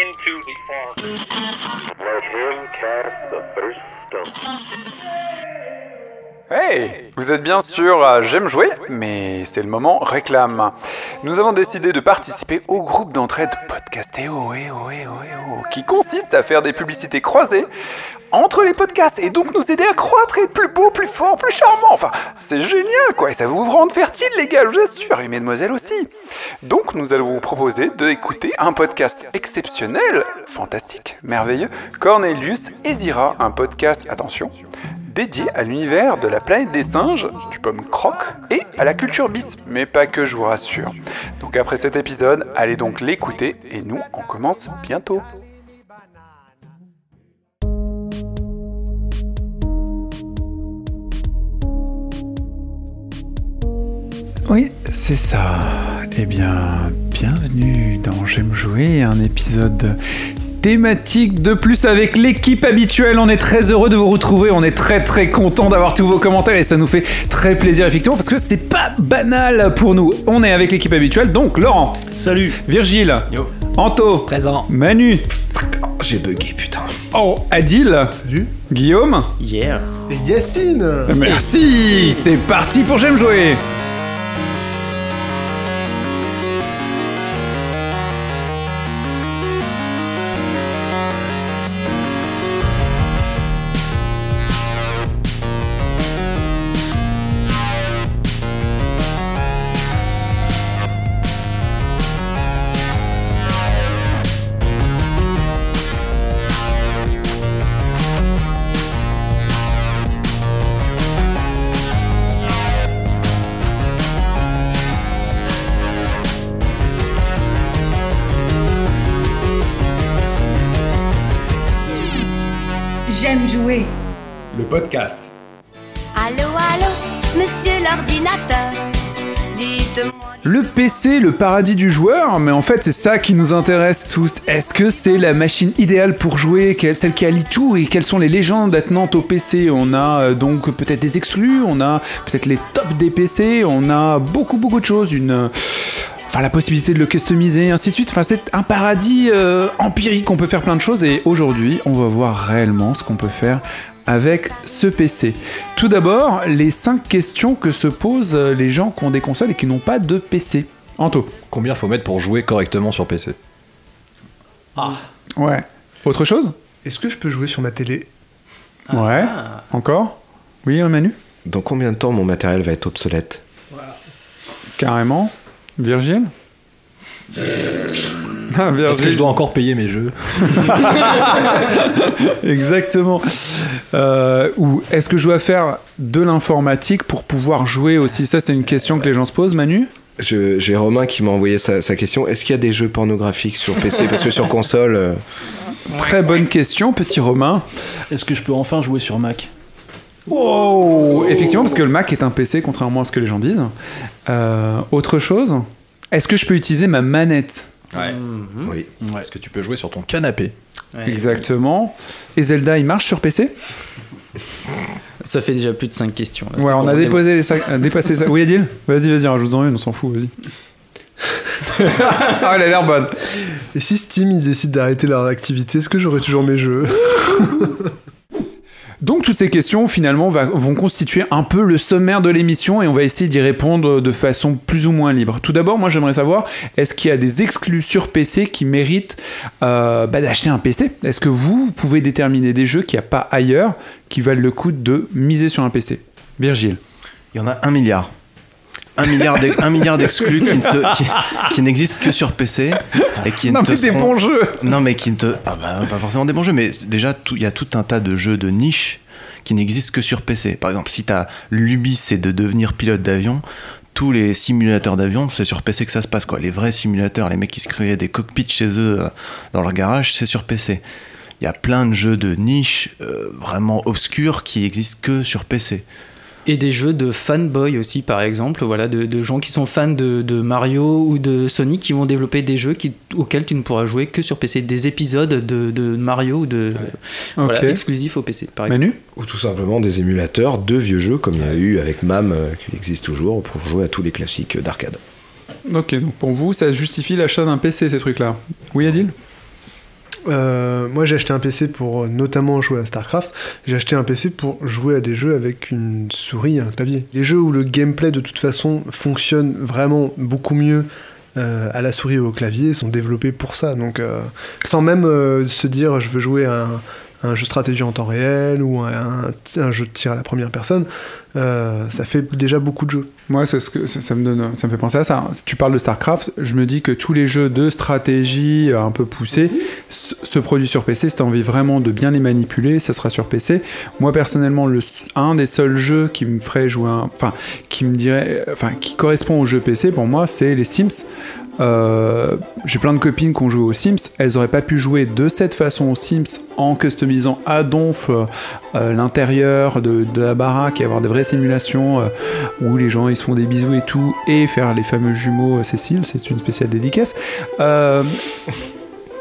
into the fog. Let him cast the first stone. Hey Vous êtes bien sûr à J'aime jouer, mais c'est le moment réclame. Nous avons décidé de participer au groupe d'entraide Podcastéo, eh oh, eh oh, eh oh, qui consiste à faire des publicités croisées entre les podcasts et donc nous aider à croître et être plus beau, plus fort, plus charmant. Enfin, c'est génial quoi, et ça va vous rendre fertile les gars, je assure, et mesdemoiselles aussi. Donc nous allons vous proposer d'écouter un podcast exceptionnel, fantastique, merveilleux, Cornelius et Zira, un podcast, attention, dédié à l'univers de la planète des singes, du pomme croque et à la culture bis, mais pas que je vous rassure. Donc après cet épisode, allez donc l'écouter et nous on commence bientôt. Oui, c'est ça. Eh bien, bienvenue dans J'aime jouer, un épisode thématique de plus avec l'équipe habituelle. On est très heureux de vous retrouver. On est très très content d'avoir tous vos commentaires et ça nous fait très plaisir effectivement parce que c'est pas banal pour nous. On est avec l'équipe habituelle. Donc Laurent, Salut Virgile, Yo Anto, Présent Manu, J'ai bugué putain oh Adil, Salut. Guillaume. Yeah Et Yacine Merci. C'est parti pour J'aime jouer. Le paradis du joueur, mais en fait c'est ça qui nous intéresse tous. Est-ce que c'est la machine idéale pour jouer, celle qui allie tout et quelles sont les légendes attenantes au PC On a euh, donc peut-être des exclus, on a peut-être les tops des PC, on a beaucoup beaucoup de choses, une... euh, Enfin, la possibilité de le customiser, ainsi de suite. Enfin, c'est un paradis euh, empirique, on peut faire plein de choses et aujourd'hui, on va voir réellement ce qu'on peut faire avec ce PC. Tout d'abord, les 5 questions que se posent les gens qui ont des consoles et qui n'ont pas de PC. Anto. Combien faut mettre pour jouer correctement sur PC Ouais. Autre chose? Est-ce que je peux jouer sur ma télé? Ouais. Encore? Oui, Manu Dans combien de temps mon matériel va être obsolète? Carrément. Virgile? Ah, Est-ce que je dois encore payer mes jeux? Exactement. Euh, ou est-ce que je dois faire de l'informatique pour pouvoir jouer aussi? Ça, c'est une question que les gens se posent, Manu? J'ai Romain qui m'a envoyé sa, sa question. Est-ce qu'il y a des jeux pornographiques sur PC Parce que sur console, euh, Très bonne question, petit Romain. Est-ce que je peux enfin jouer sur Mac? Oh Effectivement, parce que le Mac est un PC, contrairement à ce que les gens disent. Euh, autre chose Est-ce que je peux utiliser ma manette? Ouais. oui. Est-ce que tu peux jouer sur ton canapé Exactement. Et Zelda, il marche sur PC Ça fait déjà plus de 5 questions. là. Ouais, on a déposé les sacs- euh, dépassé ça. Oui, Adil Vas-y, vas-y, rajoute-en une, on s'en fout, vas-y. ah, elle a l'air bonne. Et si Steam ils décident d'arrêter leur activité, est-ce que j'aurai toujours mes jeux? Donc toutes ces questions finalement vont constituer un peu le sommaire de l'émission et on va essayer d'y répondre de façon plus ou moins libre. Tout d'abord, moi j'aimerais savoir, est-ce qu'il y a des exclus sur PC qui méritent euh, bah, d'acheter un PC Est-ce que vous, vous pouvez déterminer des jeux qu'il n'y a pas ailleurs qui valent le coup de miser sur un PC Virgile. Il y en a un milliard. Un milliard d'exclus qui, ne te- qui, qui n'existent que sur PC et qui Non ne te mais des seront- bons jeux Non mais qui ne te ah bah, pas forcément des bons jeux mais déjà il y a tout un tas de jeux de niche qui n'existent que sur PC. Par exemple, si ta lubie c'est de devenir pilote d'avion, tous les simulateurs d'avion, c'est sur PC que ça se passe quoi. Les vrais simulateurs, les mecs qui se créaient des cockpits chez eux euh, dans leur garage, c'est sur PC. Il y a plein de jeux de niche euh, vraiment obscurs qui existent que sur PC. Et des jeux de fanboy aussi, par exemple, voilà, de, de gens qui sont fans de, de Mario ou de Sonic qui vont développer des jeux qui, auxquels tu ne pourras jouer que sur PC, des épisodes de, de Mario ou de voilà, exclusifs au PC, par exemple. Manu Ou tout simplement des émulateurs de vieux jeux comme il y a eu avec MAM euh, qui existe toujours pour jouer à tous les classiques d'arcade. Ok, donc pour vous, ça justifie l'achat d'un PC ces trucs-là. Oui, Adil? Euh, moi, j'ai acheté un PC pour notamment jouer à StarCraft. J'ai acheté un PC pour jouer à des jeux avec une souris et un clavier. Les jeux où le gameplay, de toute façon, fonctionne vraiment beaucoup mieux euh, à la souris ou au clavier sont développés pour ça. Donc, euh, sans même se dire je veux jouer à un, un jeu stratégie en temps réel ou un, jeu de tir à la première personne, euh, ça fait déjà beaucoup de jeux. Moi, ça, me donne, ça me fait penser à ça. Si tu parles de Starcraft, je me dis que tous les jeux de stratégie euh, un peu poussés se produisent sur PC. Si t'as envie vraiment de bien les manipuler, ça sera sur PC. Moi, personnellement, le, un des seuls jeux qui me ferait jouer, enfin, qui me dirait, euh, enfin, qui correspond au jeu PC pour moi, c'est les Sims. Euh, J'ai plein de copines qui ont joué aux Sims. Elles auraient pas pu jouer de cette façon aux Sims en customisant à donf euh, l'intérieur de, la baraque et avoir des vraies simulations euh, où les gens ils se font des bisous et tout et faire les fameux jumeaux Cécile. C'est une spéciale dédicace.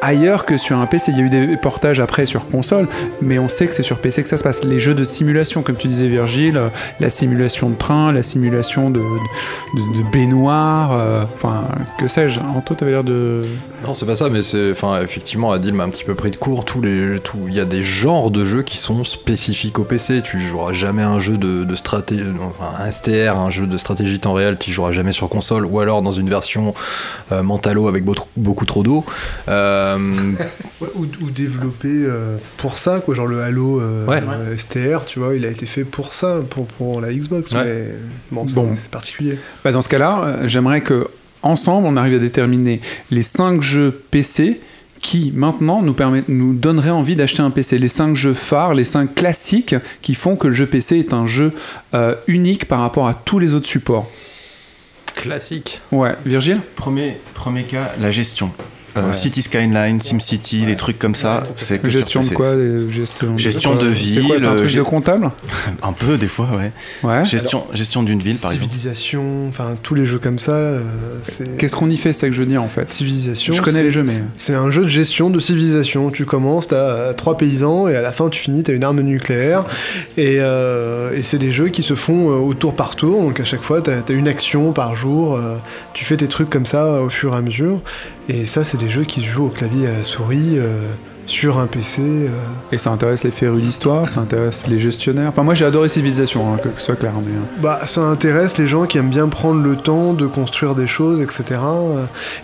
Ailleurs que sur un PC. Il y a eu des portages après sur console, mais on sait que c'est sur PC que ça se passe. Les jeux de simulation, comme tu disais Virgile, euh, la simulation de train, la simulation de, baignoire, euh, enfin, que sais-je. Anto, t'avais l'air de... Non, c'est pas ça, mais c'est. Enfin, effectivement, Adil m'a un petit peu pris de court. Tous les, il y a des genres de jeux qui sont spécifiques au PC. Tu joueras jamais un jeu de, stratégie, enfin, un STR, un jeu de stratégie temps réel, tu joueras jamais sur console, ou alors dans une version euh, Mentalo avec beaucoup trop d'eau. Euh, Ouais, ou, ou développé euh, pour ça, quoi. Genre le Halo euh, Ouais. euh, STR, tu vois, il a été fait pour ça, pour, pour la Xbox. Ouais. Mais bon, c'est Bon. c'est particulier. Bah, dans ce cas-là, euh, j'aimerais que ensemble on arrive à déterminer les 5 jeux PC qui maintenant nous, permet, nous donneraient envie d'acheter un PC. Les 5 jeux phares, les 5 classiques qui font que le jeu PC est un jeu euh, unique par rapport à tous les autres supports. Classique. Ouais, Virgile? Premier, premier cas, la gestion. Euh, Ouais. City Skyline, SimCity, les trucs comme ça, c'est que Gestion de quoi les- Gestion, Gestion de C'est quoi, c'est un ville, truc j'ai- de comptable Un peu des fois, ouais. Ouais. Gestion, gestion d'une ville, par exemple. Civilisation, enfin tous les jeux comme ça, euh. Qu'est-ce qu'on y fait, c'est ça que je veux dire en fait? Civilisation. Je connais c'est- les jeux, mais- C'est un jeu de gestion de civilisation. Tu commences, t'as euh, trois paysans, et à la fin, tu finis, t'as une arme nucléaire. Et, euh, et c'est des jeux qui se font euh, au tour par tour. Donc à chaque fois, t'as as une action par jour. euh, tu fais tes trucs comme ça euh, au fur et à mesure. Et ça, c'est des jeux qui se jouent au clavier et à la souris. euh, sur un PC. euh. Et ça intéresse les férus d'histoire, ça intéresse les gestionnaires. Enfin, moi j'ai adoré Civilisation, hein, que ce soit clair. Mais, euh, Bah, ça intéresse les gens qui aiment bien prendre le temps de construire des choses, etc.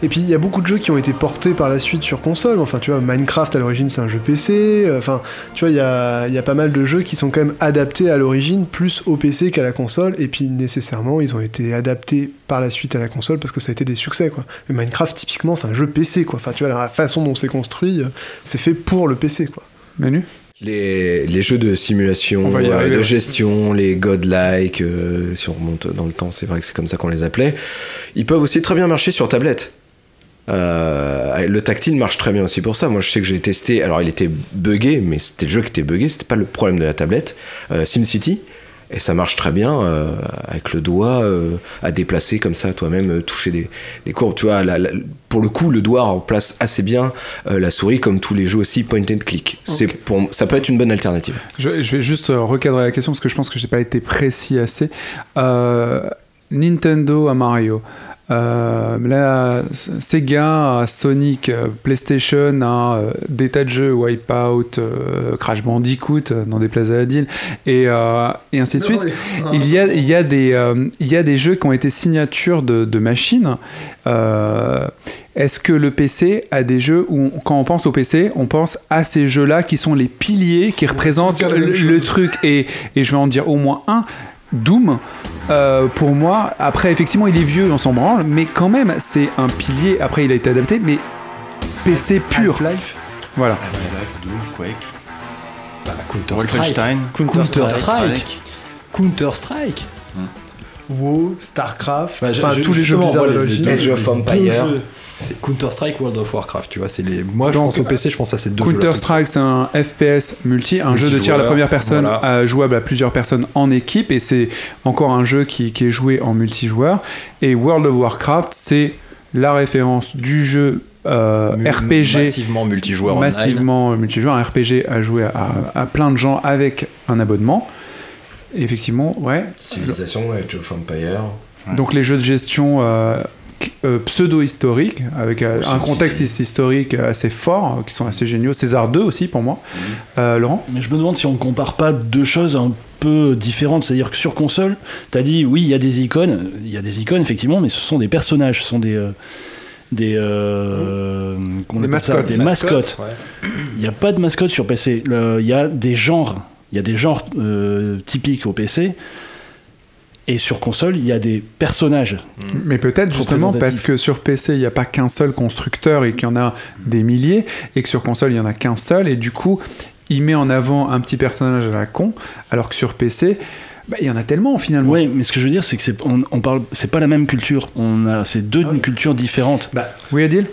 Et puis, il y a beaucoup de jeux qui ont été portés par la suite sur console. Enfin, tu vois, Minecraft à l'origine, c'est un jeu PC. Enfin, tu vois, il y a, il y a pas mal de jeux qui sont quand même adaptés à l'origine, plus au PC qu'à la console. Et puis, nécessairement, ils ont été adaptés par la suite à la console parce que ça a été des succès, quoi. Mais Minecraft, typiquement, c'est un jeu PC, quoi. Enfin, tu vois, la façon dont c'est construit, euh, c'est fait pour le PC, quoi. Manu? Les, les jeux de simulation, euh, arriver, de ouais. gestion, les godlike, euh, si on remonte dans le temps, c'est vrai que c'est comme ça qu'on les appelait, ils peuvent aussi très bien marcher sur tablette. Euh, le tactile marche très bien aussi pour ça. Moi, je sais que j'ai testé. Alors, il était buggé, mais c'était le jeu qui était buggé. C'était pas le problème de la tablette. Euh, SimCity. Et ça marche très bien euh, avec le doigt euh, à déplacer comme ça, toi-même, euh, toucher des, des courbes. Tu vois, la- la- pour le coup, le doigt remplace assez bien la souris, comme tous les jeux aussi point and click. C'est pour, ça peut être une bonne alternative. je, je vais juste recadrer la question parce que je pense que j'ai pas été précis assez. Nintendo à Mario. Euh, là, Sega Sonic, euh, PlayStation euh, des tas de jeux, Wipeout, euh, Crash Bandicoot, dans des places à Adil, et, euh, et ainsi de suite. Il y a, il y, a des, il y a des jeux qui ont été signatures de, de machines. Est-ce que le PC a des jeux où, on- quand on pense au PC, on pense à ces jeux-là qui sont les piliers, qui représentent le, truc? Et, et je vais en dire au moins un. Doom, euh, pour moi, après effectivement il est vieux, on s'en branle, mais quand même c'est un pilier. Après il a été adapté, mais PC pur. Half-Life Voilà. Half-Life 2, Quake, Counter-Strike. Wolfenstein. Counter-Strike. Counter-Strike. WoW, StarCraft, Bah, enfin tous les jeux Blizzard les Age of les Empire. deux jeux, C'est Counter-Strike, World of Warcraft, tu vois. C'est les. Moi, je Donc, pense au PC, je pense à ces deux. Counter-Strike, c'est un FPS multi, un jeu de tir à la première personne, voilà. euh, jouable à plusieurs personnes en équipe, et c'est encore un jeu qui, qui est joué en multijoueur. Et World of Warcraft, c'est la référence du jeu euh, RPG Massivement multijoueur online. massivement multijoueur, un RPG à jouer à, à plein de gens avec un abonnement. Effectivement, ouais. Civilisation, Age of Empire. Donc les jeux de gestion, euh, euh, pseudo-historiques, avec euh, un contexte historique assez fort, euh, qui sont assez géniaux. César 2 aussi pour moi. Euh, Laurent Mais je me demande si on compare pas deux choses un peu différentes. C'est-à-dire que sur console, t'as dit oui, il y a des icônes, il y a des icônes effectivement, mais ce sont des personnages, ce sont des euh, des euh, on Des ça? mascottes. des mascottes. Il n'y a pas de mascotte sur PC. Il y a des genres, il y a des genres euh, typiques au PC. Et sur console, il y a des personnages. Mais peut-être justement parce que sur PC, il n'y a pas qu'un seul constructeur et qu'il y en a des milliers, et que sur console, il n'y en a qu'un seul, et du coup, il met en avant un petit personnage à la con, alors que sur PC, bah, il y en a tellement finalement. Oui, mais ce que je veux dire, c'est que c'est on, on parle, c'est pas la même culture. On a, c'est deux cultures différentes. Oui, Adil?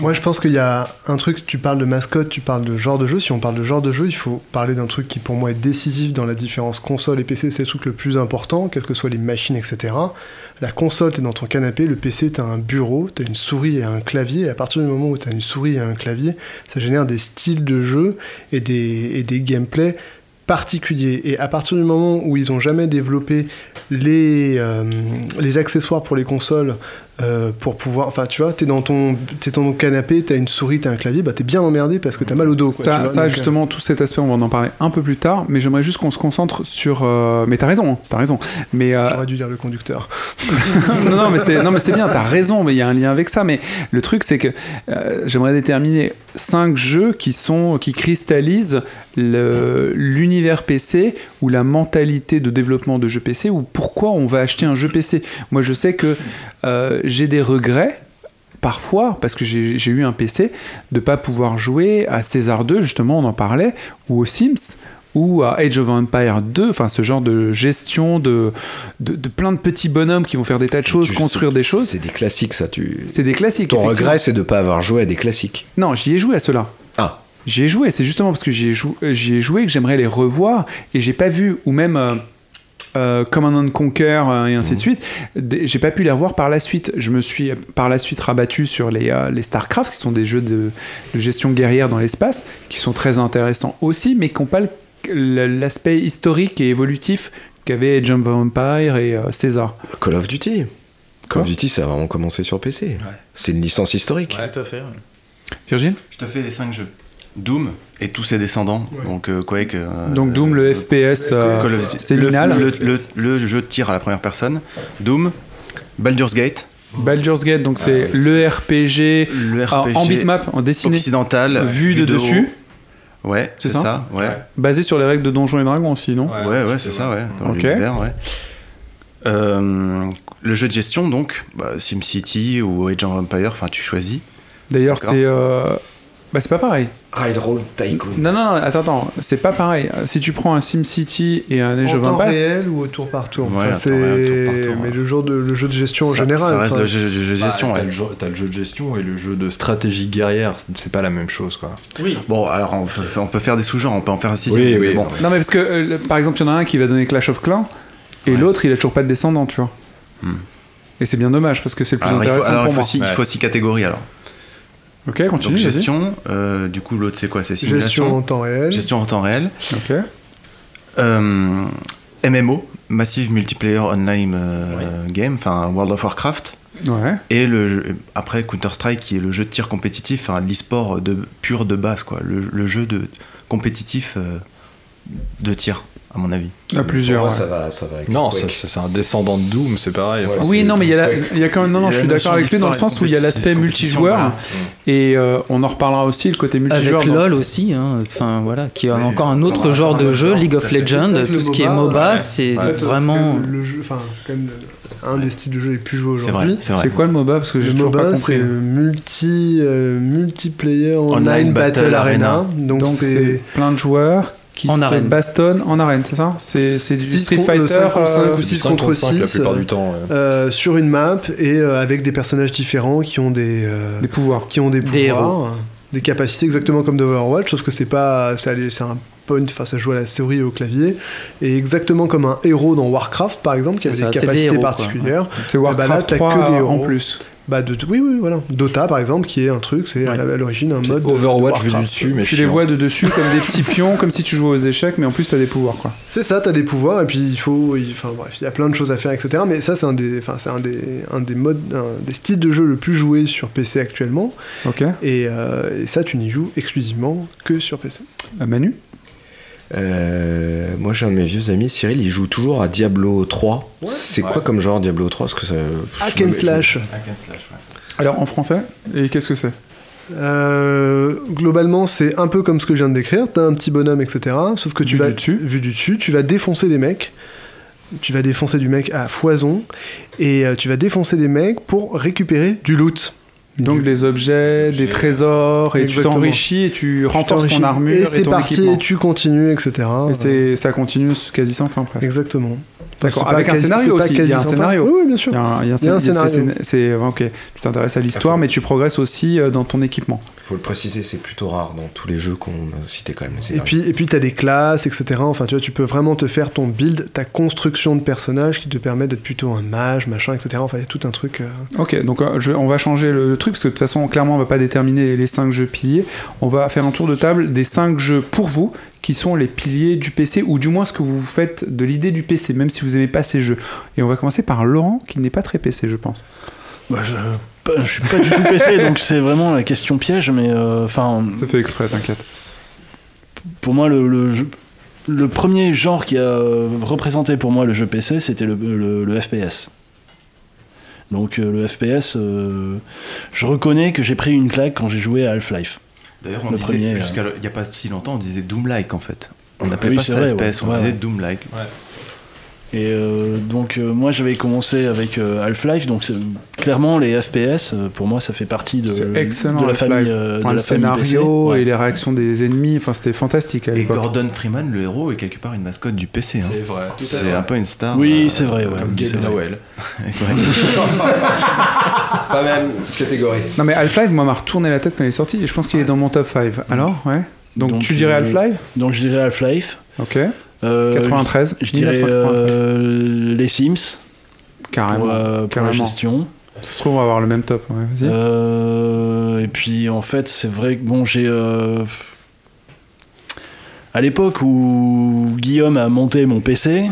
Moi, je pense qu'il y a un truc, tu parles de mascotte, tu parles de genre de jeu. Si on parle de genre de jeu, il faut parler d'un truc qui, pour moi, est décisif dans la différence console et PC. C'est le truc le plus important, quelles que soient les machines, etc. La console, t'es dans ton canapé, le PC, t'as un bureau, t'as une souris et un clavier. Et à partir du moment où t'as une souris et un clavier, ça génère des styles de jeu et des, et des gameplays particuliers. Et à partir du moment où ils ont jamais développé les, euh, les accessoires pour les consoles euh, pour pouvoir. Enfin, tu vois, t'es dans ton, t'es dans ton canapé, t'as une souris, t'as un clavier, bah t'es bien emmerdé parce que t'as mal au dos. Quoi, Ça, vois, ça, donc, euh, justement, tout cet aspect, on va en parler un peu plus tard, mais j'aimerais juste qu'on se concentre sur. euh, Mais t'as raison, hein, t'as raison. Mais euh, J'aurais dû dire le conducteur. non, non, mais c'est, non, mais c'est bien, t'as raison, mais il y a un lien avec ça. Mais le truc, c'est que j'aimerais déterminer cinq jeux qui sont, qui cristallisent l'univers PC ou la mentalité de développement de jeux PC ou pourquoi on va acheter un jeu PC. Moi, je sais que euh, j'ai des regrets. Parfois, parce que j'ai eu un PC, de pas pouvoir jouer à César 2, justement, on en parlait, ou aux Sims, ou à Age of Empire 2, enfin ce genre de gestion de, de, de plein de petits bonhommes qui vont faire des tas de choses, Tu- construire des choses. C'est des classiques, ça. Tu... C'est des classiques. Ton regret, c'est de pas avoir joué à des classiques. Non, j'y ai joué à cela. Ah. J'y ai joué, c'est justement parce que j'y ai, jou- euh, j'y ai joué que j'aimerais les revoir et j'ai pas vu, ou même euh, euh, Command Conquer euh, et ainsi Mmh. de suite, des- j'ai pas pu les revoir par la suite. Je me suis par la suite rabattu sur les, euh, les StarCraft, qui sont des jeux de, de gestion guerrière dans l'espace, qui sont très intéressants aussi, mais qui n'ont pas l'aspect historique et évolutif qu'avait Age of Empire et euh, César. Call of Duty. Call of Duty, ça a vraiment commencé sur PC. C'est une licence historique. Tout à fait. Virgile? Je te fais les 5 jeux. Doom et tous ses descendants. Donc euh, Quake. euh, Donc Doom, le FPS euh, of Duty. séminal. Le, le- le- le jeu de tir à la première personne. Doom. Baldur's Gate. Baldur's Gate, donc c'est le RPG, RPG en bitmap, en dessiné, occidental. vu de dessus, Ouais, C'est c'est ça ça, ouais. basé sur les règles de Donjons et Dragons aussi, non Ouais, ouais, c'est ça, ouais. Dans Ok. l'univers, ouais. Euh, le jeu de gestion, donc, bah, SimCity ou Age of Empire, enfin, tu choisis. D'ailleurs, c'est. euh, Bah, c'est pas pareil. Ride Roll Tycoon. Non, non, non, attends, attends, c'est pas pareil. Si tu prends un SimCity et un Age En of temps Empire. réel ou au tour par tour Ouais, Enfin, en temps réel, tour par tour, Mais ouais. le, jour de, le jeu de gestion en Ça- général. Ça reste enfin, le jeu, jeu- jeu de gestion, Bah, t'as, ouais. le jeu, t'as le jeu de gestion et le jeu de stratégie guerrière, c'est pas la même chose quoi. Oui. Bon, alors, on peut, on peut faire des sous-genres, on peut en faire un sixième. Oui, mais oui. Bon, Non, mais parce que, euh, le- par exemple, il y en a un qui va donner Clash of Clans et Ouais. l'autre, il a toujours pas de descendant, tu vois. Hmm. Et c'est bien dommage parce que c'est le plus alors, il faut, intéressant alors, il pour faut, moi. six, il faut six catégories, alors. Ok, continue. Donc, gestion, euh, du coup, l'autre, c'est quoi? C'est simulation? gestion en temps réel. Gestion en temps réel. Ok. Euh, MMO, Massive Multiplayer Online euh, Game, enfin World of Warcraft. Ouais. Et le jeu- après Counter-Strike qui est le jeu de tir compétitif, enfin, l'e-sport de, pur de base, quoi. Le, le jeu de compétitif euh, de tir, à mon avis. À plusieurs. Moi, ouais. ça va, ça va avec Non, c'est un descendant de Doom, c'est pareil. Ouais, Oui, non, mais il y, a la- Ouais. il y a quand même. Non, non, je suis d'accord avec lui notion dans le sens où il y a l'aspect multijoueur voilà. et euh, on en reparlera aussi le côté multijoueur. Avec dans- LoL aussi, hein, enfin voilà, qui est Oui, encore un autre genre de jeu, genre, League of. Legends, tout le ce qui est MOBA, c'est vraiment. le jeu, enfin, c'est quand même un des styles de jeu les plus joués C'est vrai, aujourd'hui. c'est vrai. C'est quoi le MOBA? Parce que j'ai Le toujours pas MOBA, compris. c'est multi, euh, multiplayer online, battle, arena. Donc, c'est plein de joueurs qui En se arène. bastonnent en arène, c'est ça C'est c'est du Six Street Fighter. cinq contre cinq euh, ou c'est six du 5 contre contre 5 la plupart euh, du temps. ouais. euh, sur une map et euh, avec des personnages différents qui ont des, euh, Des pouvoirs. qui ont des Des pouvoirs, des capacités exactement comme de Overwatch, sauf que c'est pas, c'est un point, enfin ça joue à la souris et au clavier, et exactement comme un héros dans Warcraft par exemple, qui avait ça, des capacités héros, particulières. C'est Eh ben là, Warcraft t'as 3 que des en héros. plus. Bah de, oui, oui, voilà. Dota par exemple, qui est un truc, c'est à à l'origine un mode. de- Overwatch de vu Warcraft. dessus, mais Tu les vois de dessus comme des petits pions, comme si tu jouais aux échecs, mais en plus t'as des pouvoirs quoi. C'est ça, t'as des pouvoirs et puis il faut, il- enfin bref, il y a plein de choses à faire, etc. Mais ça, c'est un des, enfin c'est un des, un des modes, un des styles de jeu le plus joué sur PC actuellement. Ok. Et, euh, et ça, tu n'y joues exclusivement que sur PC. Euh, Manu? Euh, moi, j'ai un de mes vieux amis, Cyril, il joue toujours à Diablo 3. C'est quoi comme genre Diablo 3 Parce que ça, Hack and slash. Alors en français Et qu'est-ce que c'est? Euh, globalement, c'est un peu comme ce que je viens de décrire. T'as un petit bonhomme, etc. Sauf que tu Vu vas du dessus. vu du dessus, tu vas défoncer des mecs. Tu vas défoncer du mec à foison et euh, tu vas défoncer des mecs pour récupérer du loot. Donc des objets, des trésors, et tu t'enrichis et tu renforces ton armure et et, c'est ton parti équipement. et tu continues, etc. Et c'est- ça continue quasi sans fin presque. Exactement. D'accord, avec un scénario aussi. Il y a un scénario. Oui, oui, bien sûr. Il y a un, scénario. c'est- ok. Tu t'intéresses à l'histoire, mais tu progresses aussi euh, dans ton équipement. Faut le préciser, c'est plutôt rare dans tous les jeux qu'on a cités quand même. Et puis, et puis tu as des classes, etc. Enfin, tu vois, tu peux vraiment te faire ton build, ta construction de personnage qui te permet d'être plutôt un mage, machin, etc. Enfin, il y a tout un truc. euh, Ok, donc euh, je- on va changer le, le truc parce que de toute façon, clairement, on va pas déterminer les 5 jeux piliers. On va faire un tour de table des 5 jeux pour vous qui sont les piliers du PC ou du moins ce que vous faites de l'idée du PC, même si vous aimez pas ces jeux. Et on va commencer par Laurent qui n'est pas très PC, je pense. Bah, je, pas- je suis pas du tout PC, donc c'est vraiment la question piège, mais euh, enfin. Ça fait exprès, t'inquiète. Pour moi, le, le, jeu- le premier genre qui a représenté pour moi le jeu PC, c'était le, le- le FPS. Donc euh, le FPS, euh, je reconnais que j'ai pris une claque quand j'ai joué à Half-Life. D'ailleurs, on Le disait, premier, jusqu'à il n'y a pas si longtemps, on disait Doom-like en fait. On Oui, n'appelait pas ça vrai, FPS, ouais. on Ouais, disait ouais. Doom-like. Et euh, donc euh, moi j'avais commencé avec euh, Half-Life, donc c'est- clairement les FPS euh, pour moi ça fait partie de, C'est excellent. de la Half-Life. famille, euh, Enfin, de le la famille PC. scénario Ouais. et les réactions des ennemis, enfin c'était fantastique à Et l'époque. Gordon Freeman, le héros, est quelque part une mascotte du PC. hein. C'est vrai. C'est un peu une star. Oui, euh, c'est vrai, ouais. Comme Oui, Gabe. Noël. Pas même catégorie. Non mais Half-Life, moi, m'a retourné la tête quand il est sorti et je pense qu'il est dans mon top 5. Alors, ouais. Donc, Donc, tu dirais euh, Half-Life? Donc je dirais Half-Life. Ok. Euh, 93. Je dirais 1993. euh, les Sims Carrément. pour, euh, pour la carrément. gestion. Ça se trouve, on va avoir le même top. Ouais. Euh, et puis en fait, c'est vrai que bon, j'ai. euh, à l'époque où Guillaume a monté mon PC.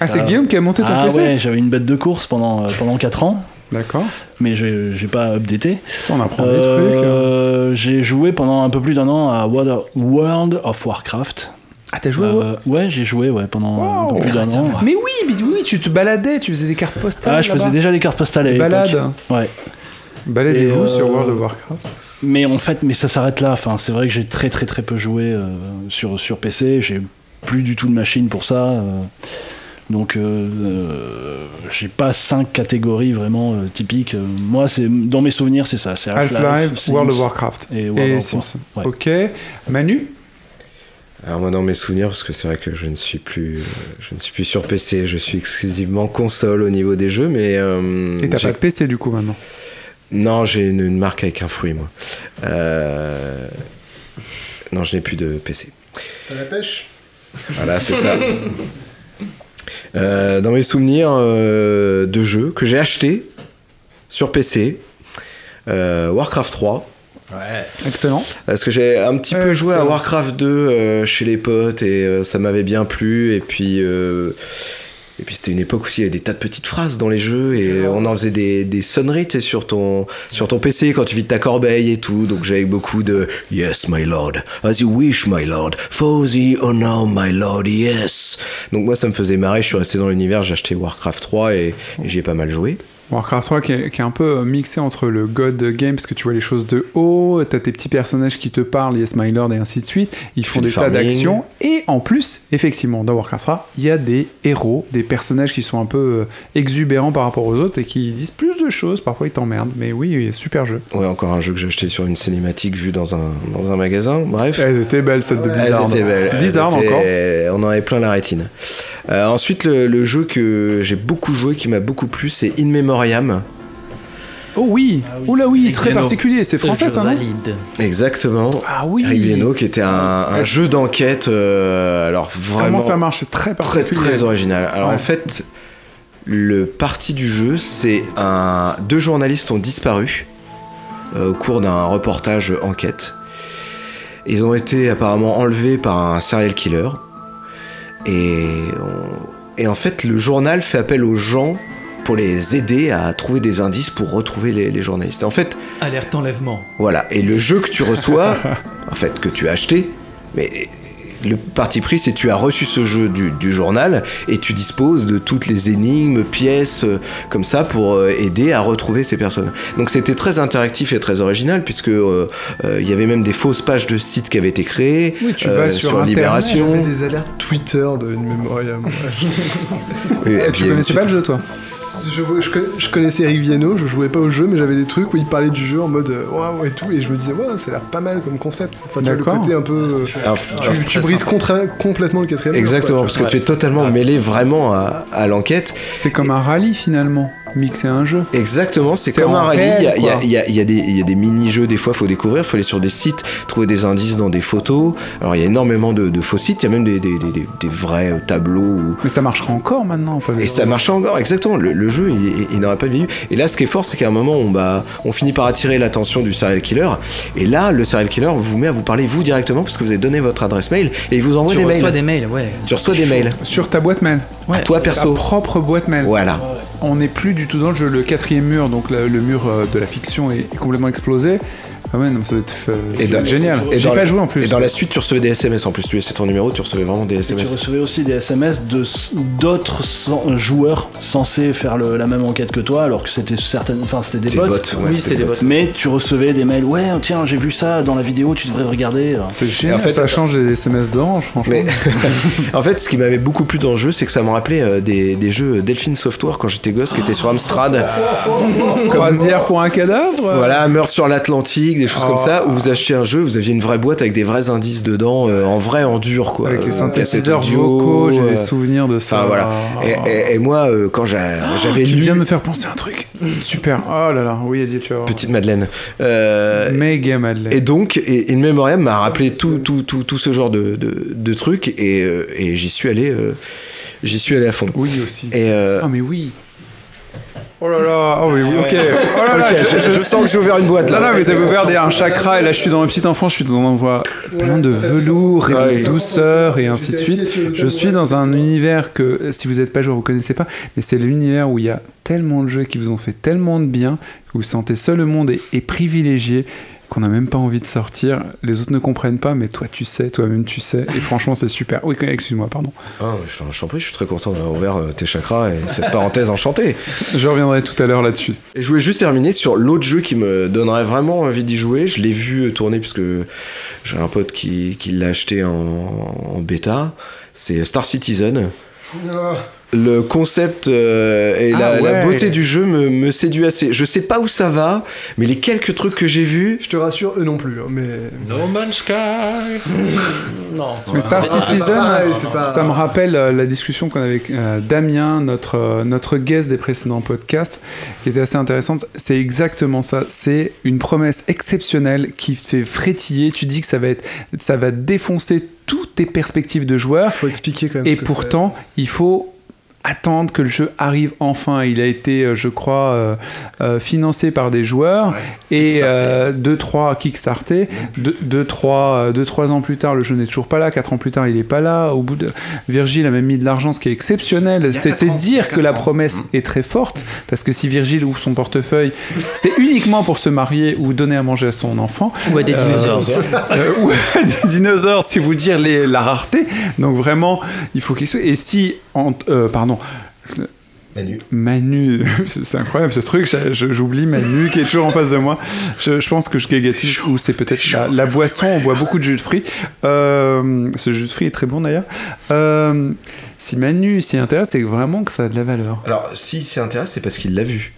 ah, ça- c'est Guillaume qui a monté ton Ah PC ouais, j'avais une bête de course pendant, euh, pendant 4 ans, D'accord. mais j'ai pas updaté. On apprend des trucs. Euh, j'ai joué pendant un peu plus d'un an à World of Warcraft. Ah, t'as joué Euh, Ouais, j'ai joué ouais, pendant peu plus d'un an. Mais oui, mais oui, tu te baladais, tu faisais des cartes postales. Ah, je faisais déjà des cartes postales à Des l'époque. balades. Ouais. Baladez-vous Et, euh, sur World of Warcraft. Mais en fait, mais ça s'arrête là. Enfin, c'est vrai que j'ai très très très peu joué euh, sur, sur PC. J'ai plus du tout de machine pour ça. euh, donc, euh, euh, j'ai pas cinq catégories vraiment euh, typiques. Moi, c'est dans mes souvenirs, c'est ça. C'est Half-Life, World of Warcraft. et World Et of Sims. War. Ouais. Ok. Manu? Alors moi dans mes souvenirs, parce que c'est vrai que je ne suis plus, euh, je ne suis plus sur PC, je suis exclusivement console au niveau des jeux, mais euh, Et t'as pas de PC du coup maintenant? Non j'ai une, une marque avec un fruit moi. Euh, Non je n'ai plus de PC. la pêche? Voilà c'est ça. Euh, dans mes souvenirs euh, de jeux que j'ai acheté sur PC, euh, Warcraft 3. Excellent. Parce que j'ai un petit peu joué à. Warcraft 2 euh, chez les potes et euh, ça m'avait bien plu. Et puis, euh, et puis c'était une époque aussi, il y avait des tas de petites phrases dans les jeux et on en faisait des, des sonneries sur, ton, sur ton PC quand tu vides ta corbeille et tout. Donc j'avais beaucoup de Yes, my lord, as you wish, my lord, for the honor, my lord, yes. Donc moi ça me faisait marrer, je suis resté dans l'univers, j'ai acheté Warcraft 3 et, et j'y ai pas mal joué. Warcraft 3 qui est, qui est un peu mixé entre le God Game, parce que tu vois les choses de haut, t'as tes petits personnages qui te parlent, Yes My Lord et ainsi de suite, ils font des tas d'actions, et en plus, effectivement, dans Warcraft 3, il y a des héros, des personnages qui sont un peu euh, exubérants par rapport aux autres et qui disent plus de choses, parfois ils t'emmerdent, mais oui, super jeu. Ouais, encore un jeu que j'ai acheté sur une cinématique vue dans un, dans un magasin, bref. Elles étaient belles, celles de Blizzard. Elles étaient belles. Elles Blizzard étaient- encore. On en avait plein la rétine. Euh, ensuite, le, le jeu que j'ai beaucoup joué, qui m'a beaucoup plu, c'est In Memoriam. Oh oui, oula oui, très particulier. C'est français ça, valide. Exactement. Ah oui. Qui était un, un jeu d'enquête, euh, alors vraiment Comment ça marche C'est très très particulier. très original. Alors Ouais. en fait, le parti du jeu, c'est un deux journalistes ont disparu euh, au cours d'un reportage enquête. Ils ont été apparemment enlevés par un serial killer. Et, on- et en fait, le journal fait appel aux gens pour les aider à trouver des indices pour retrouver les, les journalistes. Et en fait, Alerte enlèvement. voilà. Et le jeu que tu reçois, en fait, que tu as acheté, mais le parti pris, c'est que tu as reçu ce jeu du, du journal et tu disposes de toutes les énigmes, pièces, euh, comme ça, pour euh, aider à retrouver ces personnes. Donc c'était très interactif et très original, puisque euh, euh, il y avait même des fausses pages de sites qui avaient été créées Oui, tu euh, vas sur Internet, Libération. C'est des alertes Twitter de une mémoire. Oui, et Eh, puis, tu connaissais pas le jeu, toi? Je, connaissais Eric je jouais pas au jeu, mais j'avais des trucs où il parlait du jeu en mode euh, waouh et tout, et je me disais, waouh, ça a l'air pas mal comme concept. Enfin, tu vois, le D'accord. côté un peu. euh, Alors, tu, tu brises contra- complètement le quatrième. Exactement, quoi, parce que tu es totalement mêlé vraiment à, à l'enquête. C'est comme un rallye finalement, mixé à un jeu. Exactement, c'est comme un rallye. Il y a- il y, a- quoi. il y a- il y a des- il y a des mini-jeux, des fois, faut découvrir, faut aller sur des sites, trouver des indices dans des photos. Alors, il y a énormément de, de faux sites, il y a même des, des- des- des- des vrais tableaux. où- Mais ça marchera encore maintenant. Enfin, Et ça marche encore, exactement. Le, le jeu, il, il- il n'aurait pas vieilli. Et là, ce qui est fort, c'est qu'à un moment, on, bah, on finit par attirer l'attention du serial killer. Et là, le serial killer vous met à vous parler, vous, directement, parce que vous avez donné votre adresse mail, et il vous envoie Tu des reçois mails. des mails, ouais. Tu reçois des mails. Sur ta boîte mail. À toi, perso. Ta propre boîte mail. Voilà. On n'est plus du tout dans le jeu. Le quatrième mur, donc le, mur euh, de la fiction, est complètement explosé. Ah ouais, non, ça être, euh, Et dans- génial. Et J'ai pas la- joué en plus. Et dans la suite, tu recevais des SMS en plus. Tu laissais ton numéro, tu recevais vraiment des Et tu SMS. recevais aussi des SMS de d'autres sen- joueurs censés faire le- la même enquête que toi, alors que c'était certaines, enfin c'était des bots. des bots, ouais, oui, c'était des des bots. bots. Mais tu recevais des mails. Ouais, tiens, j'ai vu ça dans la vidéo. Tu devrais regarder. C'est génial. en fait, ça change des SMS d'orange, franchement. Mais en fait, ce qui m'avait beaucoup plu dans le jeu, c'est que ça me rappelait euh, des, des jeux Delphine Software quand j'étais gosse, qui étaient sur Amstrad. Croisière pour un cadavre Voilà, Meurtre sur l'Atlantique, des choses Oh. comme ça, où vous achetiez un jeu, vous aviez une vraie boîte avec des vrais indices dedans, euh, en vrai, en dur, quoi. Avec les Euh, synthétiseurs vocaux, j'ai euh, des souvenirs de ça. Voilà. Et, et- et moi, euh, quand j'a- j'avais tu lu viens de me faire penser à un truc. Super. Oh là là, oui, Eddie, tu vas. Petite Madeleine. Euh, Méga Madeleine. Et donc, et, In Memoriam m'a rappelé tout, tout, tout, tout ce genre de, de, de trucs, et, euh, et j'y suis allé, euh, j'y suis allé à fond. Oui, aussi. Et euh, Ah, mais oui. Oh là là, oh oui, oui, ok. Oh là là, je- je sens que j'ai ouvert une boîte, là. Non, non, mais vous avez ouvert des- un chakra et là je suis dans un petit enfant, je suis dans un endroit plein de velours et de Ouais. douceur et ainsi de suite. Je suis dans un univers que si vous n'êtes pas joueur, vous connaissez pas, mais c'est l'univers où il y a tellement de jeux qui vous ont fait tellement de bien, que vous sentez seul le monde est, est privilégié qu'on n'a même pas envie de sortir. Les autres ne comprennent pas, mais toi tu sais, toi-même tu sais. Et franchement, c'est super. Oui, excuse-moi, pardon. ah, je t'en- je t'en prie, je suis très content d'avoir ouvert euh, tes chakras et cette parenthèse enchantée. Je reviendrai tout à l'heure là-dessus. Et je voulais juste terminer sur l'autre jeu qui me donnerait vraiment envie d'y jouer. Je l'ai vu tourner puisque j'ai un pote qui, qui l'a acheté en, en bêta. C'est Star Citizen. Le concept euh, et Ah la, beauté du jeu me, me séduit assez. Je sais pas où ça va, mais les quelques trucs que j'ai vus. Je te rassure, eux non plus, hein, mais. No Man's Sky. Non. Mais Star c'est pas Citizen, ça me rappelle euh, la discussion qu'on avait avec euh, Damien, notre, euh, notre guest des précédents podcasts, qui était assez intéressante. C'est exactement ça. C'est une promesse exceptionnelle qui fait frétiller. Tu dis que ça va, être, ça va défoncer toutes tes perspectives de joueur. Faut expliquer quand même. Et ce que pourtant, il faut attendre que le jeu arrive enfin. Il a été, euh, je crois, euh, euh, financé par des joueurs et 2 trois kickstarté. 2 trois, deux, trois ans plus tard, le jeu n'est toujours pas là. 4 ans plus tard, il est pas là. Au bout de Virgile a même mis de l'argent, ce qui est exceptionnel. C'est dire que la promesse est très forte parce que si Virgile ouvre son portefeuille, c'est uniquement pour se marier ou donner à manger à son enfant. Ou à des Euh, dinosaures. euh, ou à des dinosaures, si vous dire les, la rareté. Donc vraiment, il faut qu'il soit. Et si, en- euh, Manu. Manu, c'est incroyable ce truc, j'oublie Manu qui est toujours en face de moi. Je, je pense que je gagatine ou c'est peut-être la, la boisson, on boit beaucoup de jus de fruits. Euh, ce jus de fruits est très bon d'ailleurs. Euh, si Manu s'y intéresse, c'est vraiment que ça a de la valeur. Alors, si s'y intéresse, c'est parce qu'il l'a vu.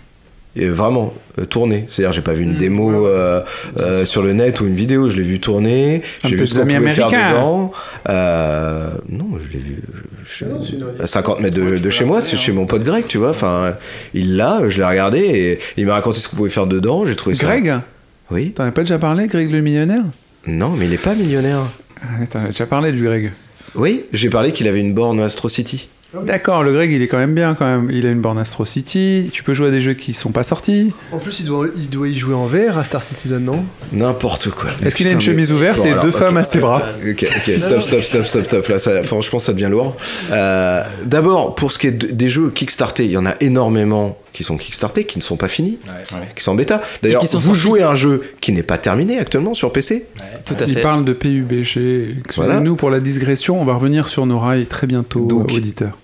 Et vraiment, euh, tourner. C'est-à-dire, j'ai pas vu une démo euh, euh, sur le net ou une vidéo, je l'ai vu tourner, j'ai vu ce qu'on amis pouvait faire américains. dedans. Euh, non, je l'ai vu, je- à 50 mètres de, de chez moi, c'est chez mon pote Greg, tu vois. Enfin, il l'a, je l'ai regardé et il m'a raconté ce qu'on pouvait faire dedans. J'ai trouvé ça. Greg Oui. T'en as pas déjà parlé, Greg le millionnaire? Non, mais il est pas millionnaire. Ah, T'en as déjà parlé du Greg. Oui, j'ai parlé qu'il avait une borne Astro City. D'accord, le Greg il est quand même bien quand même. Il a une borne Astro City. Tu peux jouer à des jeux qui sont pas sortis. En plus, il doit, il doit y jouer en VR à Star Citizen, non? N'importe quoi. Est-ce qu'il a une chemise mais- ouverte Bon, et alors, deux femmes à ses bras? Ok, ok, stop, stop, stop, stop, stop. Là, ça, franchement, ça devient lourd. Euh, D'abord, pour ce qui est de- des jeux Kickstarter, il y en a énormément qui sont Kickstarter, qui ne sont pas finis, qui sont en bêta. D'ailleurs, vous sortis. jouez à un jeu qui n'est pas terminé actuellement sur PC. Tout à Il fait. parle de PUBG. Excusez-nous pour la digression, on va revenir sur nos rails très bientôt, Donc- auditeurs.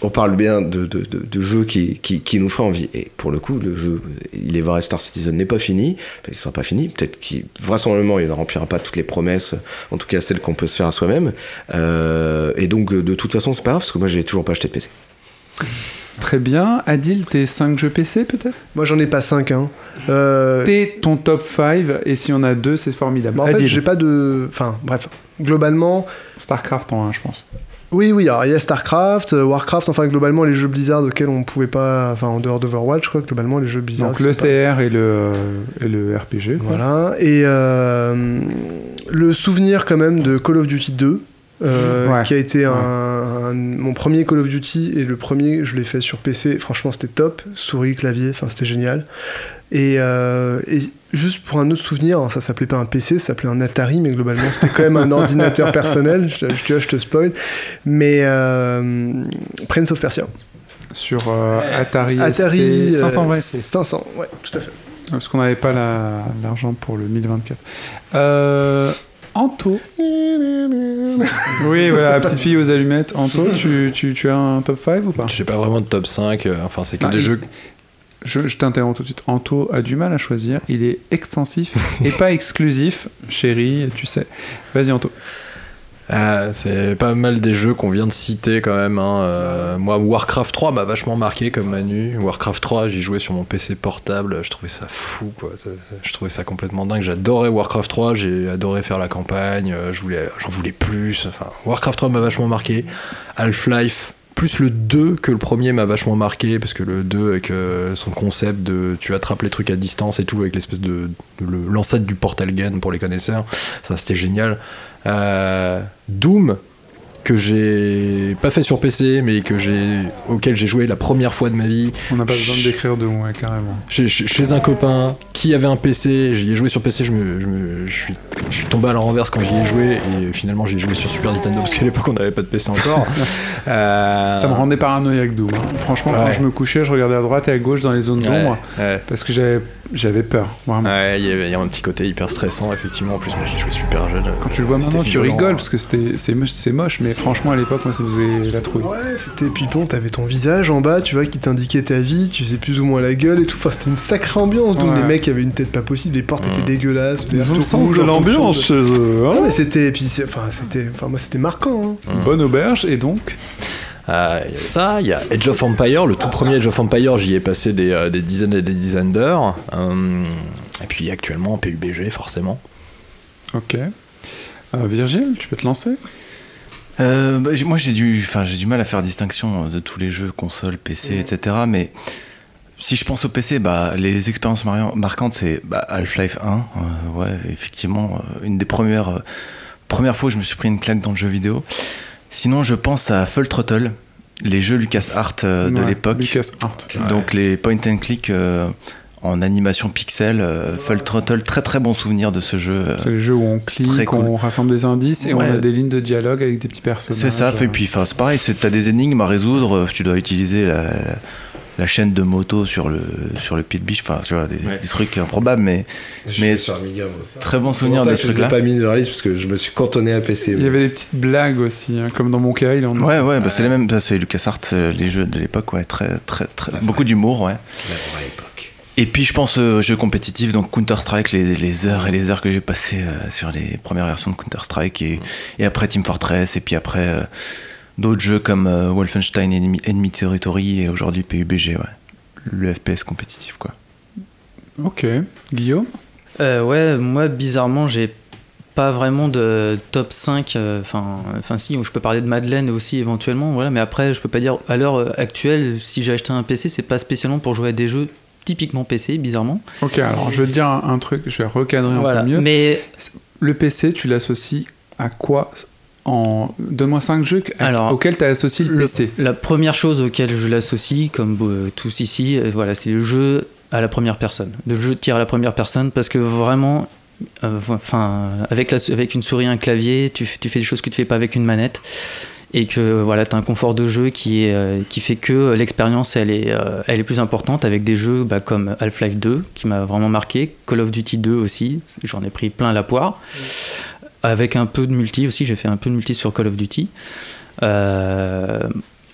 On parle bien de, de, de, de jeux qui, qui, qui nous feraient envie. Et pour le coup, le jeu, il est vrai, Star Citizen n'est pas fini. Il sera pas fini. Peut-être qu'il, vraisemblablement, il ne remplira pas toutes les promesses, en tout cas celles qu'on peut se faire à soi-même. Euh, et donc, de toute façon, c'est pas grave, parce que moi, j'ai toujours pas acheté de PC. Très bien. Adil, tes 5 jeux PC peut-être? Moi, j'en ai pas 5. Hein. Euh, T'es ton top 5 et s'il y en a deux, c'est formidable. bah, en fait, Adil, j'ai pas de. Enfin, bref. Globalement, StarCraft en 1, je pense. oui, oui, alors il y a StarCraft, euh, Warcraft, enfin, globalement, les jeux Blizzard auxquels on pouvait pas. Enfin, en dehors d'Overwatch, quoi, globalement, les jeux Blizzard. Donc le pas- STR et le, et le RPG. quoi. Voilà. Et euh, le souvenir, quand même, de Call of Duty 2. Euh, Ouais. qui a été un, un- mon premier Call of Duty et le premier je l'ai fait sur PC franchement c'était top. Souris clavier enfin c'était génial. Et, euh, et juste pour un autre souvenir hein, ça s'appelait pas un PC ça s'appelait un Atari mais globalement c'était quand même un ordinateur personnel. Je, je, tu vois, je te spoil. Mais euh, Prince of Persia. Sur euh, Atari, Atari ST, euh, 520 ST. 500 ouais tout à fait. Parce qu'on n'avait pas la- l'argent pour le 1024. Euh, Anto. oui, voilà, la petite fille aux allumettes. Anto, tu, tu, tu as un top 5 ou pas? J'ai pas vraiment de top 5, euh, enfin c'est que Ah, des il- jeux. Je, je t'interromps tout de suite. Anto a du mal à choisir. Il est extensif et pas exclusif. Chérie, tu sais. Vas-y, Anto. Ah, c'est pas mal des jeux qu'on vient de citer quand même. hein. Euh, moi, Warcraft 3 m'a vachement marqué comme Manu. Warcraft 3, j'y jouais sur mon PC portable. Je trouvais ça fou, quoi. Je trouvais ça complètement dingue. J'adorais Warcraft 3. J'ai adoré faire la campagne. euh, Je voulais, j'en voulais plus. Enfin, Warcraft 3 m'a vachement marqué. Half-Life. Plus le 2 que le premier m'a vachement marqué parce que le 2 avec euh, son concept de tu attrapes les trucs à distance et tout avec l'espèce de, de- l'ancêtre du portal gun pour les connaisseurs ça c'était génial euh, Doom que j'ai pas fait sur PC mais que j'ai auquel j'ai joué la première fois de ma vie On n'a pas besoin de décrire de ouais, carrément. chez, un copain qui avait un PC, j'y ai joué sur PC, je, me, je, me- je suis, je suis tombé à la renverse quand j'y ai joué et finalement j'ai joué sur Super Nintendo parce qu'à l'époque on n'avait pas de PC encore. Euh, Ça me rendait paranoïaque Doom. hein. Franchement, quand je me couchais, je regardais à droite et à gauche dans les zones d'ombre ouais. parce que j'avais j'avais peur. Vraiment. Ouais, il y a un petit côté hyper stressant effectivement. En plus moi j'ai joué super jeune. Quand tu le vois C'était maintenant, tu rigoles parce que c'était c'est moche, c'est moche, mais franchement à l'époque, moi, ça faisait la trouille. Ouais, c'était puis bon, t'avais ton visage en bas, tu vois, qui t'indiquait ta vie, tu faisais plus ou moins la gueule et tout. Enfin, c'était une sacrée ambiance. Donc Ouais. les mecs avaient une tête pas possible, les portes étaient dégueulasses. Ils ont le tout sens de l'ambiance chez eux. hein. Ouais, mais c'était, puis c'est- enfin, c'était, enfin, moi, c'était marquant. hein. Bonne auberge et donc? Euh, Il y a ça, il y a Edge of Empire, le tout premier Edge of Empire, j'y ai passé des, euh, des dizaines et des dizaines d'heures. Euh, et puis actuellement PUBG forcément. Ok. Euh, Virgile, tu peux te lancer? Euh, bah, moi j'ai du, enfin j'ai du mal à faire distinction de tous les jeux console, PC, etc. Mais si je pense au PC, bah les expériences marquantes c'est bah, Half-Life 1. euh, ouais, effectivement, une des premières euh, premières fois où je me suis pris une claque dans le jeu vidéo. Sinon, je pense à Full Throttle, les jeux LucasArts euh, de Ouais, l'époque. LucasArts. Donc les point and click euh, en animation pixel, euh, Full Throttle, très très bon souvenir de ce jeu. euh, C'est les jeux où on clique, cool. on rassemble des indices et on a des lignes de dialogue avec des petits personnages. C'est ça, euh, fait puis c'est pareil, c'est- t'as des énigmes à résoudre, tu dois utiliser la, la chaîne de moto sur le, sur le pied de biche, enfin tu vois, des, Ouais. des trucs improbables, mais, Je mais sur Amiga, moi. très bon souvenir de ce je ai truc-là. pas mis dans la liste parce que je me suis cantonné à PC. Il y avait des petites blagues aussi, hein, comme dans mon cas, il en a. Ouais, ouais, bah, c'est les mêmes, ça, c'est LucasArts, euh, les jeux de l'époque, ouais, très, très, très, beaucoup d'humour, ouais. La vraie époque. Et puis je pense aux jeux compétitifs, donc Counter-Strike, les, les heures et les heures que j'ai passées euh, sur les premières versions de Counter-Strike, et, et après Team Fortress, et puis après euh, d'autres jeux comme euh, Wolfenstein Enemy, Enemy Territory, et aujourd'hui PUBG, ouais. Le FPS compétitif, quoi. Ok. Guillaume? Euh, ouais, moi bizarrement j'ai pas vraiment de top 5. euh, Enfin, enfin si, je peux parler de Madeleine aussi éventuellement. Voilà, mais après, je peux pas dire à l'heure actuelle, si j'ai acheté un PC, c'est pas spécialement pour jouer à des jeux typiquement PC, bizarrement. Ok, alors je vais te dire un, un truc, je vais recadrer un Voilà, peu mieux. mais- Le PC, tu l'associes à quoi? En... Donne-moi 5 jeux Alors, auxquels tu associé le, Le- PC. La première chose auquelle je l'associe, comme euh, tous ici, euh, voilà, c'est le jeu à la première personne. Le jeu de tir à la première personne, parce que vraiment, euh, enfin, avec, la, avec une souris et un clavier, tu, tu fais des choses que tu fais pas avec une manette. Et que voilà, tu as un confort de jeu qui, est, qui fait que l'expérience elle est, elle est plus importante avec des jeux bah, comme Half-Life 2 qui m'a vraiment marqué, Call of Duty 2 aussi, j'en ai pris plein la poire. Avec un peu de multi aussi, j'ai fait un peu de multi sur Call of Duty. Euh,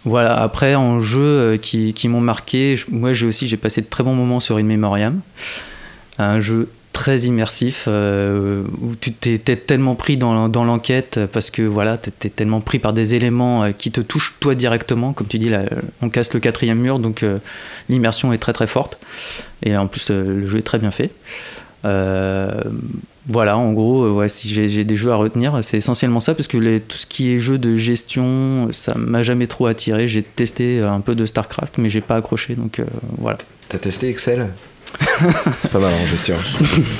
voilà, après en jeu euh, qui, qui m'ont marqué, moi j'ai aussi j'ai passé de très bons moments sur In Memoriam, un jeu très immersif euh, où tu t'es tellement pris dans, l'enquête parce que voilà t'es tellement pris par des éléments qui te touchent toi directement. Comme tu dis on casse le quatrième mur donc l'immersion est très très forte. Et en plus le jeu est très bien fait voilà, en gros, euh, ouais, si j'ai des jeux à retenir, c'est essentiellement ça, parce que les, tout ce qui est jeu de gestion, ça m'a jamais trop attiré. J'ai testé un peu de StarCraft, mais j'ai pas accroché, donc euh, voilà. T'as testé Excel? C'est pas mal en gestion.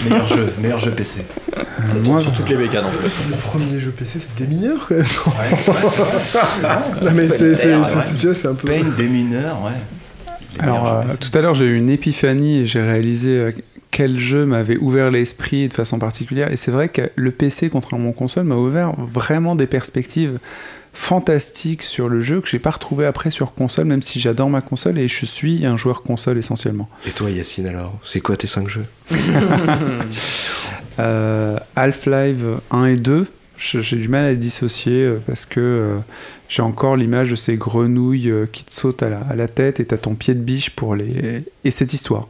meilleur jeu, meilleur jeu PC. Ça tourne sur toutes les bécanes en plus. Mon premier jeu PC, c'est des mineurs quand même. ouais, mais c'est un peu. Pain des mineurs, ouais. Alors, euh, tout à l'heure, j'ai eu une épiphanie et j'ai réalisé euh, quel jeu m'avait ouvert l'esprit de façon particulière. Et c'est vrai que le PC, contrairement aux consoles, m'a ouvert vraiment des perspectives fantastiques sur le jeu que j'ai pas retrouvé après sur console, même si j'adore ma console et je suis un joueur console essentiellement. Et toi, Yacine, alors C'est quoi tes 5 jeux? Euh, Half-Life 1 et 2, je- j'ai du mal à les dissocier euh, parce que euh, j'ai encore l'image de ces grenouilles euh, qui te sautent à la, à la tête et t'as ton pied de biche pour les. Et cette histoire.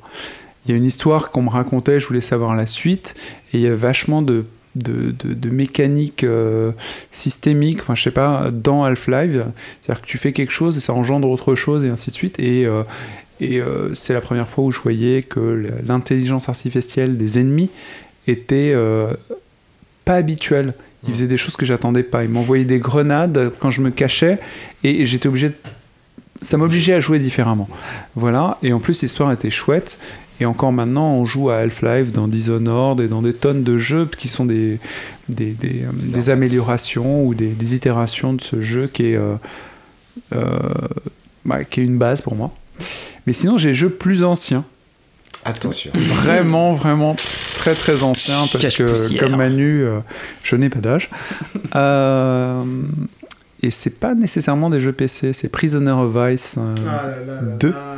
Il y a une histoire qu'on me racontait, je voulais savoir la suite, et il y a vachement de, de, de, de mécanique euh, systémique, enfin je sais pas, dans Half-Life. C'est-à-dire que tu fais quelque chose et ça engendre autre chose et ainsi de suite. Et, euh, et euh, c'est la première fois où je voyais que l'intelligence artificielle des ennemis était pas habituelle. Il faisait des choses que j'attendais pas. Il m'envoyait des grenades quand je me cachais et, et j'étais obligé de... Ça m'obligeait à jouer différemment. Voilà. Et en plus, l'histoire était chouette. Et encore maintenant, on joue à Half-Life dans Dishonored et dans des tonnes de jeux qui sont des, des, des, euh, des améliorations ou des, des itérations de ce jeu qui est, euh, euh, bah, qui est une base pour moi. Mais sinon, j'ai des jeux plus anciens. Attention. Vraiment, vraiment très très anciens parce que comme Manu, euh, je n'ai pas d'âge. Euh, et c'est pas nécessairement des jeux PC, c'est Prisoner of Ice euh, Ah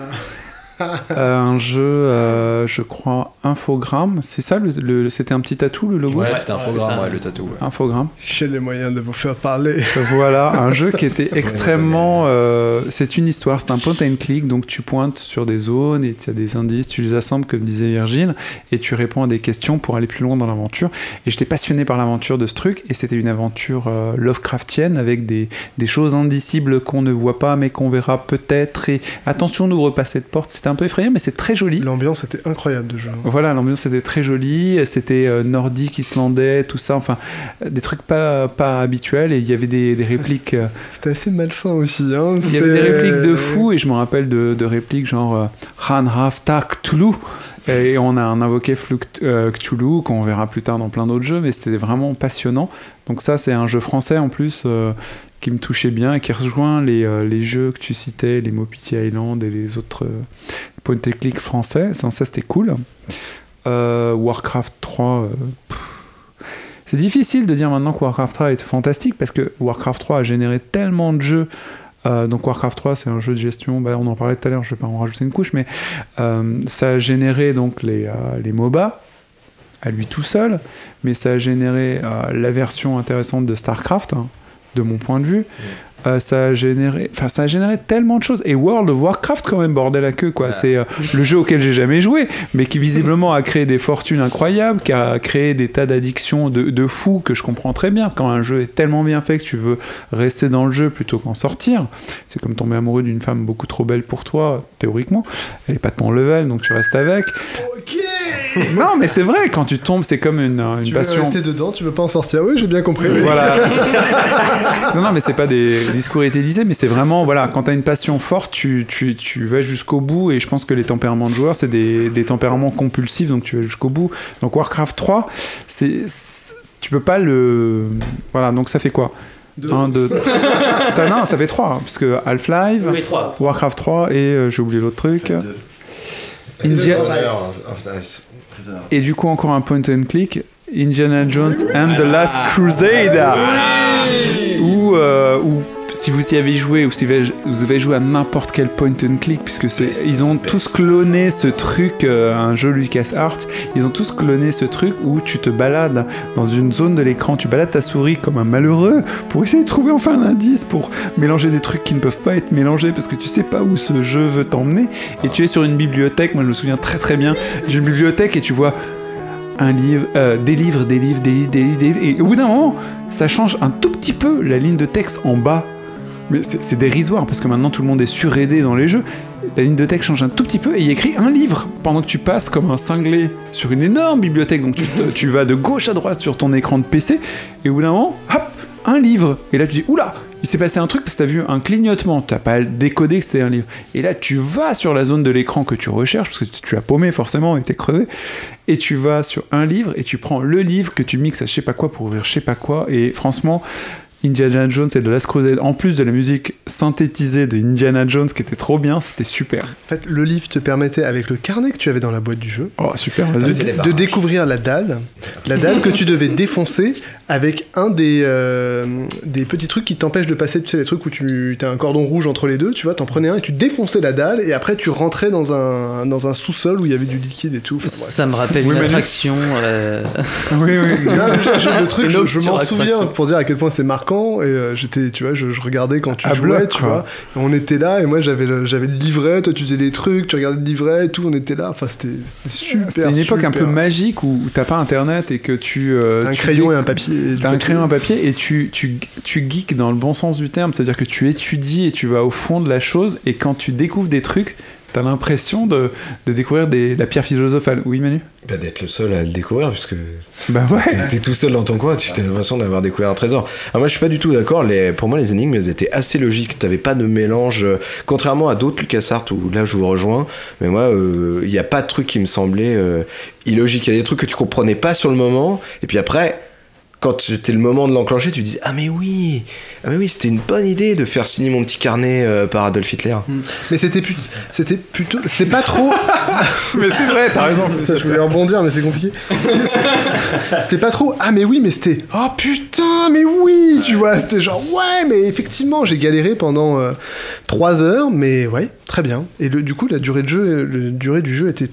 un jeu, euh, je crois, infogramme. C'est ça, le, le- c'était un petit tatou le logo Ouais, c'était un Ouais, infogramme, c'est ça. ouais, le tatou. ouais. Infogramme. J'ai les moyens de vous faire parler. Voilà, un jeu qui était extrêmement. euh, c'est une histoire, c'est un point and click, donc tu pointes sur des zones et tu as des indices, tu les assembles comme disait Virgile, et tu réponds à des questions pour aller plus loin dans l'aventure. Et j'étais passionné par l'aventure de ce truc, et c'était une aventure euh, Lovecraftienne avec des, des choses indicibles qu'on ne voit pas mais qu'on verra peut-être. Et attention, n'ouvre pas cette porte. C'était un peu effrayant, mais c'est très joli. L'ambiance était incroyable de jeu. hein. Voilà, l'ambiance était très jolie, c'était euh, nordique, islandais, tout ça, enfin, euh, des trucs pas, pas habituels, et il y avait des, des répliques. euh, C'était assez malsain aussi. Hein. il y avait des répliques de fou, et je me rappelle de, de répliques genre euh, Ran Raf Tak Cthulhu. Et on a un invoqué Cthulhu qu'on verra plus tard dans plein d'autres jeux, mais c'était vraiment passionnant. Donc ça, c'est un jeu français en plus qui me touchait bien et qui rejoint les, euh, les jeux que tu citais, les Mopiti Island et les autres euh, point and français. Ça, ça, c'était cool. Euh, Warcraft 3. euh, c'est difficile de dire maintenant que Warcraft 3 est fantastique parce que Warcraft 3 a généré tellement de jeux. Donc Warcraft 3 c'est un jeu de gestion, bah, on en parlait tout à l'heure, je vais pas en rajouter une couche, mais ça a généré donc les, les MOBA à lui tout seul, mais ça a généré la version intéressante de StarCraft, hein, de mon point de vue. Euh, ça a généré, enfin ça a généré tellement de choses. Et World of Warcraft quand même bordel à queue quoi. C'est euh, le jeu auquel j'ai jamais joué, mais qui visiblement a créé des fortunes incroyables, qui a créé des tas d'addictions de, de fous que je comprends très bien. Quand un jeu est tellement bien fait que tu veux rester dans le jeu plutôt qu'en sortir, c'est comme tomber amoureux d'une femme beaucoup trop belle pour toi théoriquement. Elle est pas de ton level, donc tu restes avec. Ok non, mais c'est vrai, quand tu tombes, c'est comme une, une Tu veux passion. rester dedans, tu veux pas en sortir. Oui, j'ai bien compris. oui. Voilà. non, non, mais c'est pas des discours éthélisés, mais c'est vraiment, voilà, quand t'as une passion forte, tu, tu, tu vas jusqu'au bout, et je pense que les tempéraments de joueurs, c'est des, des tempéraments compulsifs, donc tu vas jusqu'au bout. Donc Warcraft 3, c'est, tu peux pas le. Voilà, donc ça fait quoi? Deux. Un, deux. ça, non, ça fait 3, parce que Half-Life, Oui. Warcraft 3, et euh, j'ai oublié l'autre truc. India- Et du coup, encore un point and click. Indiana Jones and the Last Crusade. Ou, euh, ou si vous y avez joué, ou si vous avez joué à n'importe quel point and click, puisque ils ont tous cloné ce truc, euh, un jeu LucasArts, ils ont tous cloné ce truc où tu te balades dans une zone de l'écran, tu balades ta souris comme un malheureux pour essayer de trouver enfin un indice, pour mélanger des trucs qui ne peuvent pas être mélangés parce que tu sais pas où ce jeu veut t'emmener. Et tu es sur une bibliothèque, moi je me souviens très très bien d'une bibliothèque et tu vois un livre, euh, des livres, des livres, des livres, des livres, des livres. Et au bout d'un moment, ça change un tout petit peu la ligne de texte en bas. Mais c'est dérisoire parce que maintenant tout le monde est suraidé dans les jeux. La ligne de texte change un tout petit peu et il écrit un livre pendant que tu passes comme un cinglé sur une énorme bibliothèque. Donc tu, te- tu vas de gauche à droite sur ton écran de PC et au bout d'un moment, hop, un livre. Et là tu dis, oula, il s'est passé un truc parce que t'as vu un clignotement, t'as pas décodé que c'était un livre. Et là tu vas sur la zone de l'écran que tu recherches parce que tu tu as paumé forcément et t'es crevé. Et tu vas sur un livre et tu prends le livre que tu mixes à je sais pas quoi pour ouvrir je sais pas quoi. Et franchement, Indiana Jones et de Last Crusade, en plus de la musique synthétisée de Indiana Jones qui était trop bien, c'était super. En fait, le livre te permettait, avec le carnet que tu avais dans la boîte du jeu, Oh, super, de, découvrir la dalle. La dalle que tu devais défoncer avec un des, euh, des petits trucs qui t'empêchent de passer, tu sais, les trucs où tu as un cordon rouge entre les deux, tu vois, t'en prenais un et tu défonçais la dalle et après tu rentrais dans un, dans un sous-sol où il y avait du liquide et tout. Enfin. Ça me rappelle Oui, une attraction. euh, oui, oui. Non, le truc, je, m'en souviens pour dire à quel point c'est marquant. Et euh, j'étais, tu vois, je, je regardais quand tu À jouais, bloc, tu quoi. vois. On était là, et moi j'avais le, j'avais le livret, toi tu faisais des trucs, tu regardais le livret et tout, on était là. Enfin, c'était c'était super. C'était une époque un peu magique où, où t'as pas internet et que tu. euh, T'as un tu crayon et un papier. et du T'as un papier. crayon et un papier et tu, tu, tu geeks dans le bon sens du terme, c'est-à-dire que tu étudies et tu vas au fond de la chose et quand tu découvres des trucs, t'as l'impression de, de découvrir des, la pierre philosophale. Oui, Manu? Bah, d'être le seul à le découvrir, puisque Bah ouais. t'es- tout seul dans ton coin, tu as l'impression d'avoir découvert un trésor. Alors moi, je suis pas du tout d'accord. Les, pour moi, les énigmes, elles étaient assez logiques. T'avais pas de mélange, euh, contrairement à d'autres LucasArts où là, je vous rejoins. Mais moi, euh, il n'y a pas de truc qui me semblait euh, illogique. Il y a des trucs que tu comprenais pas sur le moment, et puis après. Quand c'était le moment de l'enclencher, tu dis ah mais oui, ah mais oui, c'était une bonne idée de faire signer mon petit carnet euh, par Adolf Hitler. Mais c'était plutôt, c'était plutôt, c'était pas trop. Mais c'est vrai, t'as raison. Ça, je voulais rebondir, mais c'est compliqué. c'était pas trop. Ah, mais oui, mais c'était. Oh putain, mais oui, tu vois. C'était genre, ouais, mais effectivement, j'ai galéré pendant 3 heures, mais ouais, très bien. Et le, du coup, la durée, de jeu, la durée du jeu était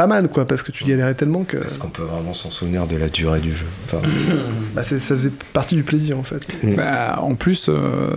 pas mal, quoi, parce que tu galérais tellement que. Est-ce qu'on peut vraiment s'en souvenir de la durée du jeu enfin, Bah, c'est- ça faisait partie du plaisir, en fait. Bah, en plus, euh,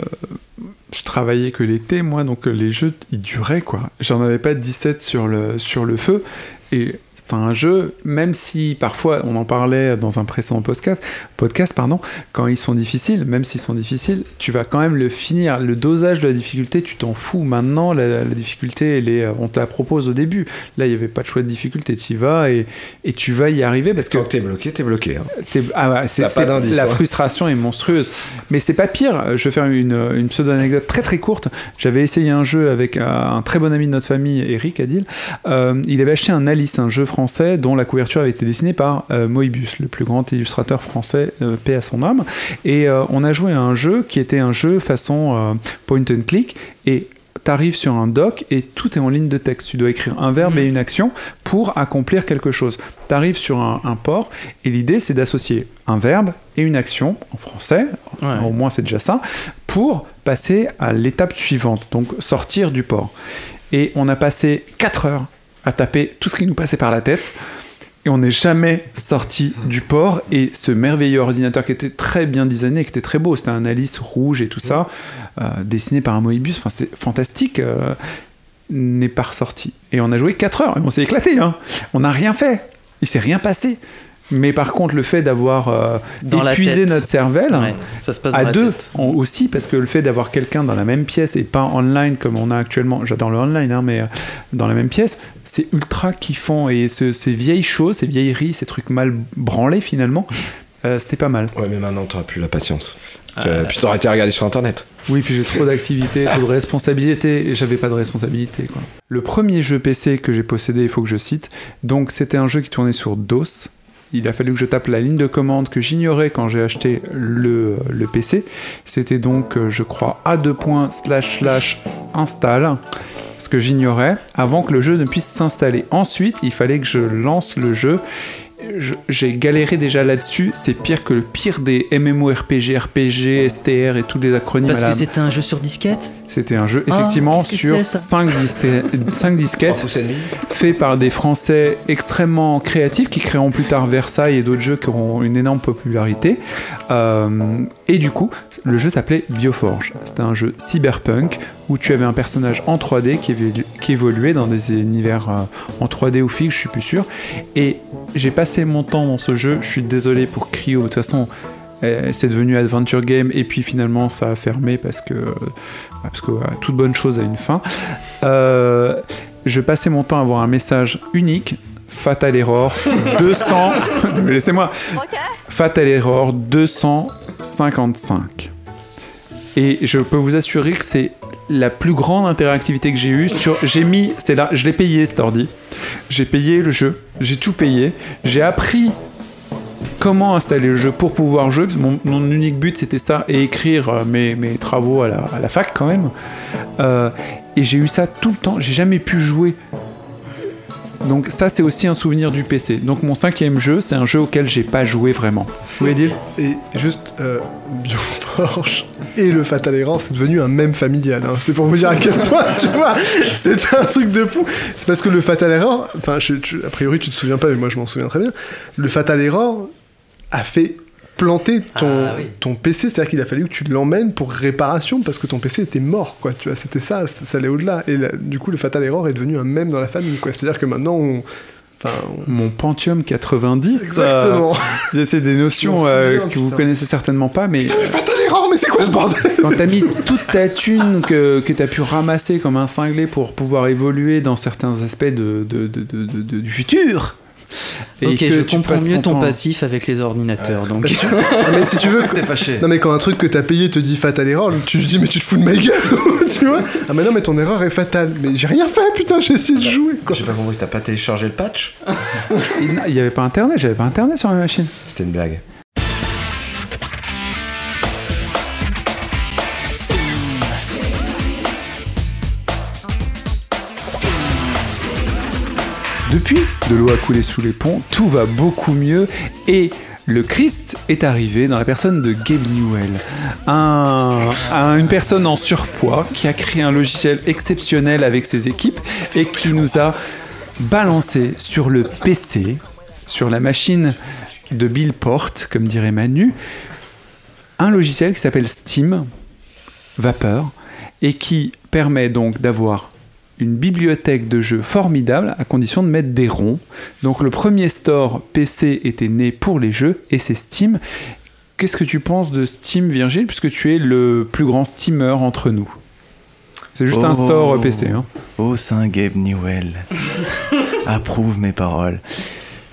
je travaillais que l'été, moi, donc euh, les jeux, ils duraient, quoi. J'en avais pas 17 sur le, sur le feu. Et un jeu, même si parfois, on en parlait dans un précédent podcast, podcast pardon, quand ils sont difficiles, même s'ils sont difficiles, tu vas quand même le finir. Le dosage de la difficulté, tu t'en fous. Maintenant, la, la difficulté, elle est, on te la propose au début. Là, il n'y avait pas de choix de difficulté. Tu y vas et, et tu vas y arriver parce que Tant que t'es bloqué, t'es bloqué. hein. T'es- ah ouais, c'est, la hein. frustration est monstrueuse. Mais c'est pas pire. Je vais faire une, une pseudo-anecdote très très courte. J'avais essayé un jeu avec un, un très bon ami de notre famille, Eric Adil. Euh, il avait acheté un Alice, un jeu français dont la couverture avait été dessinée par euh, Moebius, le plus grand illustrateur français, euh, paix à son âme. Et euh, on a joué à un jeu qui était un jeu façon euh, point and click. Et t'arrives sur un doc et tout est en ligne de texte. Tu dois écrire un verbe et une action pour accomplir quelque chose. T'arrives sur un, un port et l'idée c'est d'associer un verbe et une action en français, Ouais. au moins c'est déjà ça, pour passer à l'étape suivante, donc sortir du port. Et on a passé 4 heures à taper tout ce qui nous passait par la tête. Et on n'est jamais sorti du port. Et ce merveilleux ordinateur qui était très bien designé, qui était très beau, c'était un Alice rouge et tout ça, euh, dessiné par un Moebius, enfin c'est fantastique, euh, n'est pas ressorti. Et on a joué 4 heures et on s'est éclaté. Hein. On n'a rien fait. Il s'est rien passé. Mais par contre, le fait d'avoir euh, épuisé notre cervelle, Ouais, ça se passe à deux aussi, parce que le fait d'avoir quelqu'un dans la même pièce et pas online comme on a actuellement, j'adore le online, hein, mais euh, dans la même pièce, c'est ultra kiffant. Et ce- ces vieilles choses, ces vieilleries, ces trucs mal branlés finalement, euh, c'était pas mal. Ouais, mais maintenant, t'auras plus la patience. Ah, Euh, puis t'auras été regardé sur internet. Oui, puis j'ai trop d'activités, trop de responsabilités, et j'avais pas de responsabilité. Quoi. Le premier jeu PC que j'ai possédé, il faut que je cite, donc c'était un jeu qui tournait sur DOS. Il a fallu que je tape la ligne de commande que j'ignorais quand j'ai acheté le, PC. C'était donc, euh, je crois, A2. slash slash install, ce que j'ignorais, avant que le jeu ne puisse s'installer. Ensuite, il fallait que je lance le jeu. J'ai galéré déjà là-dessus, c'est pire que le pire des MMORPG, RPG, STR et tous les acronymes Parce que c'était un jeu sur disquette c'était un jeu Ah, effectivement sur c'est, ça 5, disquettes fait par des Français extrêmement créatifs qui créeront plus tard Versailles et d'autres jeux qui auront une énorme popularité. Euh, et du coup, le jeu s'appelait Bioforge. C'était un jeu cyberpunk où tu avais un personnage en 3D qui, évoluait, qui évoluait dans des univers euh, en 3D ou fixe, je suis plus sûr. Et j'ai passé mon temps dans ce jeu. Je suis désolé pour Cryo. De toute façon, euh, c'est devenu Adventure Game et puis finalement ça a fermé parce que, euh, parce que toute bonne chose a une fin. Euh, je passais mon temps à avoir un message unique. Fatal Error 200. Laissez-moi. Fatal Error 255. Et je peux vous assurer que c'est la plus grande interactivité que j'ai eue sur. J'ai mis. C'est là. Je l'ai payé cet ordi. J'ai payé le jeu. J'ai tout payé. J'ai appris comment installer le jeu pour pouvoir jouer. Mon, unique but c'était ça et écrire euh, mes, mes travaux à la, à la fac quand même. Euh, et j'ai eu ça tout le temps. J'ai jamais pu jouer. Donc ça c'est aussi un souvenir du PC. Donc mon cinquième jeu c'est un jeu auquel j'ai pas joué vraiment. Vous voulez dire? Et juste, euh, et le Fatal Error, c'est devenu un même familial. hein. C'est pour vous dire à quel point, tu vois, c'était un truc de fou. C'est parce que le Fatal Error, enfin, a priori, tu te souviens pas, mais moi je m'en souviens très bien. Le Fatal Error a fait planter ton, ton PC, c'est-à-dire qu'il a fallu que tu l'emmènes pour réparation parce que ton PC était mort, quoi. Tu vois, c'était ça, ça, ça allait au-delà. Et là, du coup, le Fatal Error est devenu un même dans la famille, quoi. C'est-à-dire que maintenant, on. Enfin, on- Mon Pentium 90. Exactement. euh, c'est des notions euh, que vous putain. connaissez certainement pas, mais Fatal Error, mais c'est quoi ce bordel quand t'as mis toute ta thune que, que t'as pu ramasser comme un cinglé pour pouvoir évoluer dans certains aspects de, de- de- de- de- de- du futur. Et Ok, que je tu comprends mieux ton temps- passif avec les ordinateurs. Donc. Parce que- Ah, mais si tu veux. Non, mais quand un truc que t'as payé te dit fatal error, tu te dis, mais tu te fous de ma gueule, tu vois? Ah, mais non, mais ton erreur est fatale. Mais j'ai rien fait, putain, j'ai essayé de jouer, quoi. J'ai pas compris, t'as pas téléchargé le patch? Il n'y avait pas internet, j'avais pas internet sur la machine. C'était une blague. Depuis, de l'eau a coulé sous les ponts, tout va beaucoup mieux et le Christ est arrivé dans la personne de Gabe Newell, un, un- une personne en surpoids qui a créé un logiciel exceptionnel avec ses équipes et qui nous a balancé sur le PC, sur la machine de Bill Porte, comme dirait Manu, un logiciel qui s'appelle Steam, Vapeur, et qui permet donc d'avoir une bibliothèque de jeux formidable à condition de mettre des ronds. Donc le premier store PC était né pour les jeux et c'est Steam. Qu'est-ce que tu penses de Steam, Virgile, puisque tu es le plus grand steamer entre nous? C'est juste un Oh. store PC. Hein. Oh, Saint Gabe Newell. Approuve mes paroles.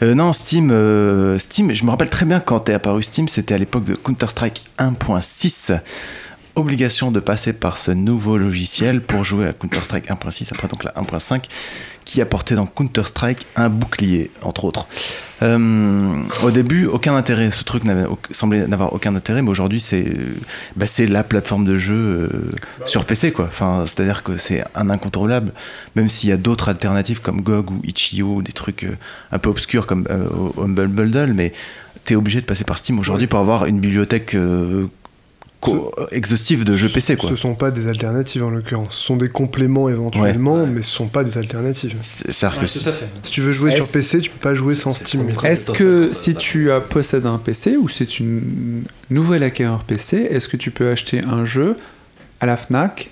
Euh, non, Steam, euh, Steam, je me rappelle très bien quand est apparu Steam, c'était à l'époque de Counter-Strike 1.6. Obligation de passer par ce nouveau logiciel pour jouer à Counter-Strike 1.6, après donc la 1.5, qui apportait dans Counter-Strike un bouclier, entre autres. Euh, au début, aucun intérêt, ce truc semblait n'avoir aucun intérêt, mais aujourd'hui, c'est, bah, c'est la plateforme de jeu euh, sur PC, quoi. Enfin, c'est-à-dire que c'est un incontournable, même s'il y a d'autres alternatives comme GOG ou Itch.io, des trucs euh, un peu obscurs comme Humble Bundle, mais t'es obligé de passer par Steam aujourd'hui pour avoir une bibliothèque euh, co- exhaustive de jeux PC, quoi. Ce sont pas des alternatives en l'occurrence. Ce sont des compléments éventuellement, mais ce sont pas des alternatives. Tout à fait. Si tu veux jouer sur Est-ce- PC, tu peux pas jouer sans Steam. Est-ce que si tu as possèdes un PC ou c'est une nouvelle acquéreur PC, est-ce que tu peux acheter un jeu à la Fnac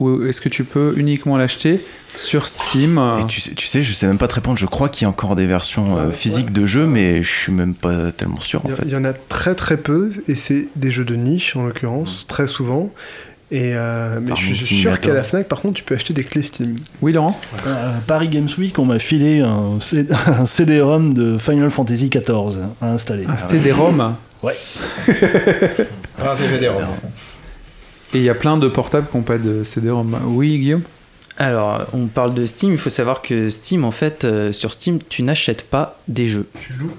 ou est-ce que tu peux uniquement l'acheter sur Steam Et tu, sais, tu sais, je sais même pas te répondre. Je crois qu'il y a encore des versions euh, physiques de jeux, mais je suis même pas tellement sûr en Il y, fait. il y en a très très peu, et c'est des jeux de niche en l'occurrence, très souvent. Et euh, mais je suis sûr qu'à la Fnac, par contre, tu peux acheter des clés Steam. Oui, Laurent À Paris Games Week, on m'a filé un, C- un CD-ROM de Final Fantasy XIV à installer. Un CD-ROM Ouais. Un DVD-ROM. Et il y a plein de portables qui n'ont pas de CD-ROM. Oui, Guillaume? Alors, on parle de Steam, il faut savoir que Steam, en fait, euh, sur Steam, tu n'achètes pas des jeux. Tu loues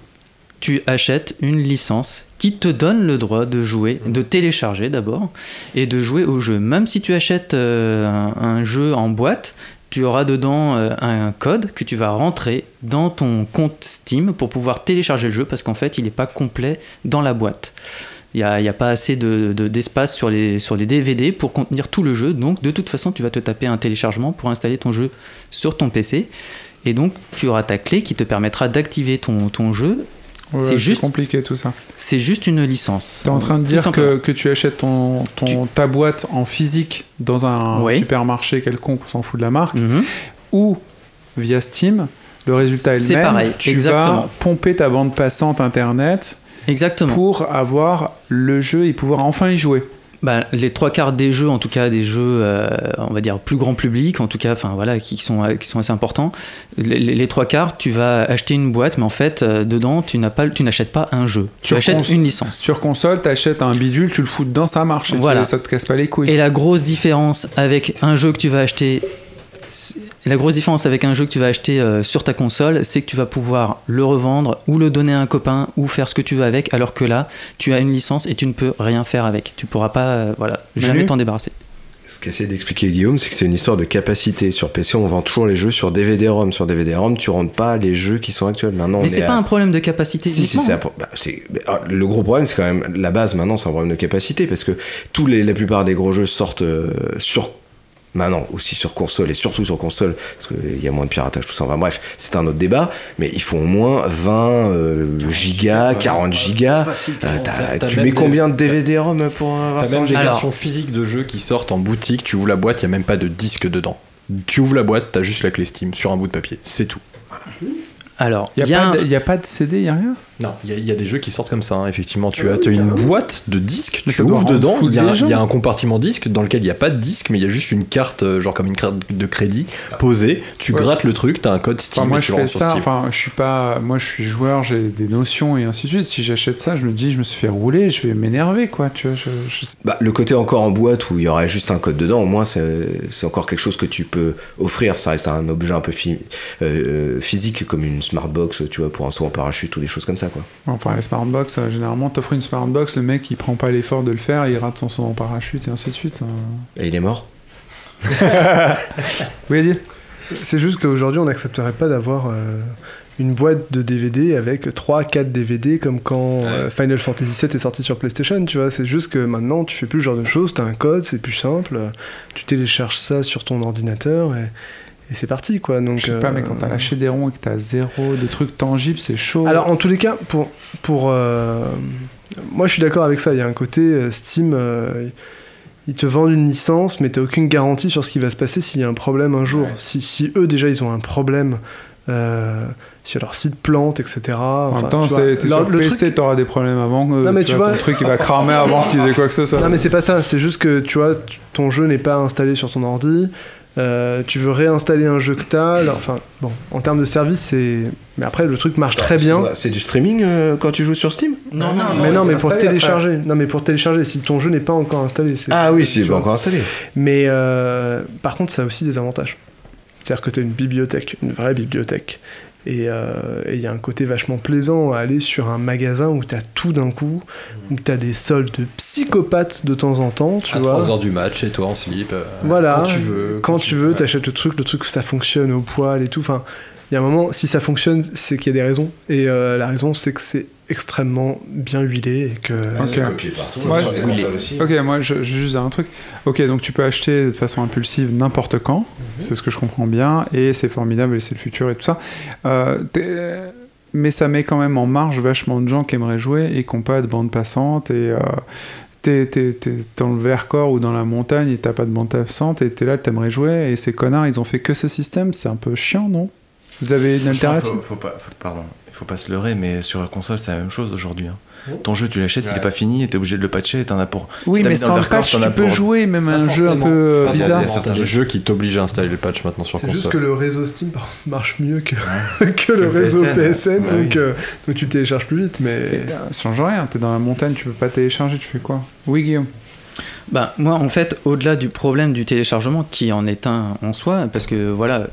Tu achètes une licence qui te donne le droit de jouer, de télécharger d'abord, et de jouer au jeu. Même si tu achètes euh, un, un jeu en boîte, tu auras dedans euh, un code que tu vas rentrer dans ton compte Steam pour pouvoir télécharger le jeu, parce qu'en fait, il n'est pas complet dans la boîte. Il n'y a, pas assez de- de- d'espace sur, les, sur les DVD pour contenir tout le jeu. Donc, de toute façon, tu vas te taper un téléchargement pour installer ton jeu sur ton PC. Et donc, tu auras ta clé qui te permettra d'activer ton, ton jeu. Ouais, c'est juste, compliqué tout ça. c'est juste une licence. T'es en train de dire que, que tu achètes ton, ton, ta boîte en physique dans un supermarché quelconque, on s'en fout de la marque, Mhm. ou via Steam, le résultat est le C'est même. pareil, tu exactement. vas pomper ta bande passante internet Exactement. pour avoir le jeu et pouvoir enfin y jouer. Bah, les trois quarts des jeux, en tout cas des jeux, euh, on va dire plus grand public, en tout cas, enfin voilà, qui sont qui sont assez importants. Les, trois quarts, tu vas acheter une boîte, mais en fait, euh, dedans, tu n'as pas, tu n'achètes pas un jeu. Tu Sur achètes cons- une licence. Sur console, t'achètes un bidule, tu le fous dedans, ça marche. Et tu- Voilà. ça te casse pas les couilles. Et la grosse différence avec un jeu que tu vas acheter, et la grosse différence avec un jeu que tu vas acheter euh, sur ta console, c'est que tu vas pouvoir le revendre ou le donner à un copain ou faire ce que tu veux avec, alors que là, tu as une licence et tu ne peux rien faire avec. Tu pourras pas, euh, voilà, jamais t'en débarrasser. Ce qu'essaie d'expliquer Guillaume, c'est que c'est une histoire de capacité. Sur PC, on vend toujours les jeux sur DVD-ROM. Sur DVD-ROM, tu rentres pas les jeux qui sont actuels. Maintenant, Mais est c'est à- pas un problème de capacité. Si, si, hein. un bah, ah, le gros problème, c'est quand même la base maintenant, c'est un problème de capacité parce que tous les, la plupart des gros jeux sortent euh, sur. Maintenant, aussi sur console et surtout sur console, parce qu'il y a moins de piratage, tout ça. Enfin bref, c'est un autre débat, mais il faut au moins 20 euh, gigas, 40 gigas. Euh, t'as- T'as tu mets combien de DVD-ROM pour avoir T'as ça même des versions physiques de jeux qui sortent en boutique, tu ouvres la boîte, il n'y a même pas de disque dedans. Tu ouvres la boîte, t'as juste la clé Steam sur un bout de papier, c'est tout. Alors, Il n'y y a, un- a pas de CD, il n'y a rien? Non, il y, a- il y a des jeux qui sortent comme ça, hein, effectivement. Tu as, tu as une boîte de disques, Mais tu ouvres dedans, il y, a, les gens. il y a un compartiment disque dans lequel il n'y a pas de disque, mais il y a juste une carte, euh, genre comme une carte de crédit, posée. Tu Ouais. grattes le truc, t'as un code Steam. Enfin, moi et je tu fais ça, Steam. enfin je suis pas, moi je suis joueur, j'ai des notions et ainsi de suite. Si j'achète ça, je me dis je me suis fait rouler, je vais m'énerver quoi, tu vois. Je, je- Bah, le côté encore en boîte où il y aurait juste un code dedans, au moins c'est encore quelque chose que tu peux offrir. Ça reste un objet un peu euh, euh, physique comme une smartbox, tu vois, pour un saut en parachute ou des choses comme ça, quoi. Enfin les smartbox, euh, généralement t'offres une smartbox, le mec il prend pas l'effort de le faire, il rate son saut en parachute et ainsi de suite. euh. Et il est mort. Oui Adil? C'est juste qu'aujourd'hui, on n'accepterait pas d'avoir euh, une boîte de DVD avec 3-4 DVD comme quand euh, Final Fantasy VII est sorti sur PlayStation, tu vois. C'est juste que maintenant, tu fais plus ce genre de choses, t'as un code, c'est plus simple, tu télécharges ça sur ton ordinateur et, et c'est parti, quoi. Donc, Je sais pas, euh, mais quand t'as lâché des ronds et que t'as zéro de trucs tangibles, c'est chaud. Alors, en tous les cas, pour. pour euh, moi, je suis d'accord avec ça. Il y a un côté euh, Steam. euh, ils te vendent une licence, mais t'as aucune garantie sur ce qui va se passer s'il y a un problème un jour. Si, si eux, déjà, ils ont un problème. Euh, si leur site plante, etc. en Enfin, même temps, tu vois, c'est- t'es leur- sur le PC, truc- t'auras des problèmes avant. que- Non, mais tu ton vois- truc il va cramer avant qu'ils aient quoi que ce soit. Non, mais c'est pas ça. C'est juste que tu vois, ton jeu n'est pas installé sur ton ordi. Euh, tu veux réinstaller un jeu que t'as. alors, Enfin, bon, en termes de service, c'est. Mais après, le truc marche très bien. C'est du streaming euh, quand tu joues sur Steam Non, non, mais non, mais pour télécharger. Non, mais pour télécharger, si ton jeu n'est pas encore installé. c'est- Ah oui, tu pas encore installé. Mais euh, par contre, ça a aussi des avantages. C'est-à-dire que tu as une bibliothèque, une vraie bibliothèque. Et euh, et il y a un côté vachement plaisant à aller sur un magasin où tu as tout d'un coup, où tu as des soldes de psychopathes de temps en temps, tu à vois. 3h du match, chez toi en slip. euh, Voilà, Quand tu veux. quand tu veux, ouais. t'achètes le truc, le truc ça fonctionne au poil et tout. Enfin, il y a un moment, si ça fonctionne, c'est qu'il y a des raisons. Et euh, la raison, c'est que c'est extrêmement bien huilé et que. Ok. copié partout, Ouais, sur les aussi. Ok, moi je, je juste dire un truc. Ok, donc tu peux acheter de façon impulsive n'importe quand, c'est ce que je comprends bien, et c'est formidable et c'est le futur et tout ça. Euh, t'es- mais ça met quand même en marge vachement de gens qui aimeraient jouer et qui n'ont pas de bande passante et. euh, t'es, dans le Vercors ou dans la montagne et t'as pas de bande passante et t'es là, t'aimerais jouer et ces connards, ils ont fait que ce système, c'est un peu chiant, non? Vous avez une alternative faut, faut pas, faut- pardon, il faut pas se leurrer, mais sur la console, c'est la même chose aujourd'hui. hein. Oh. Ton jeu, tu l'achètes, il est pas fini, et t'es obligé de le patcher, et t'en as pour. Oui, si mais sans le patch, t'en as tu peux pour- jouer même Pas un jeu un peu Pas bizarre. forcément. Il y a certains jeux. jeux qui t'obligent à installer le patch maintenant sur C'est console. juste que le réseau Steam par contre, marche mieux que, que le le réseau PSN. PSN, Bah donc, oui. euh, donc tu télécharges plus vite. Mais ça change rien, t'es dans la montagne, tu peux pas télécharger, tu fais quoi? Oui, Guillaume Ben, moi, en fait, au-delà du problème du téléchargement, qui en est un en soi, parce que voilà,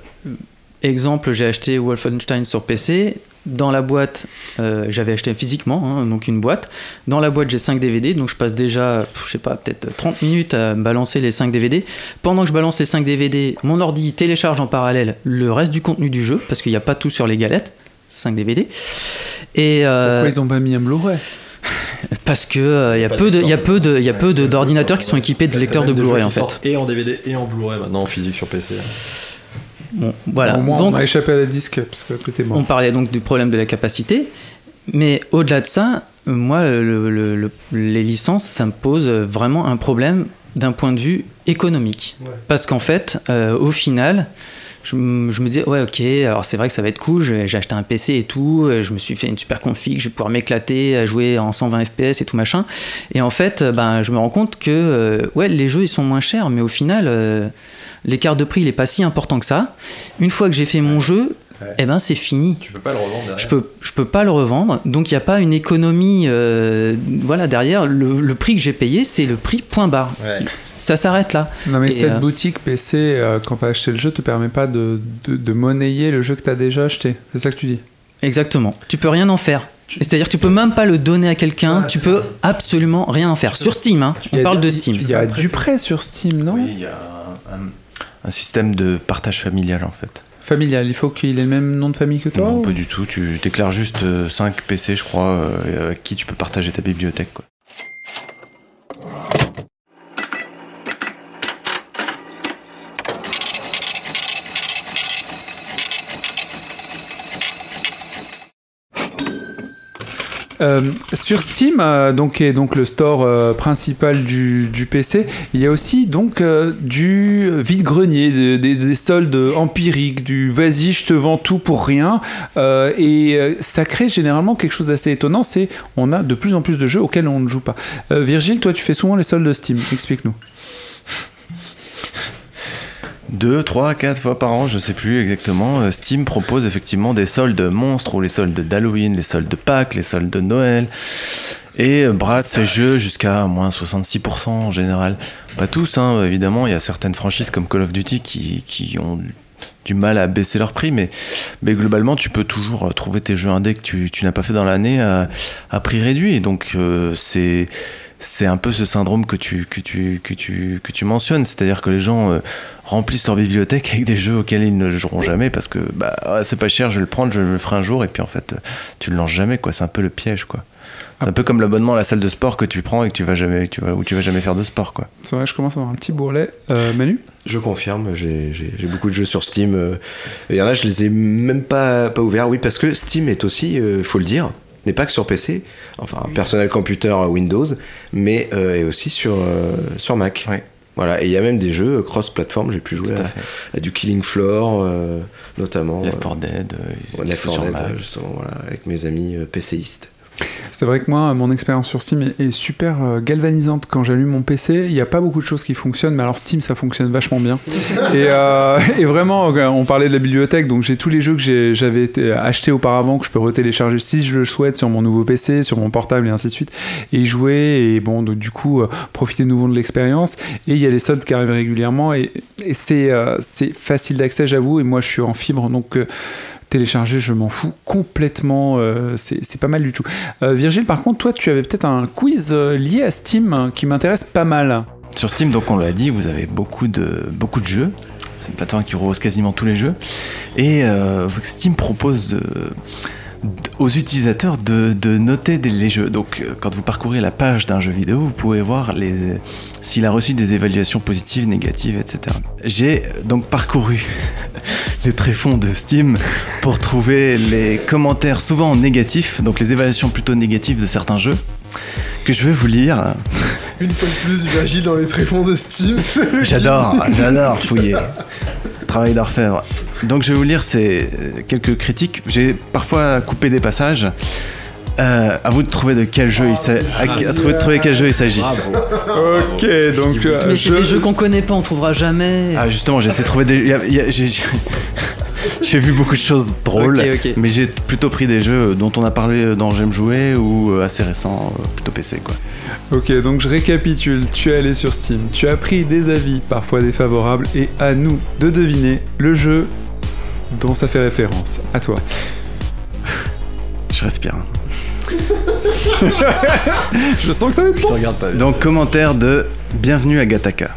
exemple, j'ai acheté Wolfenstein sur PC. Dans la boîte, euh, j'avais acheté physiquement, hein, donc une boîte. Dans la boîte, j'ai 5 DVD, donc je passe déjà, je sais pas, peut-être 30 minutes à balancer les 5 DVD. Pendant que je balance les 5 DVD, mon ordi télécharge en parallèle le reste du contenu du jeu, parce qu'il n'y a pas tout sur les galettes. 5 DVD. Et, euh, Pourquoi ils ont pas mis un Blu-ray parce que il y a peu de, il y a peu de, il y a peu de- d'ordinateurs qui sont équipés de lecteurs de Blu-ray en fait. Et en DVD et en Blu-ray maintenant en physique sur PC. Bon, voilà. Au moins, Donc, on a échappé à la disque parce que t'étais mort. On parlait donc du problème de la capacité, mais au-delà de ça, euh, moi, le- le- le- les licences, ça me pose vraiment un problème d'un point de vue économique. Parce qu'en fait, euh, au final, je, me disais, ouais, ok, alors c'est vrai que ça va être cool, j'ai acheté un PC et tout, euh, je me suis fait une super config, je vais pouvoir m'éclater à jouer en 120 FPS et tout machin. Et en fait, ben, je me rends compte que, ouais, les jeux, ils sont moins chers, mais au final, euh, l'écart de prix, il est pas si important que ça. Une fois que j'ai fait mon jeu, eh ben c'est fini. Tu peux pas le revendre derrière. Je peux, je peux pas le revendre, donc il n'y a pas une économie euh, voilà, derrière. Le, le prix que j'ai payé, c'est le prix point barre. Ouais. Ça s'arrête là. Non mais Et, cette euh, boutique PC, euh, quand t'as acheté le jeu, te permet pas de, de, de monnayer le jeu que t'as déjà acheté. C'est ça que tu dis? Exactement. Tu peux rien en faire. C'est-à-dire que tu peux même pas le donner à quelqu'un, tu peux absolument rien en faire. Sur Steam, hein. on parle de Steam. Il y a du prêt sur Steam, non? Oui, il y a un, un système de partage familial en fait. Familial, il faut qu'il ait le même nom de famille que toi Non, ou- pas du tout. Tu déclares juste 5 PC, je crois, euh, avec qui tu peux partager ta bibliothèque. Quoi. Euh, sur Steam, euh, donc, qui est donc le store euh, principal du, PC, il y a aussi donc du vide-grenier, de- des, des soldes empiriques, du vas-y, je te vends tout pour rien. Et ça crée généralement quelque chose d'assez étonnant, c'est on a de plus en plus de jeux auxquels on ne joue pas. Virgile, toi tu fais souvent les soldes de Steam, explique-nous. Deux, trois, quatre fois par an, je sais plus exactement. euh, Steam propose effectivement des soldes monstres ou les soldes d'Halloween, les soldes de Pâques, les soldes de Noël. Et euh, brade ces jeux jusqu'à moins 66% en général. Pas tous, hein, évidemment. Il y a certaines franchises comme Call of Duty qui, qui ont du- mal à baisser leur prix, mais, mais globalement, tu peux toujours euh, trouver tes jeux indés que tu, tu n'as pas fait dans l'année à, à prix réduit. Et donc, euh, c'est c'est un peu ce syndrome que tu, que tu, que tu, que tu mentionnes. C'est-à-dire que les gens euh, remplissent leur bibliothèque avec des jeux auxquels ils ne joueront jamais parce que bah, ouais, c'est pas cher, je vais le prendre, je le ferai un jour, et puis en fait, euh, tu le lances jamais, quoi. C'est un peu le piège, quoi. C'est un peu comme l'abonnement à la salle de sport que tu prends et que tu vas jamais, tu vas, où tu vas jamais faire de sport, quoi. C'est vrai, je commence à avoir un petit bourrelet. Euh, Manu? Je confirme, j'ai beaucoup de jeux sur Steam. euh, Il y en a, je les ai même pas, pas ouverts. Oui, parce que Steam est aussi, euh, faut le dire, n'est pas que sur PC, enfin personnel computer Windows, mais euh, est aussi sur, euh, sur Mac. Voilà, et il y a même des jeux cross-platform, j'ai pu jouer à du Killing Floor, euh, notamment. Left 4 euh, Dead, euh, Left sur 4 Dead, justement, voilà, avec mes amis PCistes. C'est vrai que moi, mon expérience sur Steam est, super euh, galvanisante. Quand j'allume mon PC, il n'y a pas beaucoup de choses qui fonctionnent, mais alors Steam, ça fonctionne vachement bien. et, euh, et vraiment, euh, on parlait de la bibliothèque, donc j'ai tous les jeux que j'avais achetés auparavant que je peux retélécharger si je le souhaite sur mon nouveau PC, sur mon portable et ainsi de suite, et jouer. Et bon, donc, du coup, profiter de nouveau de l'expérience. Et il y a les soldes qui arrivent régulièrement, et, et c'est euh, facile d'accès, j'avoue. Et moi, je suis en fibre, donc. euh, télécharger, je m'en fous complètement, euh, c'est pas mal du tout. Euh, Virgile, par contre, toi, tu avais peut-être un quiz euh, lié à Steam hein, qui m'intéresse pas mal. Sur Steam, donc on l'a dit, vous avez beaucoup de, beaucoup de jeux. C'est une plateforme qui repose quasiment tous les jeux. Et Steam propose de- aux utilisateurs de, de noter les jeux. Donc euh, quand vous parcourez la page d'un jeu vidéo, vous pouvez voir les, s'il a reçu des évaluations positives, négatives, etc. J'ai euh, donc parcouru les tréfonds de Steam pour trouver les commentaires souvent négatifs, donc les évaluations plutôt négatives de certains jeux, que je vais vous lire. Une fois de plus, Virgile dans les tréfonds de Steam. J'adore, j'adore fouiller. Travail d'orfèvre. Donc je vais vous lire ces euh, quelques critiques. J'ai parfois coupé des passages. Euh, à vous de trouver de quel jeu il s'agit. À, à trouver de trouver quel jeu il s'agit. Ok, donc. euh, Mais c'est je- des jeux qu'on connaît pas, on trouvera jamais. Ah justement, j'ai essayé de trouver des. y a- il y a- j'ai- vu beaucoup de choses drôles, mais j'ai plutôt pris des jeux dont on a parlé dans J'aime jouer ou euh, assez récents, euh, plutôt PC quoi. Ok, donc je récapitule. Tu es allé sur Steam, tu as pris des avis, parfois défavorables, et à nous de deviner le jeu dont ça fait référence. À toi. Je respire. Je sens que ça va être bon. regarde pas. Donc commentaire de Bienvenue à Gataka.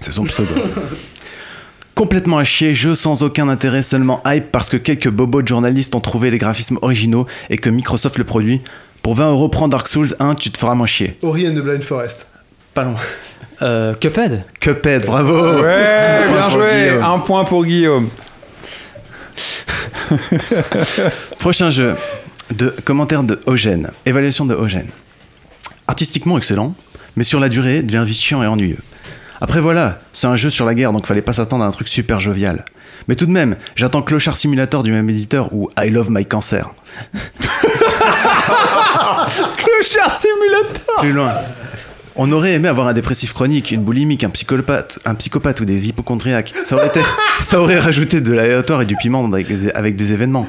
C'est son pseudo. Complètement à chier, jeu sans aucun intérêt, seulement hype parce que quelques bobos de journalistes ont trouvé les graphismes originaux et que Microsoft le produit. Pour 20 euros, prends Dark Souls 1, tu te feras moins chier. Ori and the Blind Forest. Pas loin. Euh, Cuphead Cuphead, bravo Ouais, bien joué. Un point pour Guillaume. Prochain jeu. De commentaire de Eugène. Évaluation de Eugène. Artistiquement excellent, mais sur la durée devient vite chiant et ennuyeux. Après voilà, c'est un jeu sur la guerre donc fallait pas s'attendre à un truc super jovial. Mais tout de même, j'attends Clochard Simulator du même éditeur ou I Love My Cancer. Clochard Simulator Plus loin. On aurait aimé avoir un dépressif chronique, une boulimique, un psychopathe, un psychopathe ou des hypochondriaques. Ça aurait, été, ça aurait rajouté de l'aléatoire et du piment avec des, avec des événements.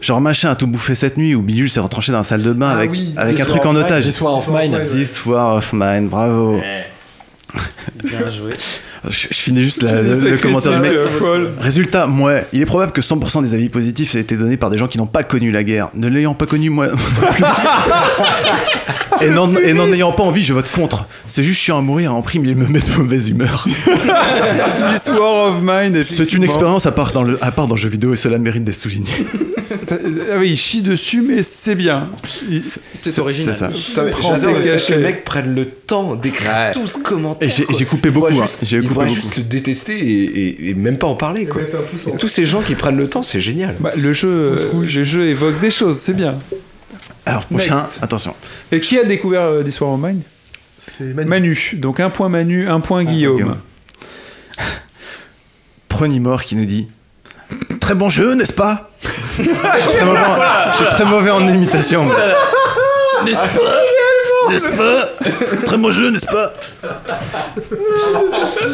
Genre machin a tout bouffé cette nuit ou Bidule s'est retranché dans la salle de bain Ah avec, oui, avec un truc en otage. This War of Mine. This War of Mine, bravo. Bien joué. Je, je finis juste la- le, commentaire du mec. Résultat, moi, il est probable que 100% des avis positifs aient été donnés par des gens qui n'ont pas connu la guerre. Ne l'ayant pas connu, moi. non plus. et n'en et n'en ayant pas envie, je vote contre. C'est juste chiant à mourir, en prime, il me met de mauvaise humeur. This War of Mine. C'est une expérience à part, dans le, à part dans le jeu vidéo et cela mérite d'être souligné. Ah oui, il chie dessus, mais c'est bien. C'est original. J'adore que les mecs prennent le temps d'écrire Ouais. tout ce commentaire. J'ai coupé beaucoup. hein. juste- il coupé pourrait beaucoup. juste le détester et, et- et même pas en parler quoi. mettre un pouce en Et tous ces gens qui prennent le temps, c'est génial. Bah, le jeu, euh, le jeu évoque des choses, c'est bien. Alors, prochain, Next. attention. Et qui a découvert euh, This War of Mine C'est Manu. Manu. Donc un point Manu, un point Guillaume. Guillaume. Prenimore qui nous dit Très bon jeu, n'est-ce pas? Je, suis très mauvais en, je suis très mauvais en imitation. N'est-ce pas? N'est-ce pas? Très bon jeu, n'est-ce pas?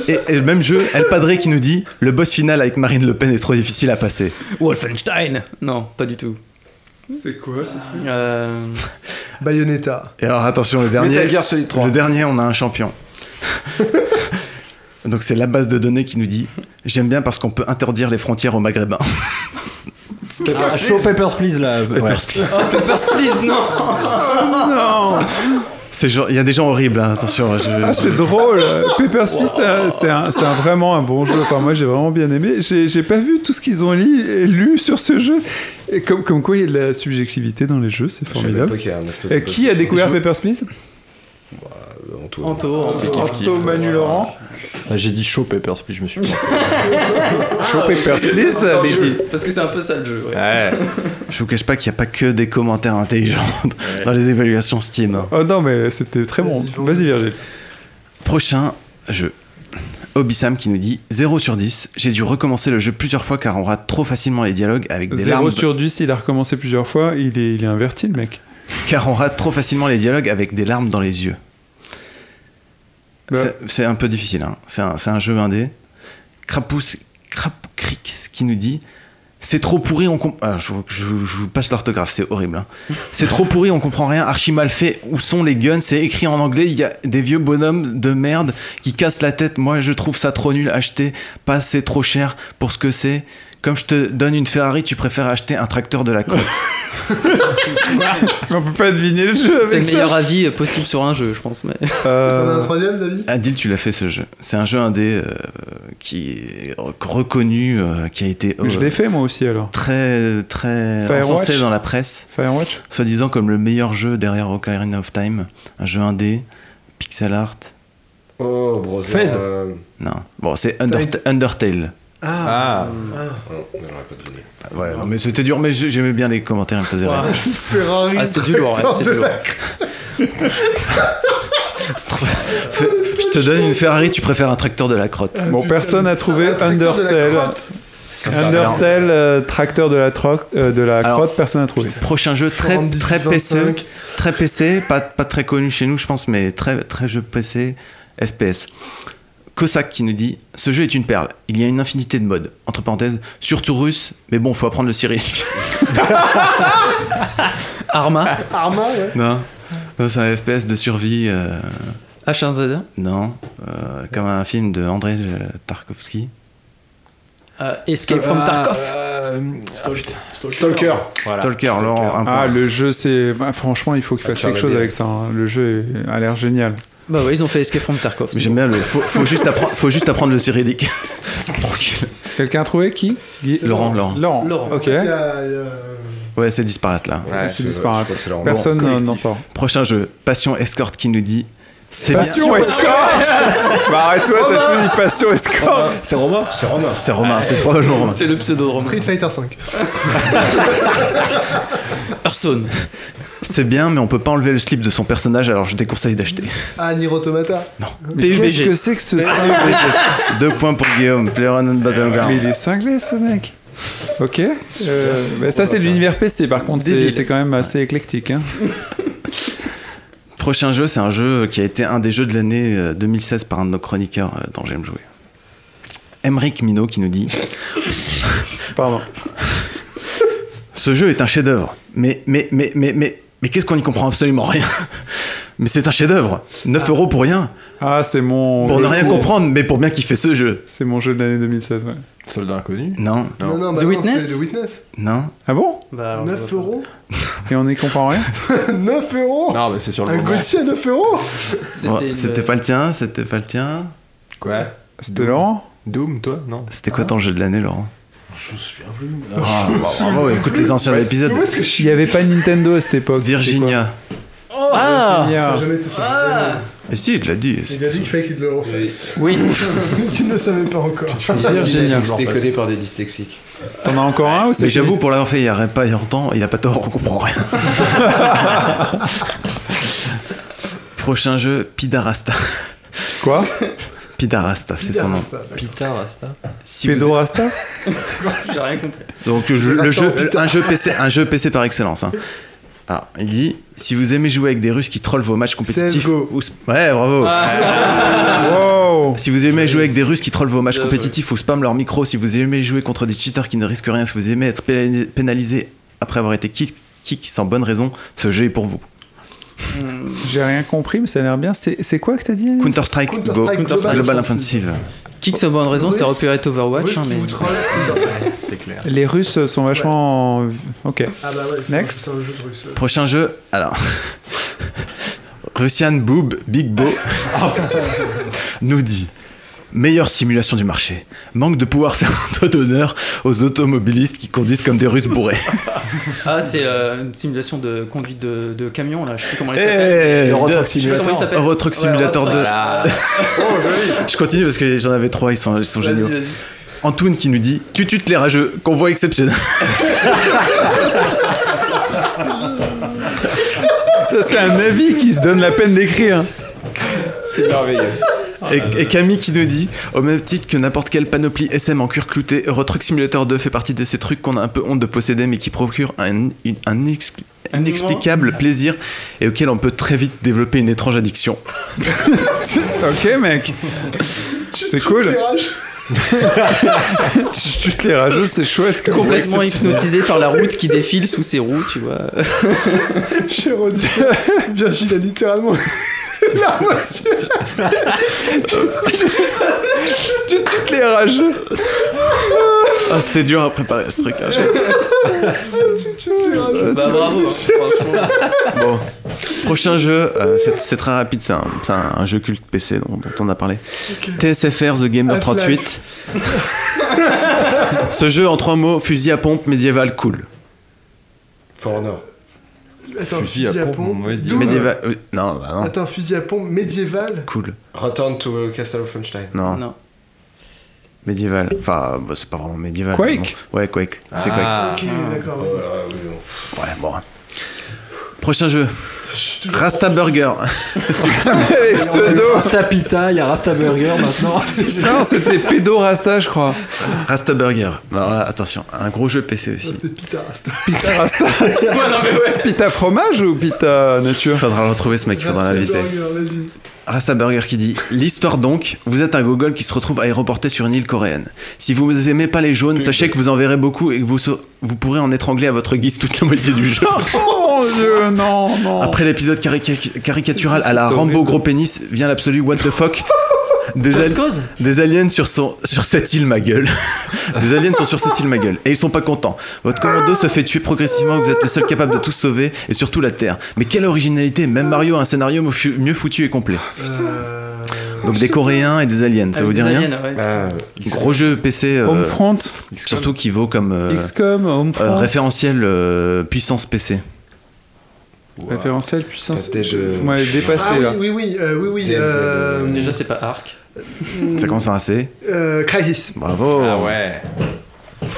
Et, et le même jeu, El Padre qui nous dit Le boss final avec Marine Le Pen est trop difficile à passer. Wolfenstein Non, pas du tout. C'est quoi ce truc? Euh, Bayonetta. Et alors attention, le dernier. Metal Gear Solid 3. Le dernier, on a un champion. Donc c'est la base de données qui nous dit J'aime bien parce qu'on peut interdire les frontières aux Maghrébins. Ah, show Papers, Please là. ouais. Papers, Please. Oh, Papers, Please, non Non Il y a des gens horribles, hein, attention. je- Ah, c'est drôle Papers, Please, c'est un- c'est un- vraiment un bon jeu. Enfin, moi, j'ai vraiment bien aimé. J'ai j'ai pas vu tout ce qu'ils ont li- lu sur ce jeu. Et comme, comme quoi, il y a de la subjectivité dans les jeux, c'est formidable. pas qu'il y a un espèce Et de- qui a découvert Papers, Please Anto. Anto, Anto. Anto, Manu Laurent. Ah, J'ai dit show Papers, Please, je me suis planté. Show Papers, Please, allez-y. Parce que c'est un peu ça le jeu. ouais. Ouais. Je vous cache pas qu'il n'y a pas que des commentaires intelligents dans les évaluations Steam. Oh non, mais c'était très bon. Vas-y, Virgile. Prochain jeu. Obisam qui nous dit 0 sur 10. J'ai dû recommencer le jeu plusieurs fois car on rate trop facilement les dialogues avec des 0 larmes. sur 10, il a recommencé plusieurs fois. Il est, il est inverti, le mec. Car on rate trop facilement les dialogues avec des larmes dans les yeux. C'est- un peu difficile. hein. C'est un, jeu indé. Crapous, Crapoucrix qui nous dit C'est trop pourri, on comprend. je, je- je vous passe l'orthographe, c'est horrible. hein. C'est trop pourri, on comprend rien, archi mal fait. Où sont les guns C'est écrit en anglais, il y a des vieux bonhommes de merde qui cassent la tête. Moi, je trouve ça trop nul. Acheter, pas c'est trop cher pour ce que c'est. Comme je te donne une Ferrari, tu préfères acheter un tracteur de la côte. On peut pas deviner le jeu C'est le ça. meilleur avis possible sur un jeu, je pense. Mais... T'en as un Euh, troisième, David? Adil, tu l'as fait ce jeu. C'est un jeu indé euh, qui est reconnu, euh, qui a été euh, Je l'ai fait moi aussi alors. très très Firewatch encensé dans la presse, Firewatch soi-disant comme le meilleur jeu derrière Ocarina of Time, un jeu indé, pixel art. Oh, brother. Fez. euh, Non, bon, c'est Under- Undertale. Ah. Ah. Ah. On n'aurait pas deviné. Ouais, non, mais c'était dur, mais j'ai- j'aimais bien les commentaires, ils me faisaient rire. Ferrari. Ah, c'est du lourd, ouais, tracteur c'est du lourd. Je te donne une Ferrari, tu préfères un tracteur de la crotte. Bon, personne n'a trouvé Undertale. Undertale, euh, tracteur de la, troc, euh, de la Alors, crotte, personne n'a trouvé. Prochain jeu très, très 18, PC, 25. très PC, pas, pas très connu chez nous, je pense, mais très, très jeu PC, FPS. Cossack qui nous dit Ce jeu est une perle. Il y a une infinité de modes. Entre parenthèses, surtout russe, mais bon, faut apprendre le cyrillique. Arma, Arma, ouais. non, Non, c'est un FPS de survie. euh, H1Z1, non, euh, comme un film de André euh, Tarkovsky. euh, Escape from Tarkov. Stalker. Stalker, Laurent, un Ah, point. le jeu, c'est. bah, franchement, il faut qu'il fasse quelque chose avec ça. hein. Le jeu est- a l'air génial. Bah ouais, ils ont fait Escape from Tarkov. Mais j'aime bien le. Faut, faut juste apprendre, faut juste apprendre le cyrillique. Tranquille. Quelqu'un a trouvé qui? Guy- Laurent, Laurent. Laurent. Laurent. Ok. Il y a- il y a- Ouais, c'est disparate là. Ouais, c'est disparate. je crois que c'est leur Personne nom n'en sort. Prochain jeu, Passion Escort qui nous dit C'est bien. Passion Escort Bah arrête-toi, t'as tout dit Passion Escort C'est Romain C'est Romain. C'est Romain, c'est probablement Romain. C'est le pseudo de Romain. Street Fighter 5. Personne. C'est bien, mais on peut pas enlever le slip de son personnage, alors je déconseille d'acheter. Ah, Nier Automata. Mais qu'est-ce que c'est que ce Deux points pour Guillaume, PlayerUnknown Mais Battleground. il est cinglé ce mec Ok. Euh, bah, ça c'est de l'univers PC, par contre c'est quand même assez éclectique. Hein. Prochain jeu, c'est un jeu qui a été un des jeux de l'année euh, 2016 par un de nos chroniqueurs euh, dont j'aime jouer. Emric Minot qui nous dit Pardon. Ce jeu est un chef-d'œuvre. Mais, mais, mais, mais, mais, mais qu'est-ce qu'on y comprend absolument rien Mais c'est un chef-d'œuvre. 9 euros pour rien. Ah, c'est mon. Pour ne jeu- rien comprendre, mais pour bien kiffer ce jeu. C'est mon jeu de l'année 2016, ouais. Soldat inconnu Non, Non, non, bah The non, Witness c'est The Witness. non. Ah bon? Bah, alors, 9 je vois euros Et on y comprend rien? 9 euros Non, mais c'est sur le Un. Gauthier à 9 euros C'était pas le tien, c'était pas le tien. Quoi? C'était Laurent? Doom, toi? Non C'était quoi ton jeu de l'année, Laurent? Je me souviens plus. Ah, bah, bravo, écoute les anciens épisodes. Que je Il n'y avait pas Nintendo à cette époque. Virginia. Ah Virginia. Ça n'a jamais été sur Mais si, il l'a dit. Il a dit qu'il fallait qu'il le refasse. Oui. qu'il ne savait pas encore. Virginia. C'était codé par des dyslexiques. T'en as encore un ou c'est Mais j'avoue, pour l'avoir fait il y a pas il longtemps, il a pas tort, on comprend rien. Prochain jeu, Pidarasta. Quoi? Pidarasta, c'est son nom. Putain, Rasta. Si vous- Pédorasta J'ai rien compris. Donc le jeu, le pita. un jeu PC, un jeu PC par excellence. hein. Alors, il dit si vous aimez jouer avec des Russes qui trollent vos matchs compétitifs, ou sp- ouais, bravo. Wow Si vous aimez jouer avec des Russes qui trollent vos matchs compétitifs ou spam leur micro, si vous aimez jouer contre des cheaters qui ne risquent rien, si vous aimez être pénali- pénalisé après avoir été kick, kick sans bonne raison, ce jeu est pour vous. J'ai rien compris, mais ça a l'air bien. C'est c'est quoi que t'as dit Counter-Strike Go, Counter-Strike Global, Global Offensive. Kick sans bonne raison, ça aurait pu être Overwatch, Russe hein, qui mais. C'est clair. Les Russes sont vachement. Ok. Ah bah ouais, c'est Next. c'est un jeu de russe. Prochain jeu, alors. Russian Boob Big Bo nous dit Meilleure simulation du marché. Manque de pouvoir faire un doigt d'honneur aux automobilistes qui conduisent comme des Russes bourrés. Ah, c'est euh, une simulation de conduite de, de camion, là. Je sais plus comment il Eh, s'appelle. Ouais, Simulator Euro 2. Truck. Je continue parce que j'en avais trois, ils sont, ils sont géniaux. vas-y. Antoine qui nous dit Tu tutes les rageux, convoi exceptionnel. Ça, c'est un avis qui se donne la peine d'écrire. C'est merveilleux. Et, et Camille qui nous dit Au même titre que n'importe quelle panoplie SM en cuir clouté, Euro Truck Simulator 2 fait partie de ces trucs qu'on a un peu honte de posséder mais qui procurent un, une- un ex- inexplicable plaisir et auquel on peut très vite développer une étrange addiction. Ok, mec. C'est cool. Tutes les rageux, c'est chouette. comme Complètement hypnotisé par la route qui défile sous ses roues, tu vois. J'ai redit. Virgile a littéralement. La moitié. Tu tutes les rageux. Ah, c'était dur à préparer ce truc. hein. Bah bravo, franchement. Bon, prochain jeu, euh, c'est- c'est très rapide, c'est un, c'est un- un jeu culte PC dont, dont on a parlé. TSFR The Gamer Half-Life. 38. Ce jeu en trois mots, fusil à pompe médiéval cool. For Honor. Attends, Fusil à pompe. Médiéval. oui, non, bah non. Attends, fusil à pompe médiéval. Cool. Return to Castle of Funstein. Non, Non. médiéval. Enfin, bah, c'est pas vraiment médiéval. Quake bon. Ouais, Quake. C'est Ah. Ok, d'accord. Ouais. voilà, oui, non. Quake. Ouais, bon. Prochain jeu. Rasta Burger. Rasta Pita, il y a Rasta Burger maintenant. Non, c'était Pédo Rasta, je crois. Rasta Burger. Alors là, attention, un gros jeu PC aussi. Pita Rasta. Pita Rasta. Pita fromage ou Pita nature? Faudra le retrouver ce mec, faudra l'inviter. Rasta Burger qui dit L'histoire donc, vous êtes un gogol qui se retrouve aéroporté sur une île coréenne. Si vous aimez pas les jaunes, sachez que vous en verrez beaucoup et que vous, vous pourrez en étrangler à votre guise toute la moitié du jeu. Oh mon dieu, non, non. Après l'épisode carica- caricatural à la Rambo gros pénis, vient l'absolu what the fuck. Des, Just al- cause des aliens sur, son, sur cette île, ma gueule. des aliens sont sur cette île, ma gueule. Et ils sont pas contents. Votre commando se fait tuer progressivement, vous êtes le seul capable de tout sauver, et surtout la Terre. Mais quelle originalité Même Mario a un scénario mieux foutu et complet. Donc des Coréens et des aliens, ça Avec vous dit rien aliens, ouais. Ah, Gros jeu PC, euh, Homefront, surtout qui vaut comme euh, XCOM, euh, Homefront. référentiel euh, puissance PC. Référentiel puissance. Peut-être, Je- euh, Vous m'avez dépassé Ah là. oui, oui, oui, euh, oui, oui. DMZ, euh, Déjà, c'est pas Arc. Ça commence par un C. euh, Crisis. Bravo. ouais.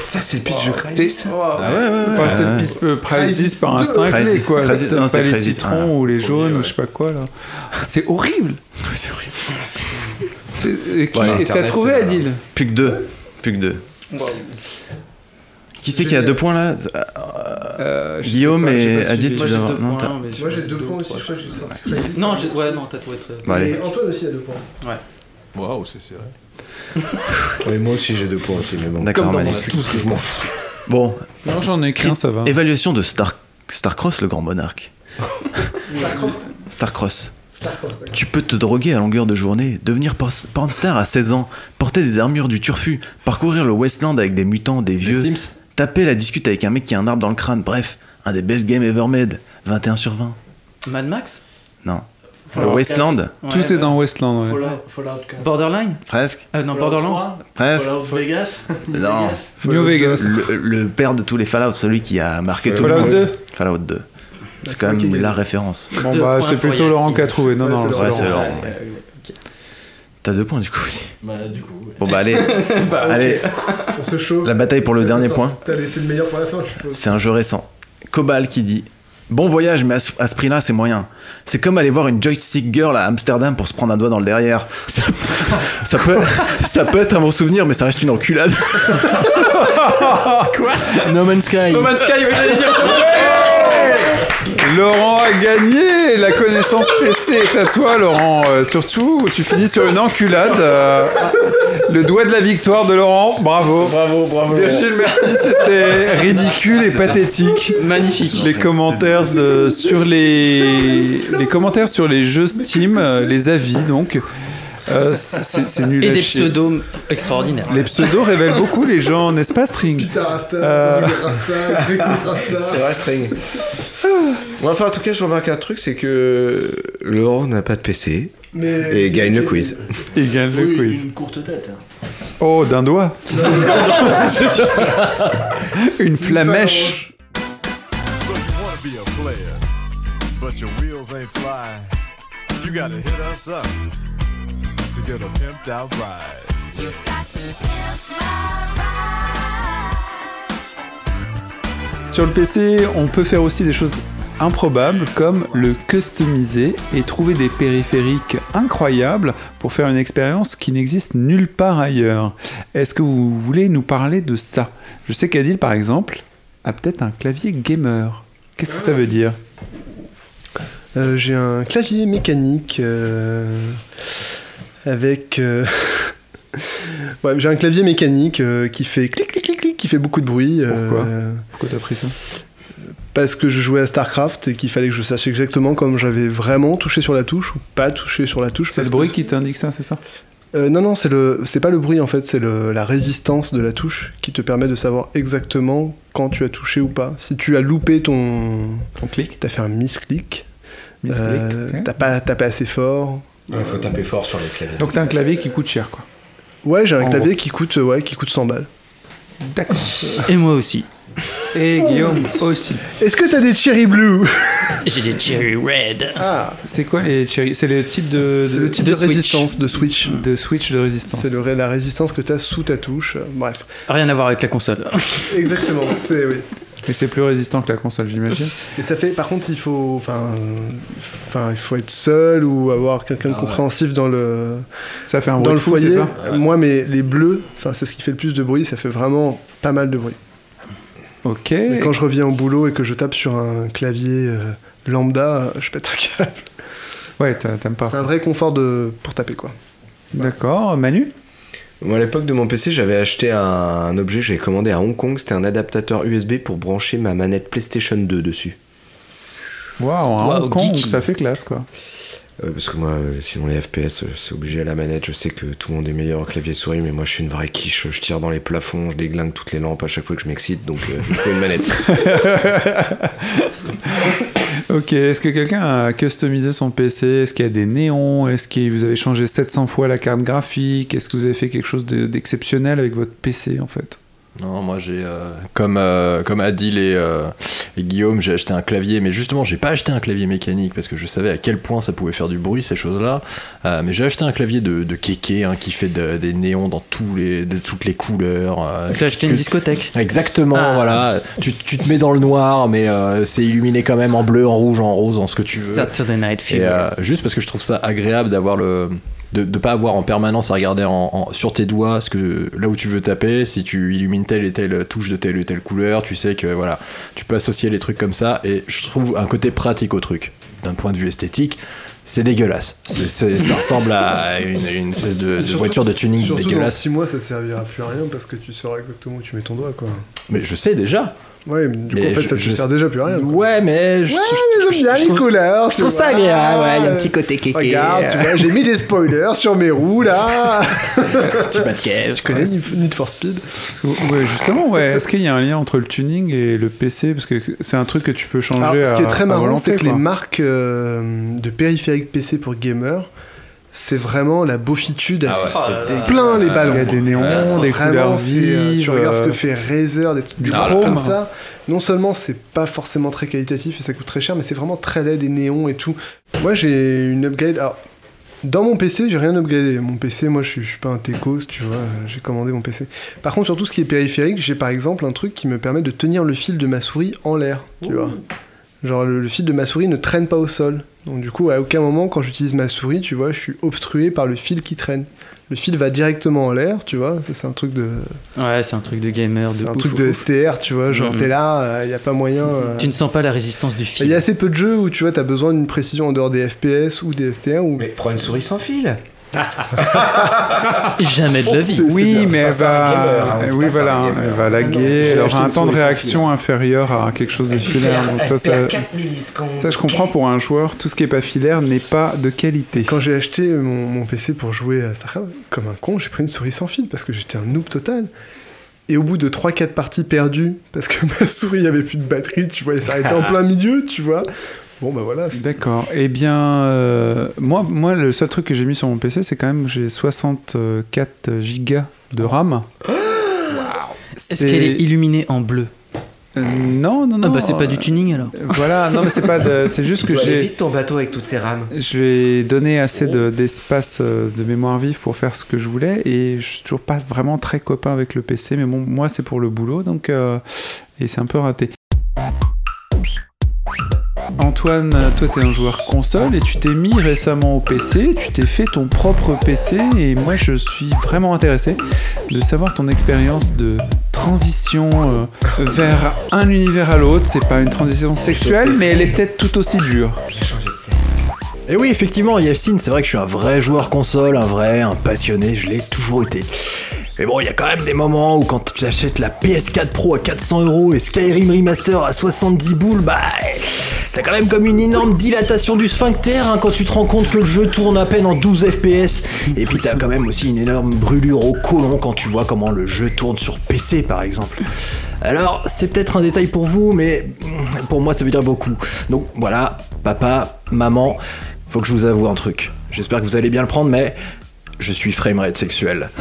Ça, c'est le pitch de C'est- Ah ouais, ouais, ouais. Enfin, c'était Euh, le euh, Crisis Crisis par un deux. cinglé, Crisis- quoi. Crisis- pas c'est les Crisis, citrons ou les jaunes ou je sais pas quoi là. C'est horrible. c'est horrible. C'est- et qui- Ouais, et t'as trouvé c'est- Adil Plus que deux. Plus que deux. Qui c'est qui a deux points là Euh, sais Guillaume pas, et suivi. Adil, tu dois deux avoir. Non, points. Moi, j'ai deux points aussi. Je crois que j'ai sorti. Non, j'ai- ouais, non, t'as trouvé très. Bon, allez. Et Antoine aussi a deux points. Waouh, c'est serré. Oui, moi aussi j'ai deux points aussi, mais bon. D'accord, Comme dans magnifique. Tout ce que je m'en fous. Bon, Non, j'en ai qu'un, ça va. évaluation de Star Starcross, le grand monarque. Starcross. Starcross. Tu peux te droguer à longueur de journée, devenir por- pornstar à 16 ans, porter des armures du turfu, parcourir le Westland avec des mutants, des vieux, Sims taper la discute avec un mec qui a un arbre dans le crâne, bref, un des best games ever made. 21 sur 20. Mad Max? Non. Le Westland Tout est dans Westland, ouais. Fallout, Fallout 4. Borderline? Presque. Euh, Non, Fallout Borderlands 3, Presque. Fallout Vegas? Non. New Vegas. Le, le père de tous les Fallout, celui qui a marqué tout le Fallout monde. 2. Fallout 2. C'est c'est quand même la référence. Bon, bah, c'est plutôt Laurent qui a trouvé. Non, Ouais, non, Ouais, c'est Laurent. T'as deux points du coup aussi. Bah, du coup. ouais. Bon bah allez, allez, On se chauffe. la bataille pour le dernier Ça, point. T'as laissé le meilleur pour la fin, je suppose. C'est un jeu récent. Cobal qui dit Bon voyage, mais à ce, prix-là, c'est moyen. C'est comme aller voir une joystick girl à Amsterdam pour se prendre un doigt dans le derrière. Ça, ça peut, ça peut être un bon souvenir, mais ça reste une enculade. No Man's Sky. No Man's Sky, oui, j'allais dire. Laurent a gagné La connaissance PC est à toi, Laurent. Euh, surtout, tu finis sur une enculade. euh, le doigt de la victoire de Laurent. Bravo. Bravo, bravo. Virgile, merci. C'était ridicule et pathétique. Magnifique. Les commentaires de- sur les les commentaires sur les jeux Steam, euh, les avis donc. Euh, c'est nul Et des chier. pseudos extraordinaires. Les pseudos révèlent beaucoup les gens, n'est-ce pas, String Pita Rasta, Euh. Rasta. C'est vrai, string. Bon, enfin, en tout cas, je remarque un truc c'est que Laurent n'a pas de PC Mais et gagne le quiz. Il gagne le Oui, quiz. une courte tête. Oh, d'un doigt Une flamèche So a. You to ride. Sur le PC, on peut faire aussi des choses improbables comme le customiser et trouver des périphériques incroyables pour faire une expérience qui n'existe nulle part ailleurs. Est-ce que vous voulez nous parler de ça? Je sais qu'Adil, par exemple, a peut-être un clavier gamer. Qu'est-ce que ça veut dire? Euh, J'ai un clavier mécanique euh, avec. euh, ouais, j'ai un clavier mécanique euh, qui fait clic clic clic clic, qui fait beaucoup de bruit. euh, Pourquoi? Pourquoi t'as pris ça? Parce que je jouais à StarCraft et qu'il fallait que je sache exactement comme j'avais vraiment touché sur la touche ou pas touché sur la touche. C'est le que- bruit qui t'indique ça, c'est ça? Euh, non, non, c'est le, c'est pas le bruit en fait, c'est la résistance de la touche qui te permet de savoir exactement quand tu as touché ou pas. Si tu as loupé ton, ton clic, t'as fait un misclick, Misclick, euh, t'as pas tapé assez fort. Il faut taper fort sur les claviers. Donc t'as un clavier qui coûte cher, quoi. Ouais, j'ai un En clavier gros. qui coûte, ouais, qui coûte 100 balles. D'accord. Et moi aussi. Et Guillaume aussi. Est-ce que t'as des cherry blue J'ai des cherry red. Ah, C'est quoi les cherry? C'est le type de, le type de résistance de switch. de switch de résistance. C'est la résistance que t'as sous ta touche. Bref, Rien à voir avec la console. exactement. C'est oui. Et c'est plus résistant que la console, j'imagine. Et ça fait, par contre, il faut, enfin, enfin, il faut être seul ou avoir quelqu'un de Ah ouais. compréhensif dans le, Ça fait un dans le fou, foyer. ça Moi, mais les bleus, enfin, c'est ce qui fait le plus de bruit. Ça fait vraiment pas mal de bruit. Ok. Mais quand je reviens au boulot et que je tape sur un clavier euh, lambda, je pète un câble. Ouais, t'a- t'aimes pas. C'est un vrai confort de pour taper quoi. D'accord, Manu? Moi, à l'époque de mon PC, j'avais acheté un, un objet, j'avais commandé à Hong Kong, c'était un adaptateur USB pour brancher ma manette PlayStation 2 dessus. Waouh, Waouh, Hong Kong, geeky. ça fait classe quoi. Euh, parce que moi, euh, sinon les FPS, euh, c'est obligé à la manette. Je sais que tout le monde est meilleur au clavier souris, mais moi je suis une vraie quiche. Je tire dans les plafonds, je déglingue toutes les lampes à chaque fois que je m'excite, donc euh, il faut une manette. Ok, est-ce que quelqu'un a customisé son PC Est-ce qu'il y a des néons? Est-ce que vous avez changé 700 fois la carte graphique? Est-ce que vous avez fait quelque chose de- d'exceptionnel avec votre PC en fait? Non, moi j'ai euh, comme euh, comme Adil et, euh, et Guillaume, j'ai acheté un clavier, mais justement j'ai pas acheté un clavier mécanique parce que je savais à quel point ça pouvait faire du bruit ces choses-là. Euh, mais j'ai acheté un clavier de, de kéké hein, qui fait de- des néons dans tous les de toutes les couleurs. euh, T'as acheté une que- discothèque Exactement, Ah. voilà. Tu, tu te mets dans le noir, mais c'est illuminé quand même en bleu, en rouge, en rose, en ce que tu veux. Saturday Night Fever. juste parce que je trouve ça agréable d'avoir le de ne pas avoir en permanence à regarder en, en- sur tes doigts ce que là où tu veux taper. Si tu illumines telle et telle touche de telle et telle couleur tu sais que voilà tu peux associer les trucs comme ça. Et je trouve un côté pratique au truc. D'un point de vue esthétique c'est dégueulasse. Ça ressemble à une, une espèce de, de Surtout- voiture de tuning Surtout dans dégueulasse. 6 mois, ça te servira plus à rien parce que tu sauras exactement où tu mets ton doigt quoi. mais je sais déjà Ouais, mais du coup, en fait, je- ça te je- sert déjà plus à rien. quoi. ouais mais je, Ouais, mais j'aime bien les trouve- couleurs. je trouve ça agréable, ouais, il y a un petit côté kéké. Regarde, tu vois, j'ai mis des spoilers sur mes roues là. petit pas de caisse Tu connais Need Need for Speed que- ouais, justement, ouais. Est-ce qu'il y a un lien entre le tuning et le PC Parce que c'est un truc que tu peux changer Alors, ce qui à- est très à marrant, c'est que quoi. les marques euh, de périphériques PC pour gamers, c'est vraiment la beaufitude. Ah ouais, avec c'est dégueulasse. plein les Il ballons. y a des néons, Vraiment, des couleurs c'est, euh, vives. Tu regardes ce euh, que fait Razer, des, du trucs chrome. comme ça. Non seulement c'est pas forcément très qualitatif et ça coûte très cher, mais c'est vraiment très laid, des néons et tout. Moi j'ai une upgrade. Alors, dans mon PC, j'ai rien upgradé. Mon PC, moi je suis, je suis pas un techos, tu vois, j'ai commandé mon PC. Par contre, sur tout ce qui est périphérique, j'ai par exemple un truc qui me permet de tenir le fil de ma souris en l'air, tu vois. Genre le, le fil de ma souris ne traîne pas au sol. Donc du coup, à aucun moment, quand j'utilise ma souris, tu vois, je suis obstrué par le fil qui traîne. Le fil va directement en l'air, tu vois. C'est un truc de, Ouais, c'est un truc de gamer. de c'est un ouf, truc ouf, de. STR, tu vois. Genre Mhm. t'es là, il y a pas moyen. euh, Tu ne sens pas la résistance du Il fil. y a assez peu de jeux où tu vois, t'as besoin d'une précision en dehors des FPS ou des STR. Ou... Mais prends une souris sans fil. Jamais de la vie. Oui, mais elle va, oui, voilà, elle va non, laguer, j'ai elle aura un temps de réaction inférieur à quelque chose de filaire. Donc ça, ça, ça, je comprends pour un joueur, tout ce qui est pas filaire n'est pas de qualité. Quand j'ai acheté mon, mon PC pour jouer à StarCraft, comme un con, j'ai pris une souris sans fil parce que j'étais un noob total. Et au bout de 3-4 parties perdues, parce que ma souris avait plus de batterie, tu vois, elle s'arrêtait en plein milieu, tu vois. Bon, bah voilà. D'accord. Eh bien, euh, moi, moi, le seul truc que j'ai mis sur mon PC, c'est quand même j'ai 64 gigas de RAM. Est-ce qu'elle est illuminée en bleu Euh, non, non, non. Ah bah c'est pas du euh, tuning alors. Voilà, non mais c'est pas de- c'est juste Tu que j'ai vite ton bateau avec toutes ces rames. je lui ai donné assez de- d'espace de, mémoire vive pour faire ce que je voulais et je suis toujours pas vraiment très copain avec le PC mais bon moi c'est pour le boulot donc euh, et c'est un peu raté. Antoine, toi t'es un joueur console et tu t'es mis récemment au PC, tu t'es fait ton propre PC et moi je suis vraiment intéressé de savoir ton expérience de transition euh, vers un univers à l'autre. C'est pas une transition sexuelle mais elle est peut-être tout aussi dure. Et oui, effectivement, Yeltsin, c'est vrai que je suis un vrai joueur console, un vrai, un passionné, je l'ai toujours été. Mais bon, il y a quand même des moments où quand tu achètes la PS4 Pro à 400 euros et Skyrim Remaster à 70 boules, bah, t'as quand même comme une énorme dilatation du sphincter hein, quand tu te rends compte que le jeu tourne à peine en 12 FPS. Et puis t'as quand même aussi une énorme brûlure au côlon quand tu vois comment le jeu tourne sur PC par exemple. Alors, c'est peut-être un détail pour vous, mais pour moi ça veut dire beaucoup. Donc voilà, papa, maman, faut que je vous avoue un truc. J'espère que vous allez bien le prendre, mais je suis framerate sexuel.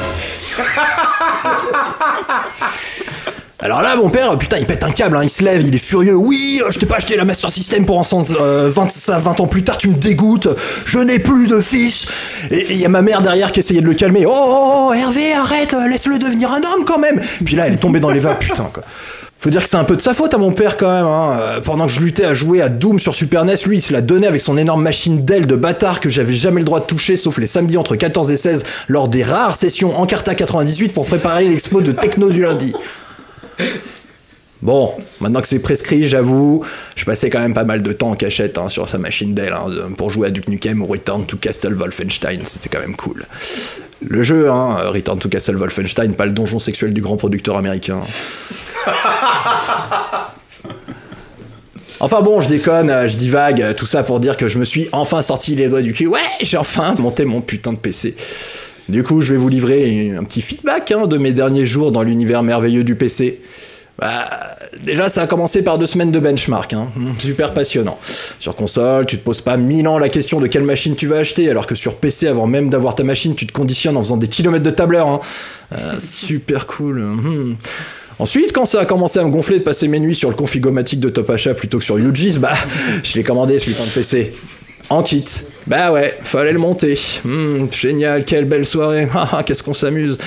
Alors là, mon père, putain, il pète un câble, hein, il se lève, il est furieux. Oui, euh, je t'ai pas acheté la Master System pour en sens, euh, 20, ça, 20 ans plus tard, tu me dégoûtes, je n'ai plus de fils. Et il y a ma mère derrière qui essayait de le calmer. Oh, oh, oh, Hervé, arrête, euh, laisse-le devenir un homme quand même. Puis là, elle est tombée dans les vapes, putain, quoi. Faut dire que c'est un peu de sa faute à mon père quand même. Hein. Euh, Pendant que je luttais à jouer à Doom sur Super NES, lui il se l'a donné avec son énorme machine d'aile de bâtard que j'avais jamais le droit de toucher sauf les samedis entre 14 et 16 lors des rares sessions Encarta 98 pour préparer l'expo de techno du lundi. Bon, maintenant que c'est prescrit, j'avoue, je passais quand même pas mal de temps en cachette hein, sur sa machine d'aile hein, pour jouer à Duke Nukem ou Return to Castle Wolfenstein, c'était quand même cool. Le jeu, hein, Return to Castle Wolfenstein, pas le donjon sexuel du grand producteur américain. Enfin bon, je déconne, euh, je divague, euh, tout ça pour dire que je me suis enfin sorti les doigts du cul. Ouais, j'ai enfin monté mon putain de PC. Du coup, je vais vous livrer un petit feedback hein, de mes derniers jours dans l'univers merveilleux du PC. Bah, déjà, ça a commencé par deux semaines de benchmark, hein. super passionnant. Sur console, tu te poses pas mille ans la question de quelle machine tu vas acheter, alors que sur PC, avant même d'avoir ta machine, tu te conditionnes en faisant des kilomètres de tableur. hein. Euh, super cool. hmm. Ensuite, quand ça a commencé à me gonfler de passer mes nuits sur le configomatique de Top Achat plutôt que sur UGIS, bah, je l'ai commandé ce putain de PC. En kit. Bah ouais, fallait le monter. Hmm, génial, quelle belle soirée. Ah, ah, Qu'est-ce qu'on s'amuse.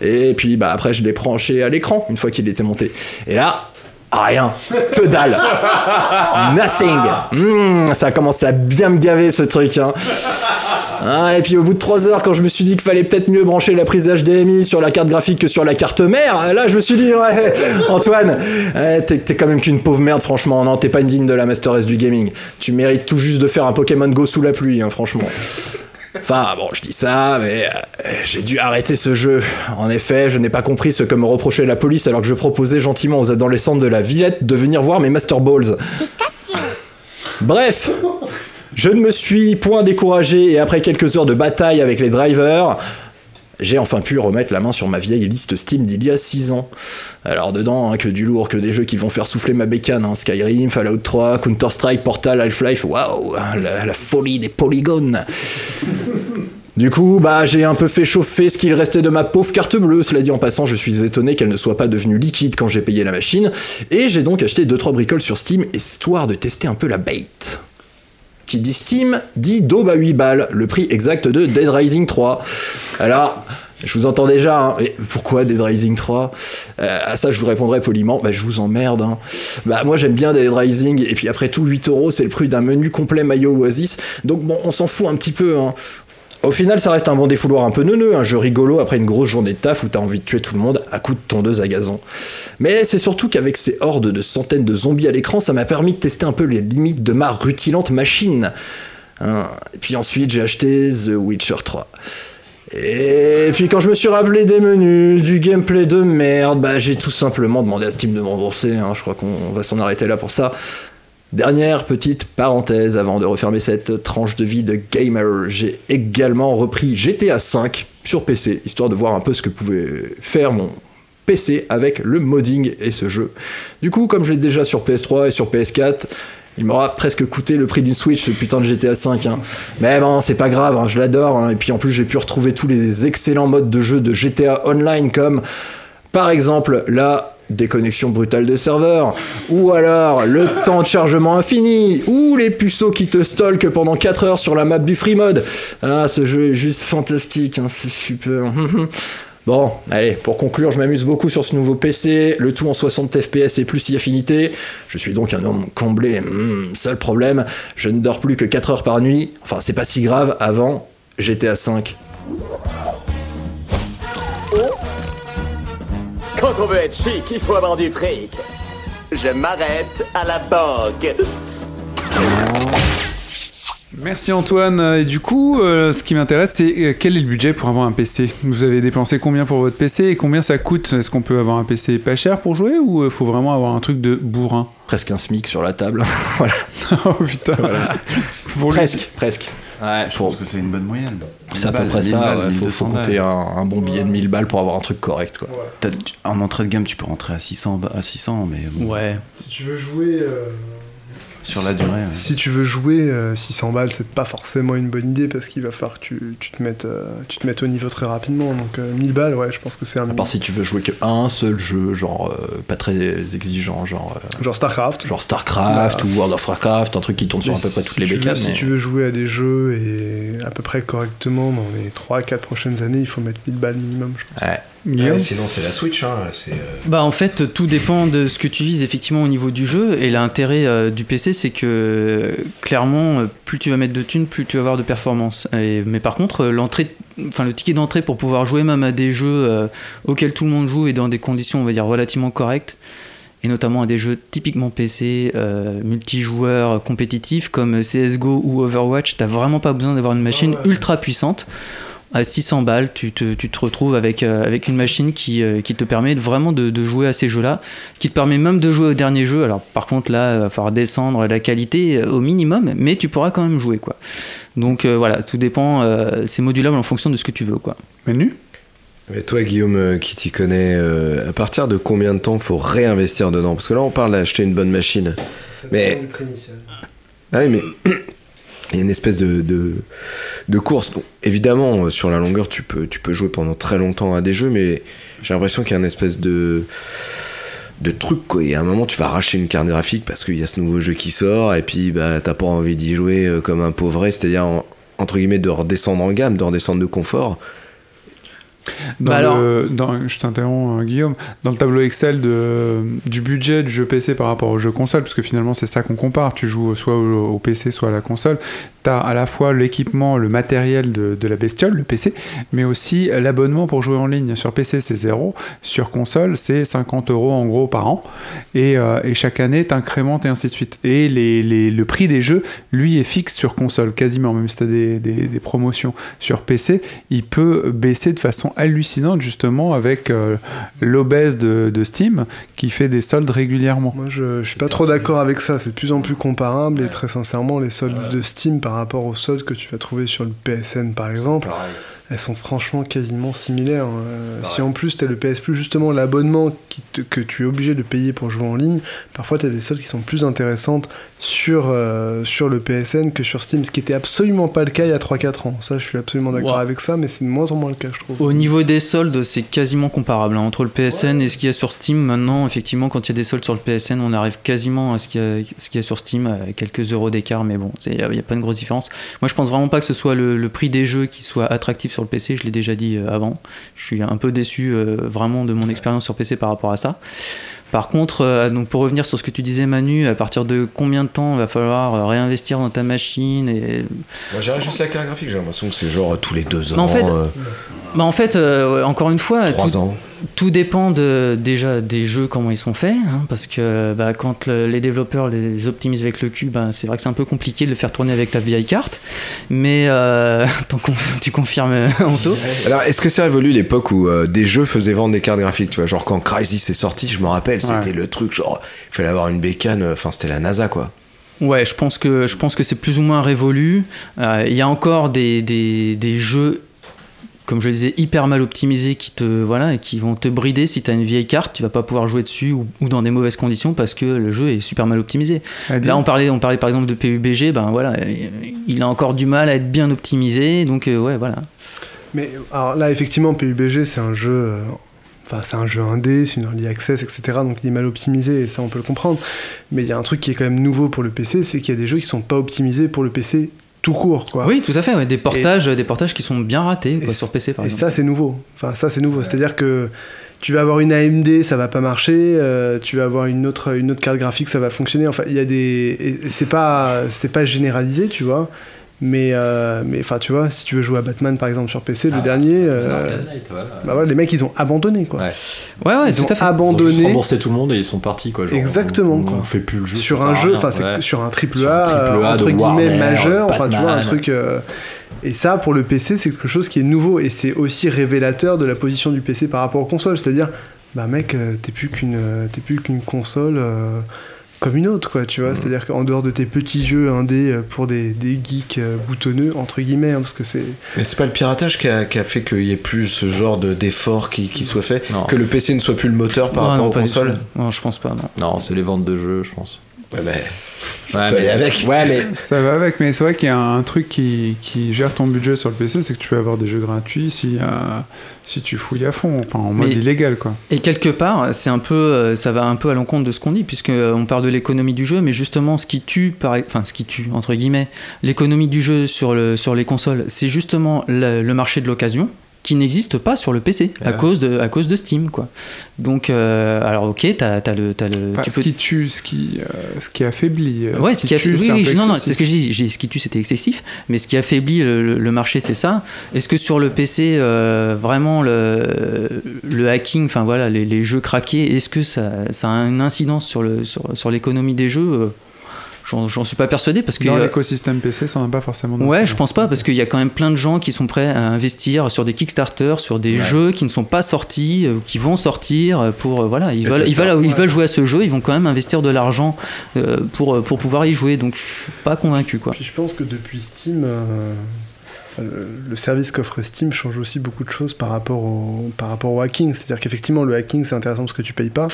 Et puis bah après je l'ai branché à l'écran une fois qu'il était monté. Et là, rien. Que dalle. Nothing. Hmm, ça a commencé à bien me gaver ce truc. Hein. Ah, et puis au bout de 3 heures, quand je me suis dit qu'il fallait peut-être mieux brancher la prise HDMI sur la carte graphique que sur la carte mère, là je me suis dit, ouais, Antoine, ouais, t'es quand même qu'une pauvre merde, franchement. Non, t'es pas une digne de la Master Race du gaming. Tu mérites tout juste de faire un Pokémon Go sous la pluie, hein, franchement. Enfin, bon, je dis ça, mais euh, j'ai dû arrêter ce jeu. En effet, je n'ai pas compris ce que me reprochait la police alors que je proposais gentiment aux adolescentes de la Villette de venir voir mes Master Balls. Bref, je ne me suis point découragé et après quelques heures de bataille avec les drivers, j'ai enfin pu remettre la main sur ma vieille liste Steam d'il y a 6 ans. Alors dedans, hein, que du lourd, que des jeux qui vont faire souffler ma bécane, hein. Skyrim, Fallout 3, Counter-Strike, Portal, Half-Life, waouh, la, la folie des polygones. Du coup, bah, j'ai un peu fait chauffer ce qu'il restait de ma pauvre carte bleue. Cela dit en passant, je suis étonné qu'elle ne soit pas devenue liquide quand j'ai payé la machine. Et j'ai donc acheté 2-3 bricoles sur Steam, histoire de tester un peu la bait. Qui dit Steam, dit daube à 8 balles, le prix exact de Dead Rising 3. Alors, je vous entends déjà, hein. Mais pourquoi Dead Rising 3 Euh, À ça, je vous répondrai poliment, bah je vous emmerde. hein. Bah moi j'aime bien Dead Rising, et puis après tout, 8 euros, c'est le prix d'un menu complet maillot Oasis. Donc bon, on s'en fout un petit peu. hein. Au final, ça reste un bon défouloir un peu neuneux, un jeu rigolo après une grosse journée de taf où t'as envie de tuer tout le monde à coups de tondeuse à gazon. Mais c'est surtout qu'avec ces hordes de centaines de zombies à l'écran, ça m'a permis de tester un peu les limites de ma rutilante machine. Hein, Et puis ensuite, j'ai acheté The Witcher 3. Et puis quand je me suis rappelé des menus, du gameplay de merde, bah j'ai tout simplement demandé à Steam de me rembourser. hein. Je crois qu'on va s'en arrêter là pour ça. Dernière petite parenthèse avant de refermer cette tranche de vie de gamer, j'ai également repris GTA V sur PC, histoire de voir un peu ce que pouvait faire mon PC avec le modding et ce jeu. Du coup, comme je l'ai déjà sur PS3 et sur PS4, il m'aura presque coûté le prix d'une Switch ce putain de GTA V. hein. Mais bon, c'est pas grave, hein, je l'adore. hein. Et puis en plus, j'ai pu retrouver tous les excellents modes de jeu de GTA Online comme par exemple la déconnexion brutale de serveur, ou alors le temps de chargement infini, ou les puceaux qui te stalkent pendant 4 heures sur la map du free mode. Ah, ce jeu est juste fantastique, hein, c'est super. Bon, allez, pour conclure, je m'amuse beaucoup sur ce nouveau PC, le tout en 60 FPS et plus si affinité. Je suis donc un homme comblé. Hmm, seul problème, je ne dors plus que 4 heures par nuit. Enfin, c'est pas si grave, avant, j'étais à 5. Quand on veut être chic, il faut avoir du fric. Je m'arrête à la banque. Merci Antoine. Et du coup, euh, ce qui m'intéresse, c'est euh, quel est le budget pour avoir un PC Vous avez dépensé combien pour votre PC et combien ça coûte? Est-ce qu'on peut avoir un PC pas cher pour jouer ou il faut vraiment avoir un truc de bourrin? Presque un SMIC sur la table. voilà. oh putain. Pour lui, presque, presque. Ouais, Je pense que c'est une bonne moyenne. C'est à peu 1000 près ça, 1000 ouais, faut, 1200 faut compter un, un bon billet de 1000 balles pour avoir un truc correct. Quoi. En entrée de gamme, tu peux rentrer à 600, ba- à 600 mais bon, Ouais. Si tu veux jouer. euh, sur la durée. ouais. Si tu veux jouer, euh, 600 balles, c'est pas forcément une bonne idée parce qu'il va falloir que tu, tu te mettes, euh, tu te mettes au niveau très rapidement. Donc euh, 1000 balles, ouais, je pense que c'est un. À part si tu veux jouer que un seul jeu, genre euh, pas très exigeant, genre. euh, Genre StarCraft. Genre StarCraft Bah. ou World of Warcraft, un truc qui tourne sur à peu près toutes les veux- bécanes. Si tu veux jouer à des jeux et à peu près correctement dans les 3-4 prochaines années, il faut mettre 1000 balles minimum, je pense. Ouais. Ouais, sinon, c'est la Switch. Hein, euh, Bah en fait tout dépend de ce que tu vises effectivement au niveau du jeu. Et l'intérêt euh, du PC c'est que euh, clairement plus tu vas mettre de thunes plus tu vas avoir de performance et, mais par contre l'entrée enfin le ticket d'entrée pour pouvoir jouer même à des jeux euh, auxquels tout le monde joue et dans des conditions on va dire relativement correctes et notamment à des jeux typiquement PC euh, multijoueurs compétitifs comme CSGO ou Overwatch t'as vraiment pas besoin d'avoir une machine ultra puissante à 600 balles, tu te, tu te retrouves avec, euh, avec une machine qui, euh, qui te permet de- vraiment de, de jouer à ces jeux-là, qui te permet même de jouer au dernier jeu. Alors par contre là, il va falloir descendre la qualité euh, au minimum, mais tu pourras quand même jouer quoi. Donc euh, voilà, tout dépend, euh, c'est modulable en fonction de ce que tu veux quoi. Menu Mais toi, Guillaume, euh, qui t'y connais, euh, à partir de combien de temps faut réinvestir dedans? Parce que là, on parle d'acheter une bonne machine. Mais. Ah oui, mais. Il y a une espèce de, de, course. Donc, évidemment, euh, sur la longueur, tu peux, tu peux jouer pendant très longtemps à des jeux, mais j'ai l'impression qu'il y a une espèce de, de truc. Quoi. Et à un moment, tu vas arracher une carte graphique parce qu'il y a ce nouveau jeu qui sort, et puis bah, t'as pas envie d'y jouer euh, comme un pauvre, c'est-à-dire, en- entre guillemets, de redescendre en gamme, de redescendre de confort. Dans Bah alors- le, dans- je t'interromps, euh, Guillaume. Dans le tableau Excel de, du budget du jeu PC par rapport au jeu console, parce que finalement c'est ça qu'on compare. Tu joues soit au, au PC, soit à la console. Tu as à la fois l'équipement, le matériel de, de la bestiole, le PC, mais aussi l'abonnement pour jouer en ligne. Sur PC, c'est zéro. Sur console, c'est 50 euros en gros par an. Et, euh, et chaque année, tu incrémentes et ainsi de suite. Et les, les- le prix des jeux, lui, est fixe sur console, quasiment, même si tu as des, des- des promotions. Sur PC, il peut baisser de façon hallucinante, justement, avec euh, l'obèse de, de Steam, qui fait des soldes régulièrement. Moi, je, je suis pas trop d'accord avec ça. C'est de plus en plus comparable et très sincèrement, les soldes de Steam par rapport aux soldes que tu vas trouver sur le PSN par exemple, elles sont franchement quasiment similaires. Euh, si en plus tu as le PS Plus, justement l'abonnement que tu es obligé de payer pour jouer en ligne, parfois tu as des soldes qui sont plus intéressantes sur, euh, sur le PSN que sur Steam, ce qui était absolument pas le cas il y a 3-4 ans. Ça, je suis absolument d'accord Ouais. avec ça, mais c'est de moins en moins le cas, je trouve. Au niveau des soldes, c'est quasiment comparable hein, entre le PSN et ce qu'il y a sur Steam. Maintenant, effectivement, quand il y a des soldes sur le PSN, on arrive quasiment à ce qu'il y a, ce qu'il y a sur Steam, à quelques euros d'écart, mais bon, il n'y a, il y a pas une grosse différence. Moi, je pense vraiment pas que ce soit le, le prix des jeux qui soit attractif sur le PC, je l'ai déjà dit euh, avant. Je suis un peu déçu euh, vraiment de mon expérience sur PC par rapport à ça. Par contre, euh, donc pour revenir sur ce que tu disais Manu, à partir de combien de temps va falloir réinvestir dans ta machine et Moi, j'irais juste la carte graphique, j'ai l'impression que c'est genre tous les deux ans. Mais en fait, euh, bah en fait, euh, encore une fois, Trois tout, ans. Tout dépend de, déjà des jeux, comment ils sont faits, hein, parce que bah, quand le- les développeurs les optimisent avec le cube, bah, c'est vrai que c'est un peu compliqué de le faire tourner avec ta vieille carte, mais euh, tu confirmes euh, Anto. Alors, est-ce que ça évolue l'époque où euh, des jeux faisaient vendre des cartes graphiques Tu vois, genre quand Crysis est sorti, je me rappelle, c'était le truc, genre, il fallait avoir une bécane, euh, enfin, c'était la NASA, quoi. Ouais, je pense que je pense que c'est plus ou moins révolu. Euh, Il y a encore des, des, des jeux, comme je le disais, hyper mal optimisés qui te voilà et qui vont te brider si tu as une vieille carte, tu vas pas pouvoir jouer dessus ou, ou dans des mauvaises conditions parce que le jeu est super mal optimisé. Là, on parlait on parlait par exemple de PUBG, ben voilà, il a encore du mal à être bien optimisé, donc euh, ouais, voilà. Mais alors là, effectivement, PUBG, c'est un jeu. euh, Enfin, c'est un jeu indé, c'est une early access, etc. Donc il est mal optimisé, et ça on peut le comprendre. Mais il y a un truc qui est quand même nouveau pour le PC, c'est qu'il y a des jeux qui sont pas optimisés pour le PC tout court, quoi. Oui, tout à fait, ouais, des portages des portages qui sont bien ratés quoi, sur PC par Et exemple. ça, c'est nouveau. Enfin, ça, c'est nouveau. C'est-à-dire que tu vas avoir une AMD, ça va pas marcher. euh, tu vas avoir une autre, une autre carte graphique, ça va fonctionner. Enfin, il y a des. C'est pas, c'est pas généralisé, tu vois. Mais, euh, mais enfin, tu vois, si tu veux jouer à Batman par exemple sur PC, le dernier, euh, bah voilà, les mecs ils ont abandonné quoi. Ouais, ouais, ils tout ont à fait. Ils ont abandonné remboursé tout le monde et ils sont partis quoi. genre, Exactement, On, on, quoi. on fait plus le jeu. sur un jeu, enfin c'est Ouais. sur un triple un A, euh, entre guillemets Warner, majeur, enfin tu vois un truc. euh, et ça pour le PC c'est quelque chose qui est nouveau et c'est aussi révélateur de la position du PC par rapport aux consoles, c'est-à-dire bah mec t'es plus qu'une t'es plus qu'une console. Comme une autre, quoi, tu vois. C'est-à-dire qu'en dehors de tes petits jeux indés euh, pour des, des geeks euh, boutonneux, entre guillemets, hein, parce que c'est. Mais c'est pas le piratage qui a, qui a fait qu'il y ait plus ce genre de- d'effort qui, qui soit fait, que le PC ne soit plus le moteur par Non, rapport non, aux consoles. Non, je pense pas, non. Non, c'est les ventes de jeux, je pense. Ouais, mais. Ouais, aller avec. Ouais, mais. Ça va avec, mais c'est vrai qu'il y a un truc qui, qui gère ton budget sur le PC, c'est que tu peux avoir des jeux gratuits si, euh, si tu fouilles à fond, enfin en mode Mais- illégal quoi. Et quelque part, c'est un peu, euh, ça va un peu à l'encontre de ce qu'on dit, puisque euh, on parle de l'économie du jeu, mais justement, ce qui tue, par, enfin, ce qui tue entre guillemets, l'économie du jeu sur le sur les consoles, c'est justement le, le marché de l'occasion qui n'existe pas sur le PC à Ouais. cause de à cause de Steam quoi. Donc euh, alors ok, t'as as le t'as le Enfin, tu ce peux- qui tue, ce qui, euh, ce qui affaiblit. euh, Ouais, ce qui a tue, oui, oui, non, non, c'est ce que j'ai dit. Ce qui tue, c'était excessif, mais ce qui affaiblit le, le- marché, c'est ça. Est-ce que sur le PC, euh, vraiment le, le hacking, enfin voilà, les, les jeux craqués, est-ce que ça, ça a une incidence sur le sur, sur l'économie des jeux? J'en suis pas persuadé parce que Dans euh, l'écosystème PC, ça n'a pas forcément. Ouais, je pense pas parce qu'il y a quand même plein de gens qui sont prêts à investir sur des Kickstarter, sur des Ouais. jeux qui ne sont pas sortis, euh, qui vont sortir pour euh, voilà, ils Et veulent c'est ils veulent, clair. ils Ouais. veulent jouer à ce jeu, ils vont quand même investir de l'argent pour pour pouvoir y jouer. Donc je suis pas convaincu quoi. Puis je pense que depuis Steam, euh, le, le service qu'offre Steam change aussi beaucoup de choses par rapport au, par rapport au hacking. C'est-à-dire qu'effectivement, le hacking, c'est intéressant parce que tu payes pas,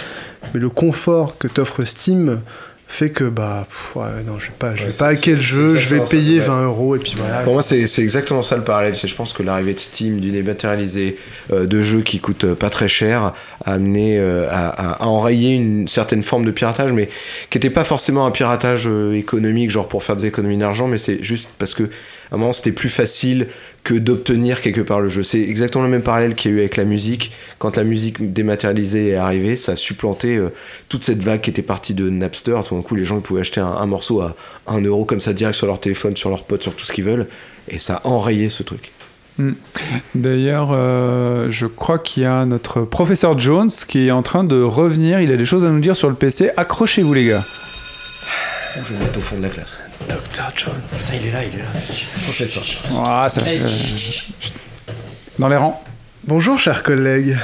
mais le confort que t'offre Steam fait que, bah, pff, ouais, non, je vais pas, je vais pas hacker le jeu, je vais ça, payer ouais. 20 euros et puis voilà. Pour moi, c'est exactement ça le parallèle. C'est, je pense que l'arrivée de Steam, du dématérialisé, euh, de jeux qui coûtent euh, pas très cher, a amené euh, à, à- à enrayer une certaine forme de piratage, mais qui n'était pas forcément un piratage euh, économique, genre pour faire des économies d'argent, mais c'est juste parce que à un moment c'était plus facile que d'obtenir quelque part le jeu. C'est exactement le même parallèle qu'il y a eu avec la musique. Quand la musique dématérialisée est arrivée, ça a supplanté euh, toute cette vague qui était partie de Napster. Tout d'un coup, les gens pouvaient acheter un, un morceau à 1 euro comme ça direct sur leur téléphone, sur leur pote, sur tout ce qu'ils veulent. Et ça a enrayé ce truc. Hmm. D'ailleurs, euh, je crois qu'il y a notre professeur Jones qui est en train de revenir. Il a des choses à nous dire sur le PC. Accrochez-vous, les gars. Je vais mettre au fond de la classe. Dr. Jones. Ça, il est là, il est là. Ah, ça Hey. euh, Dans les rangs. Bonjour, chers collègues.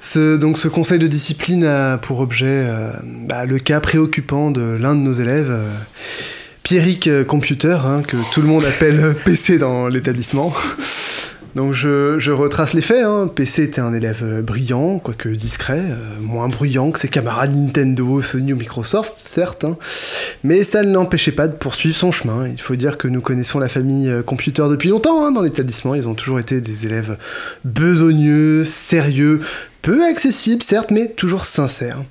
Ce, donc, ce conseil de discipline a pour objet euh, bah, le cas préoccupant de l'un de nos élèves, euh, Pierrick euh, Computer, hein, que tout le monde appelle PC dans l'établissement. Donc je, retrace les faits. Hein. PC était un élève euh, brillant, quoique discret, euh, moins bruyant que ses camarades Nintendo, Sony ou Microsoft, certes, hein. mais ça ne l'empêchait pas de poursuivre son chemin. Il faut dire que nous connaissons la famille euh, Computer depuis longtemps hein, dans l'établissement. Ils ont toujours été des élèves besogneux, sérieux, peu accessibles, certes, mais toujours sincères.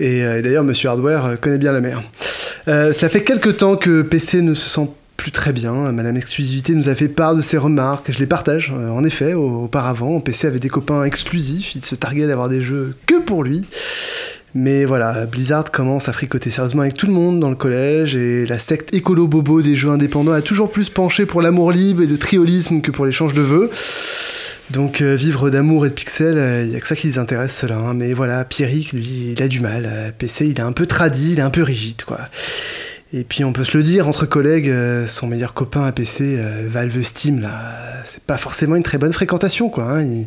Et, d'ailleurs, Monsieur Hardware connaît bien la mer. Euh, ça fait quelque temps que PC ne se sent plus très bien. Madame Exclusivité nous a fait part de ses remarques. Je les partage. Euh, en effet, au- auparavant, PC avait des copains exclusifs. Il se targuait d'avoir des jeux que pour lui. Mais voilà, Blizzard commence à fricoter sérieusement avec tout le monde dans le collège et la secte écolo-bobo des jeux indépendants a toujours plus penché pour l'amour libre et le triolisme que pour l'échange de vœux. Donc euh, vivre d'amour et de pixels, il y a que ça qui les intéresse cela. hein. Mais voilà, Pierrick, lui, il a du mal. Euh, PC, il est un peu tradi, il est un peu rigide, quoi. Et puis on peut se le dire, entre collègues, euh, son meilleur copain à PC, euh, Valve Steam, là, c'est pas forcément une très bonne fréquentation, quoi. hein. Il, il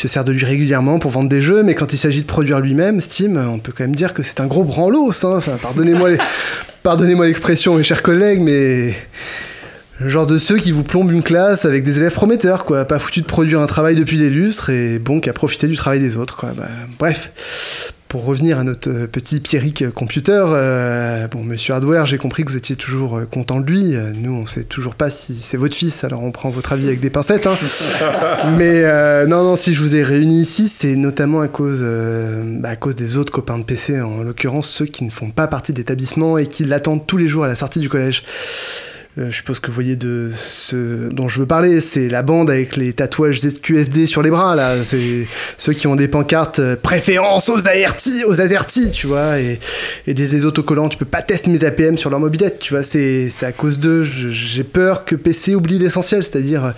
se sert de lui régulièrement pour vendre des jeux, mais quand il s'agit de produire lui-même, Steam, on peut quand même dire que c'est un gros branlos, hein. Enfin, pardonnez-moi les- pardonnez-moi l'expression, mes chers collègues, mais... Le genre de ceux qui vous plombent une classe avec des élèves prometteurs, quoi. Pas foutu de produire un travail depuis des lustres et bon qu'à profiter du travail des autres, quoi. Bah, bref. Pour revenir à notre euh, petit Pierrick Computer, euh, bon, monsieur Hardware, j'ai compris que vous étiez toujours euh, content de lui. Euh, Nous, on sait toujours pas si c'est votre fils, alors on prend votre avis avec des pincettes. Hein. Mais euh, non, non, si je vous ai réunis ici, c'est notamment à cause, euh, bah, à cause des autres copains de PC, en l'occurrence ceux qui ne font pas partie de l'établissement et qui l'attendent tous les jours à la sortie du collège. Euh, je suppose que vous voyez de ce dont je veux parler, c'est la bande avec les tatouages ZQSD sur les bras, là. C'est ceux qui ont des pancartes euh, préférence aux ART, aux AZERTY, tu vois, et, des autocollants, tu peux pas tester mes APM sur leur mobilette, tu vois, c'est à cause d'eux. J'ai peur que PC oublie l'essentiel, c'est-à-dire euh,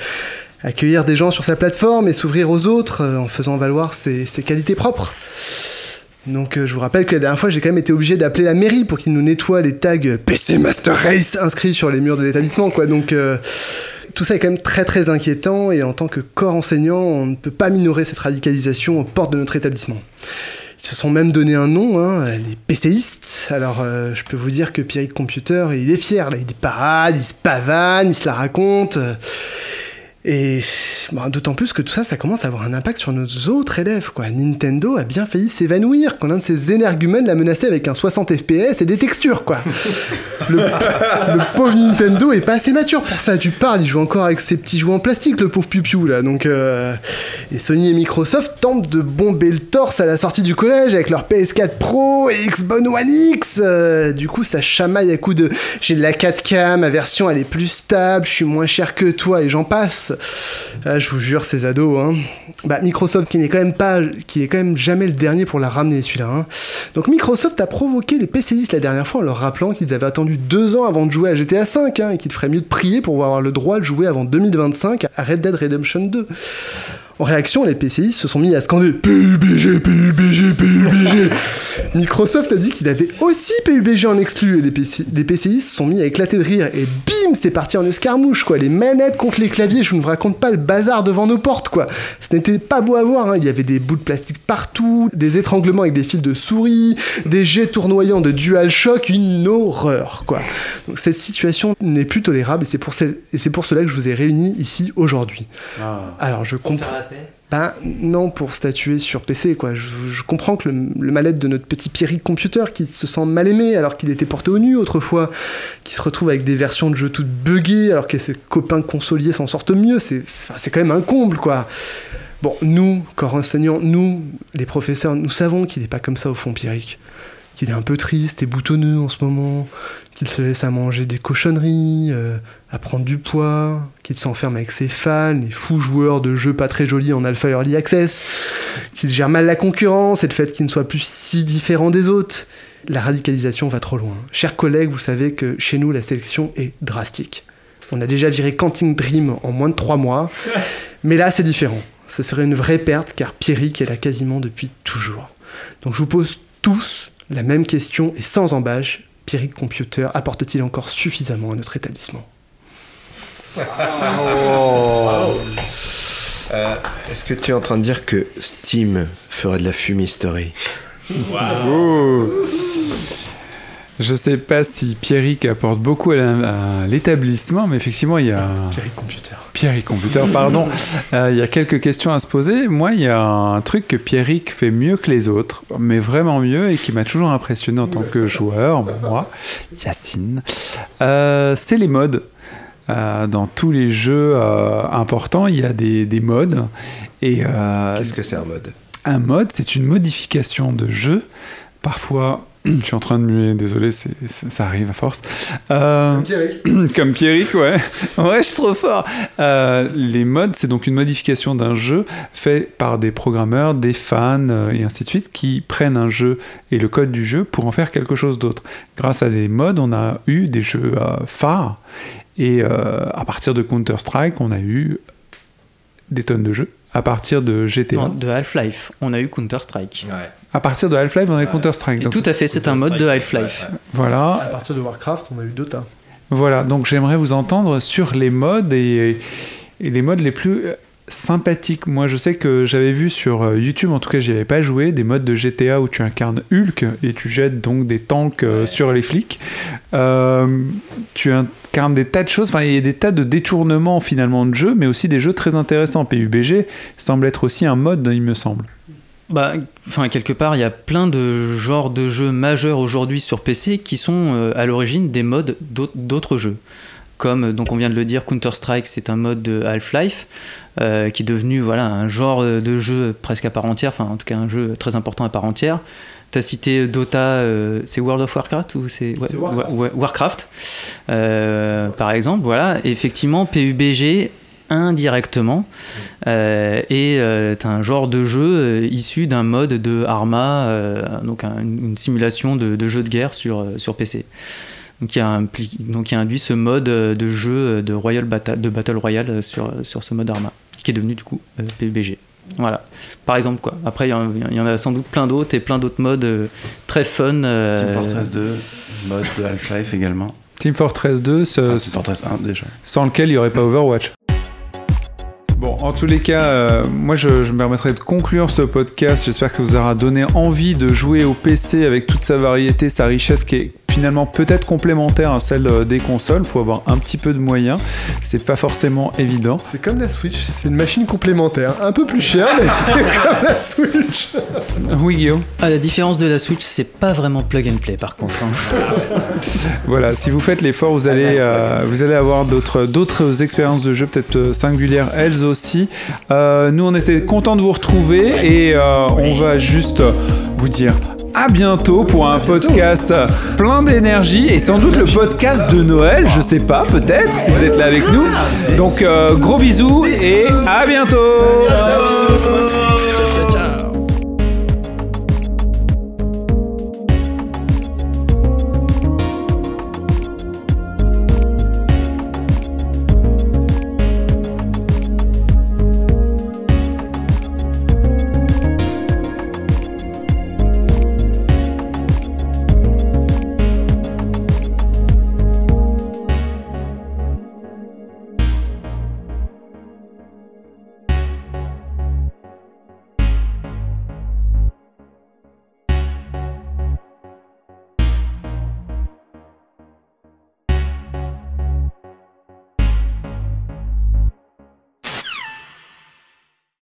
accueillir des gens sur sa plateforme et s'ouvrir aux autres en faisant valoir ses qualités propres. Donc euh, je vous rappelle que la dernière fois j'ai quand même été obligé d'appeler la mairie pour qu'ils nous nettoient les tags PC Master Race inscrits sur les murs de l'établissement quoi. Donc euh, tout ça est quand même très très inquiétant et en tant que corps enseignant on ne peut pas minorer cette radicalisation aux portes de notre établissement. Ils se sont même donné un nom, hein, les PCistes. Alors, euh, je peux vous dire que Pierrick Computer, il est fier, là. Il parade, il se pavane, il se la raconte. Et bah, d'autant plus que tout ça, ça commence à avoir un impact sur nos autres élèves. Quoi. Nintendo a bien failli s'évanouir quand l'un de ses énergumènes l'a menacé avec un 60 FPS et des textures. Quoi. Le, le pauvre Nintendo est pas assez mature pour ça. Tu parles, il joue encore avec ses petits jouets en plastique, le pauvre Piu là. Donc, euh, et Sony et Microsoft tentent de bomber le torse à la sortie du collège avec leur PS4 Pro et Xbox One X. Euh, du coup, ça chamaille à coup de j'ai de la 4K, ma version elle est plus stable, je suis moins cher que toi et j'en passe. Ah, je vous jure, ces ados, hein. Bah, Microsoft qui n'est quand même pas, qui est quand même jamais le dernier pour la ramener celui-là. hein. Donc Microsoft a provoqué les PCistes la dernière fois en leur rappelant qu'ils avaient attendu deux ans avant de jouer à GTA V hein, et qu'il ferait mieux de prier pour avoir le droit de jouer avant 2025 à Red Dead Redemption 2. En réaction, les PCistes se sont mis à scander PUBG, PUBG, PUBG. Microsoft a dit qu'il avait aussi PUBG en exclu et les, PC, les PCistes se sont mis à éclater de rire et bim, c'est parti en escarmouche quoi. Les manettes contre les claviers, je ne vous raconte pas le bazar devant nos portes quoi. Ce n'était pas beau à voir, hein. il y avait des bouts de plastique partout, des étranglements avec des fils de souris, des jets tournoyants de DualShock, une horreur quoi. Donc cette situation n'est plus tolérable et c'est pour, celle- et c'est pour cela que je vous ai réunis ici aujourd'hui. Alors je comprends. Ben non, pour statuer sur PC, quoi. Je, comprends que le, mal-être de notre petit Pierrick computer qui se sent mal aimé alors qu'il était porté au nu autrefois, qui se retrouve avec des versions de jeux toutes buggées alors que ses copains consoliers s'en sortent mieux, c'est quand même un comble, quoi. Bon, nous, corps enseignants, nous, les professeurs, nous savons qu'il n'est pas comme ça au fond, Pierrick. Qu'il est un peu triste et boutonneux en ce moment, qu'il se laisse à manger des cochonneries, euh, à prendre du poids, qu'il s'enferme avec ses fans, les fous joueurs de jeux pas très jolis en Alpha Early Access, qu'il gère mal la concurrence et le fait qu'il ne soit plus si différent des autres. La radicalisation va trop loin. Chers collègues, vous savez que chez nous, la sélection est drastique. On a déjà viré Canting Dream en moins de trois mois, mais là, c'est différent. Ce serait une vraie perte car Pierrick est là quasiment depuis toujours. Donc je vous pose tous la même question et sans embâche. Pierrick Computer apporte-t-il encore suffisamment à notre établissement? Euh, Est-ce que tu es en train de dire que Steam ferait de la fumisterie Oh. Je sais pas si Pierrick apporte beaucoup à l'établissement, mais effectivement, il y a. Pierrick Computer. Pierrick Computer, pardon. Euh, il y a quelques questions à se poser. Moi, il y a un truc que Pierrick fait mieux que les autres, mais vraiment mieux, et qui m'a toujours impressionné en tant que joueur, moi, Yacine. Euh, c'est les modes. Euh, dans tous les jeux euh, importants, il y a des, des modes. Et Qu'est-ce que c'est un mode? Un mode, c'est une modification de jeu. Parfois, je suis en train de muer, désolé, ça arrive à force. Euh, Comme Pierrick. comme Pierrick, ouais. Ouais, je suis trop fort. Euh, les modes, c'est donc une modification d'un jeu fait par des programmeurs, des fans euh, et ainsi de suite qui prennent un jeu et le code du jeu pour en faire quelque chose d'autre. Grâce à des modes, on a eu des jeux phares et euh, à partir de Counter-Strike, on a eu des tonnes de jeux. À partir de GTA. Non, de Half-Life, on a eu Counter-Strike. À partir de Half-Life, on a eu Counter-Strike. Tout à fait, c'est un mode de Half-Life. Voilà. À partir de Warcraft, on a eu Dota. Voilà, donc j'aimerais vous entendre sur les modes et, et les modes les plus sympathiques. Moi, je sais que j'avais vu sur euh, YouTube, en tout cas, j'y avais pas joué, des modes de GTA où tu incarnes Hulk et tu jettes donc des tanks euh, sur les flics. Euh, tu incarnes des tas de choses, enfin, il y a des tas de détournements finalement de jeux, mais aussi des jeux très intéressants. PUBG semble être aussi un mode, il me semble. Bah, enfin, quelque part, il y a plein de genres de jeux majeurs aujourd'hui sur PC qui sont euh, à l'origine des modes d'aut- d'autres jeux. Comme, euh, donc on vient de le dire, Counter-Strike, c'est un mode de Half-Life euh, qui est devenu voilà, un genre euh, de jeu presque à part entière, enfin en tout cas un jeu très important à part entière. Tu as cité Dota, euh, c'est World of Warcraft ou c'est ouais, Warcraft. Warcraft, euh, par exemple. Voilà, Et effectivement, PUBG indirectement et t'as un genre de jeu issu d'un mode de Arma, donc un- une simulation de, de jeu de guerre sur, sur PC. Donc il, y a impli- donc y a induit ce mode euh, de jeu euh, de, Royal Battle, de Battle Royale euh, sur, sur ce mode Arma, qui est devenu du coup euh, PUBG. Voilà, par exemple quoi. Après il y, en- il y en a sans doute plein d'autres et plein d'autres modes euh, très fun. euh, Team Fortress 2, mode de Half-Life également. Team Fortress 2, ce- Ah, Team Fortress 1 déjà. sans lequel il n'y aurait pas Overwatch. Bon, en tous les cas, euh, moi je, je me permettrai de conclure ce podcast. J'espère que ça vous aura donné envie de jouer au PC avec toute sa variété, sa richesse qui est finalement peut-être complémentaire à celle euh, des consoles. Il faut avoir un petit peu de moyens. C'est pas forcément évident. C'est comme la Switch, c'est une machine complémentaire. Un peu plus chère, mais c'est comme la Switch. Oui, Guillaume. À la différence de la Switch, c'est pas vraiment plug and play par contre. hein. Voilà, si vous faites l'effort, vous allez, euh, vous allez avoir d'autres, d'autres expériences de jeu, peut-être euh, singulières elles aussi. Euh, nous, on était contents de vous retrouver et euh, on va juste vous dire à bientôt pour un podcast plein d'énergie et sans doute le podcast de Noël, je sais pas, peut-être, si vous êtes là avec nous. Donc, euh, gros bisous et à bientôt